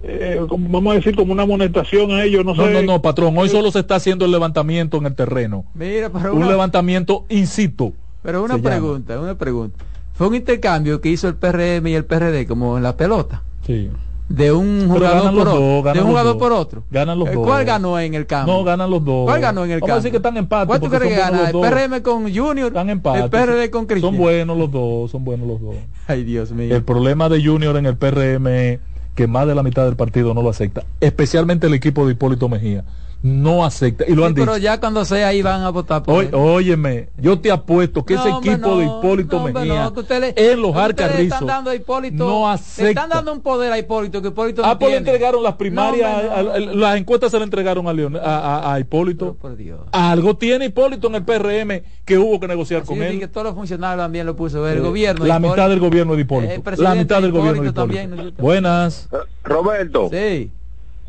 eh, como- vamos a decir, como una amonestación a ellos, no, No, sé. no, no, patrón. Hoy solo se está haciendo el levantamiento en el terreno. Mira, pero Un una, levantamiento in situ. pero una llama. pregunta, una pregunta. Fue un intercambio que hizo el PRM y el PRD como en la pelota. Sí. De un jugador por otro. dos, de un jugador por otro. Ganan los Eh, dos. ¿Cuál ganó en el campo? No, ganan los dos. ¿Cuál ganó en el Vamos campo? a decir que están empate. ¿Cuál tú crees que gana? ¿El. PRM con Junior? Están empate. ¿El PRD con Cristian? Son buenos los dos, son buenos los dos. Ay, Dios mío. El problema de Junior en el PRM es que más de la mitad del partido no lo acepta, especialmente el equipo de Hipólito Mejía. No acepta, y lo Sí, han pero dicho. ya cuando sea ahí van a votar por él. óyeme, yo te apuesto que No, ese hombre, equipo de Hipólito no, hombre, Mejía no, que usted le- en los que ustedes le Arcarrizos están dando a Hipólito, no le acepta. están dando un poder a Hipólito que Hipólito Ah, pues le entregaron las primarias, No, hombre, no. a- a- las encuestas se le entregaron a, Leon- a, a- a Hipólito. Por Dios. Algo tiene Hipólito en el PRM que hubo que negociar con sí, él. que todos los funcionarios también lo puso el Eh, gobierno. La Hipólito. mitad del gobierno de Hipólito. Eh, la mitad del gobierno de Hipólito Hipólito. también, ¿no? Buenas. Roberto, Sí,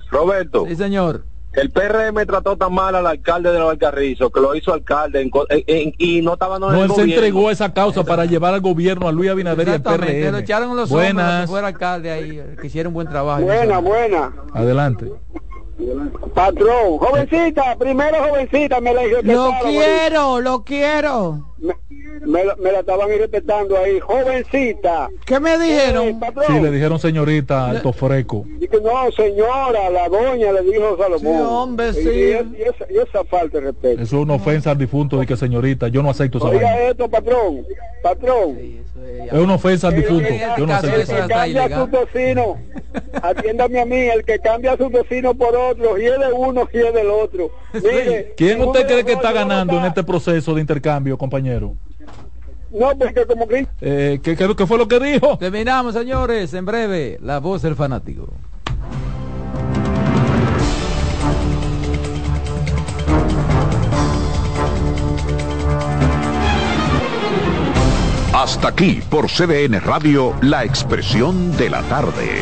Roberto, sí, señor. El PRM trató tan mal al alcalde de los Alcarrizos que lo hizo alcalde en co- en- en- y no estaba no en No, el él se entregó esa causa para llevar al gobierno a Luis Abinader y al PRM. lo echaron los Buenas. fuera alcalde ahí, eh, que hiciera un buen trabajo. Buena, buena. Adelante. Patrón, jovencita, primero jovencita, me la Lo quiero, lo quiero. Me, me la, me la estaban irrespetando ahí, jovencita. ¿Qué me Eh, dijeron? patrón. Sí, le dijeron señorita Alto Freco. Dije, no, señora, la doña, le dijo Salomón. Sí, hombre, Y- sí. Y, es- y esa, y esa falta de respeto. Eso es una ofensa al difunto de que señorita, yo no acepto esa vaina. Oiga esto, patrón, patrón. Es una ofensa al difunto, yo no El acepto que esa vaina. cambia a su vecino, atiéndame a mí, el que cambia a su vecino por otro, y es de uno y es del otro. Mire, ¿Quién usted cree que está ganando en este proceso de intercambio, compañero? No, porque como que Eh, ¿qué, qué, qué fue lo que dijo? Terminamos, señores, en breve, la voz del fanático. Hasta aquí por CDN Radio, la expresión de la tarde.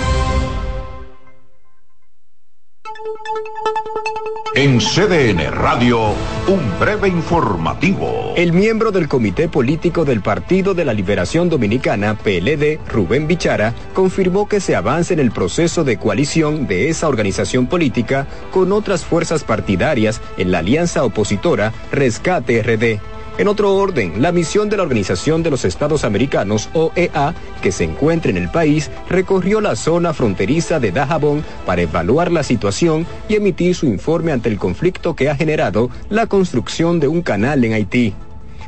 En CDN Radio, un breve informativo. El miembro del Comité Político del Partido de la Liberación Dominicana, PLD, Rubén Bichara, confirmó que se avanza en el proceso de coalición de esa organización política con otras fuerzas partidarias en la alianza opositora Rescate RD. En otro orden, la misión de la Organización de los Estados Americanos, OEA, que se encuentra en el país, recorrió la zona fronteriza de Dajabón para evaluar la situación y emitir su informe ante el conflicto que ha generado la construcción de un canal en Haití.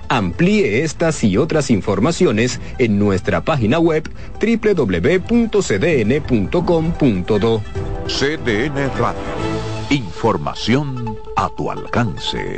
Amplíe estas y otras informaciones en nuestra página web www.cdn.com.do. CDN Radio. Información a tu alcance.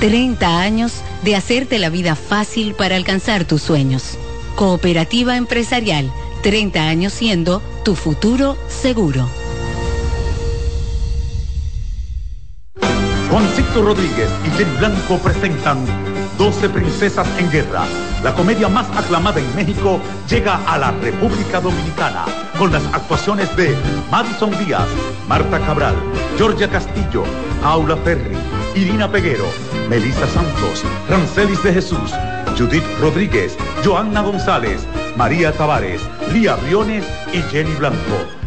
30 años de hacerte la vida fácil para alcanzar tus sueños. Cooperativa Empresarial, 30 años siendo tu futuro seguro. Juancito Rodríguez y Jenny Blanco presentan 12 Princesas en Guerra. La comedia más aclamada en México llega a la República Dominicana con las actuaciones de Madison Díaz, Marta Cabral, Georgia Castillo, Aula Ferri, Irina Peguero, Melissa Santos, Rancelis de Jesús, Judith Rodríguez, Joanna González, María Tavares, Lía Briones y Jenny Blanco.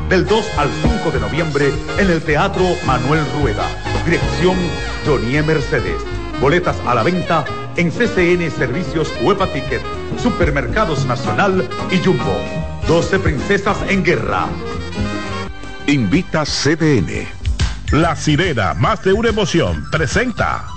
Del 2 al 5 de noviembre en el Teatro Manuel Rueda. Dirección Jonie Mercedes. Boletas a la venta en CCN Servicios Huepa Ticket, Supermercados Nacional y Jumbo. 12 Princesas en Guerra. Invita CDN. La sirena, más de una emoción, presenta.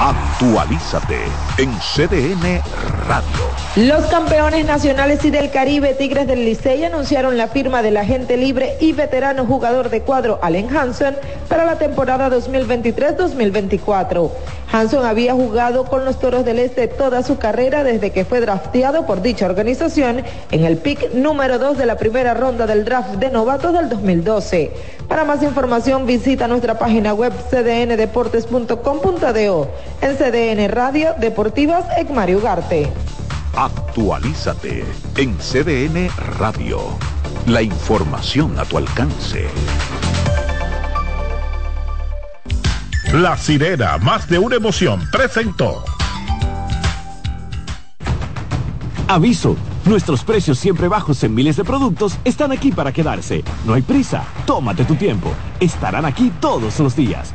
up. Actualízate en CDN Radio. Los campeones nacionales y del Caribe Tigres del Licey anunciaron la firma del agente libre y veterano jugador de cuadro Allen Hansen para la temporada 2023-2024. Hanson había jugado con los Toros del Este toda su carrera desde que fue drafteado por dicha organización en el pick número 2 de la primera ronda del draft de novatos del 2012. Para más información visita nuestra página web cdndeportes.com.do. En CDN Radio Deportivas Ecmario Ugarte. Actualízate en CDN Radio. La información a tu alcance. La sirena, más de una emoción, presentó. Aviso. Nuestros precios siempre bajos en miles de productos están aquí para quedarse. No hay prisa. Tómate tu tiempo. Estarán aquí todos los días.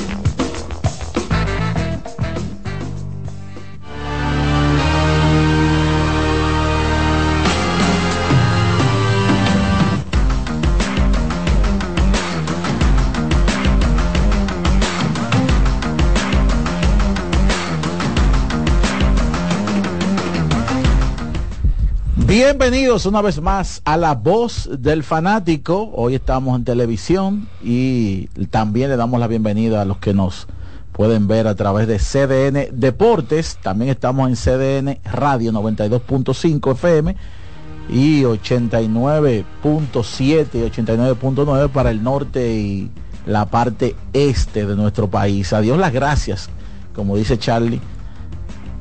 Bienvenidos una vez más a La Voz del Fanático. Hoy estamos en televisión y también le damos la bienvenida a los que nos pueden ver a través de CDN Deportes. También estamos en CDN Radio 92.5 FM y 89.7 y 89.9 para el norte y la parte este de nuestro país. A Dios las gracias, como dice Charlie,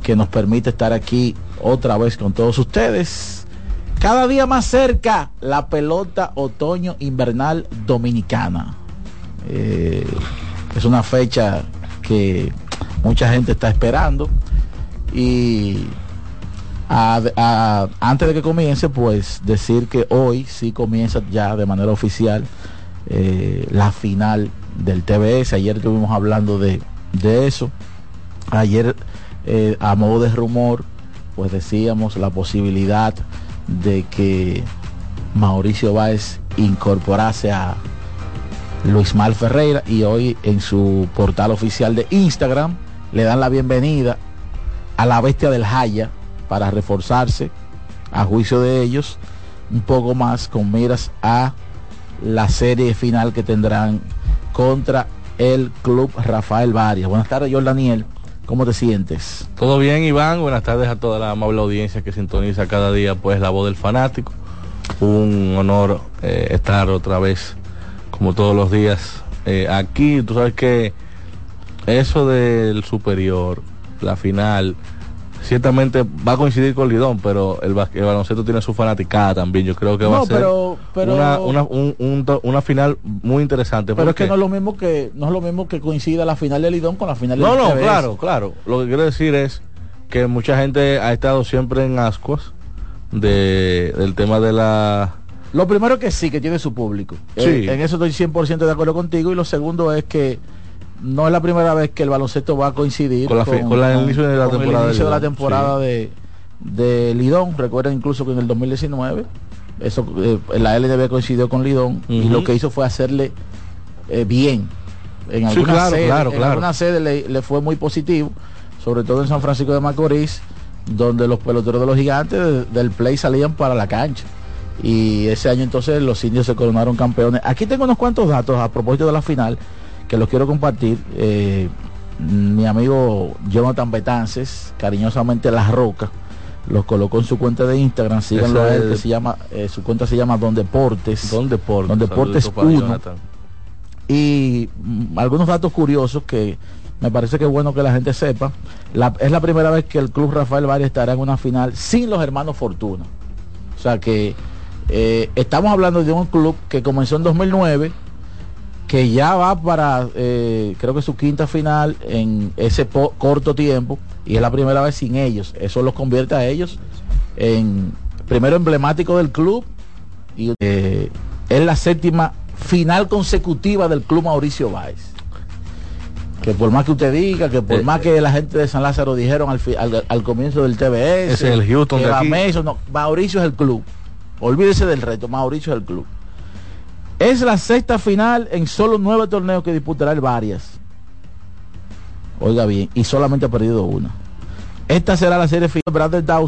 que nos permite estar aquí otra vez con todos ustedes. Cada día más cerca la pelota otoño invernal dominicana. Eh, es una fecha que mucha gente está esperando y antes de que comience pues decir que hoy sí comienza ya de manera oficial eh, la final del TBS. Ayer estuvimos hablando de, eso. Ayer eh, a modo de rumor pues decíamos la posibilidad de que Mauricio Báez incorporase a Luis Mal Ferreira y hoy en su portal oficial de Instagram le dan la bienvenida a la bestia del Jaya para reforzarse a juicio de ellos un poco más con miras a la serie final que tendrán contra el Club Rafael Varias. Buenas tardes, Jordan Daniel. ¿Cómo te sientes? Todo bien, Iván. Buenas tardes a toda la amable audiencia que sintoniza cada día pues la voz del fanático. Un honor eh, estar otra vez, como todos los días, eh, aquí. Tú sabes que eso del superior, la final, ciertamente va a coincidir con Lidón, pero el, baloncesto tiene su fanaticada también. Yo creo que va a ser pero- pero- una, una, un- un to- una final muy interesante. Pero es que no es lo mismo que no es lo mismo que coincida la final de Lidón con la final de No, no, claro, claro. Lo que quiero decir es que mucha gente ha estado siempre en ascuas de, del tema de la... Lo primero que sí, que tiene su público. Sí. Eh, en eso estoy 100% de acuerdo contigo. Y lo segundo es que no es la primera vez que el baloncesto va a coincidir Con la con la- el inicio de la temporada de la Lidón, temporada de, de Lidón. Recuerden incluso que en el 2019 eso eh, la LDB coincidió con Lidón y lo que hizo fue hacerle eh, bien. En Sí, algunas claro, sedes, claro, en claro. algunas sedes le, le fue muy positivo, sobre todo en San Francisco de Macorís, donde los peloteros de los gigantes de- del play salían para la cancha. Y ese año entonces los indios se coronaron campeones. Aquí tengo unos cuantos datos a propósito de la final que los quiero compartir. Eh, mi amigo Jonathan Betances, cariñosamente La Roca, los colocó en su cuenta de Instagram. Síganlo a él, que se llama, eh, su cuenta se llama Don Deportes. Don Deportes. Don Deportes Saludito para 1 Jonathan. y mm, algunos datos curiosos que me parece que es bueno que la gente sepa. La- es la primera vez que el Club Rafael Valle estará en una final sin los hermanos Fortuna. O sea que eh, estamos hablando de un club que comenzó en 2009, que ya va para, eh, creo que su quinta final en ese po- corto tiempo, y es la primera vez sin ellos. Eso los convierte a ellos en primero emblemático del club y eh, es la séptima final consecutiva del club Mauricio Báez. Que por más que usted diga, que por Eh, más que la gente de San Lázaro dijeron al, al, al comienzo del TBS, es el Houston que de aquí. Mason, no, Mauricio es el club. Olvídese del reto, Mauricio es el club. Es la sexta final en solo nueve torneos que disputará el Varias. Oiga bien, y solamente ha perdido una. Esta será la serie final. Brother Dawson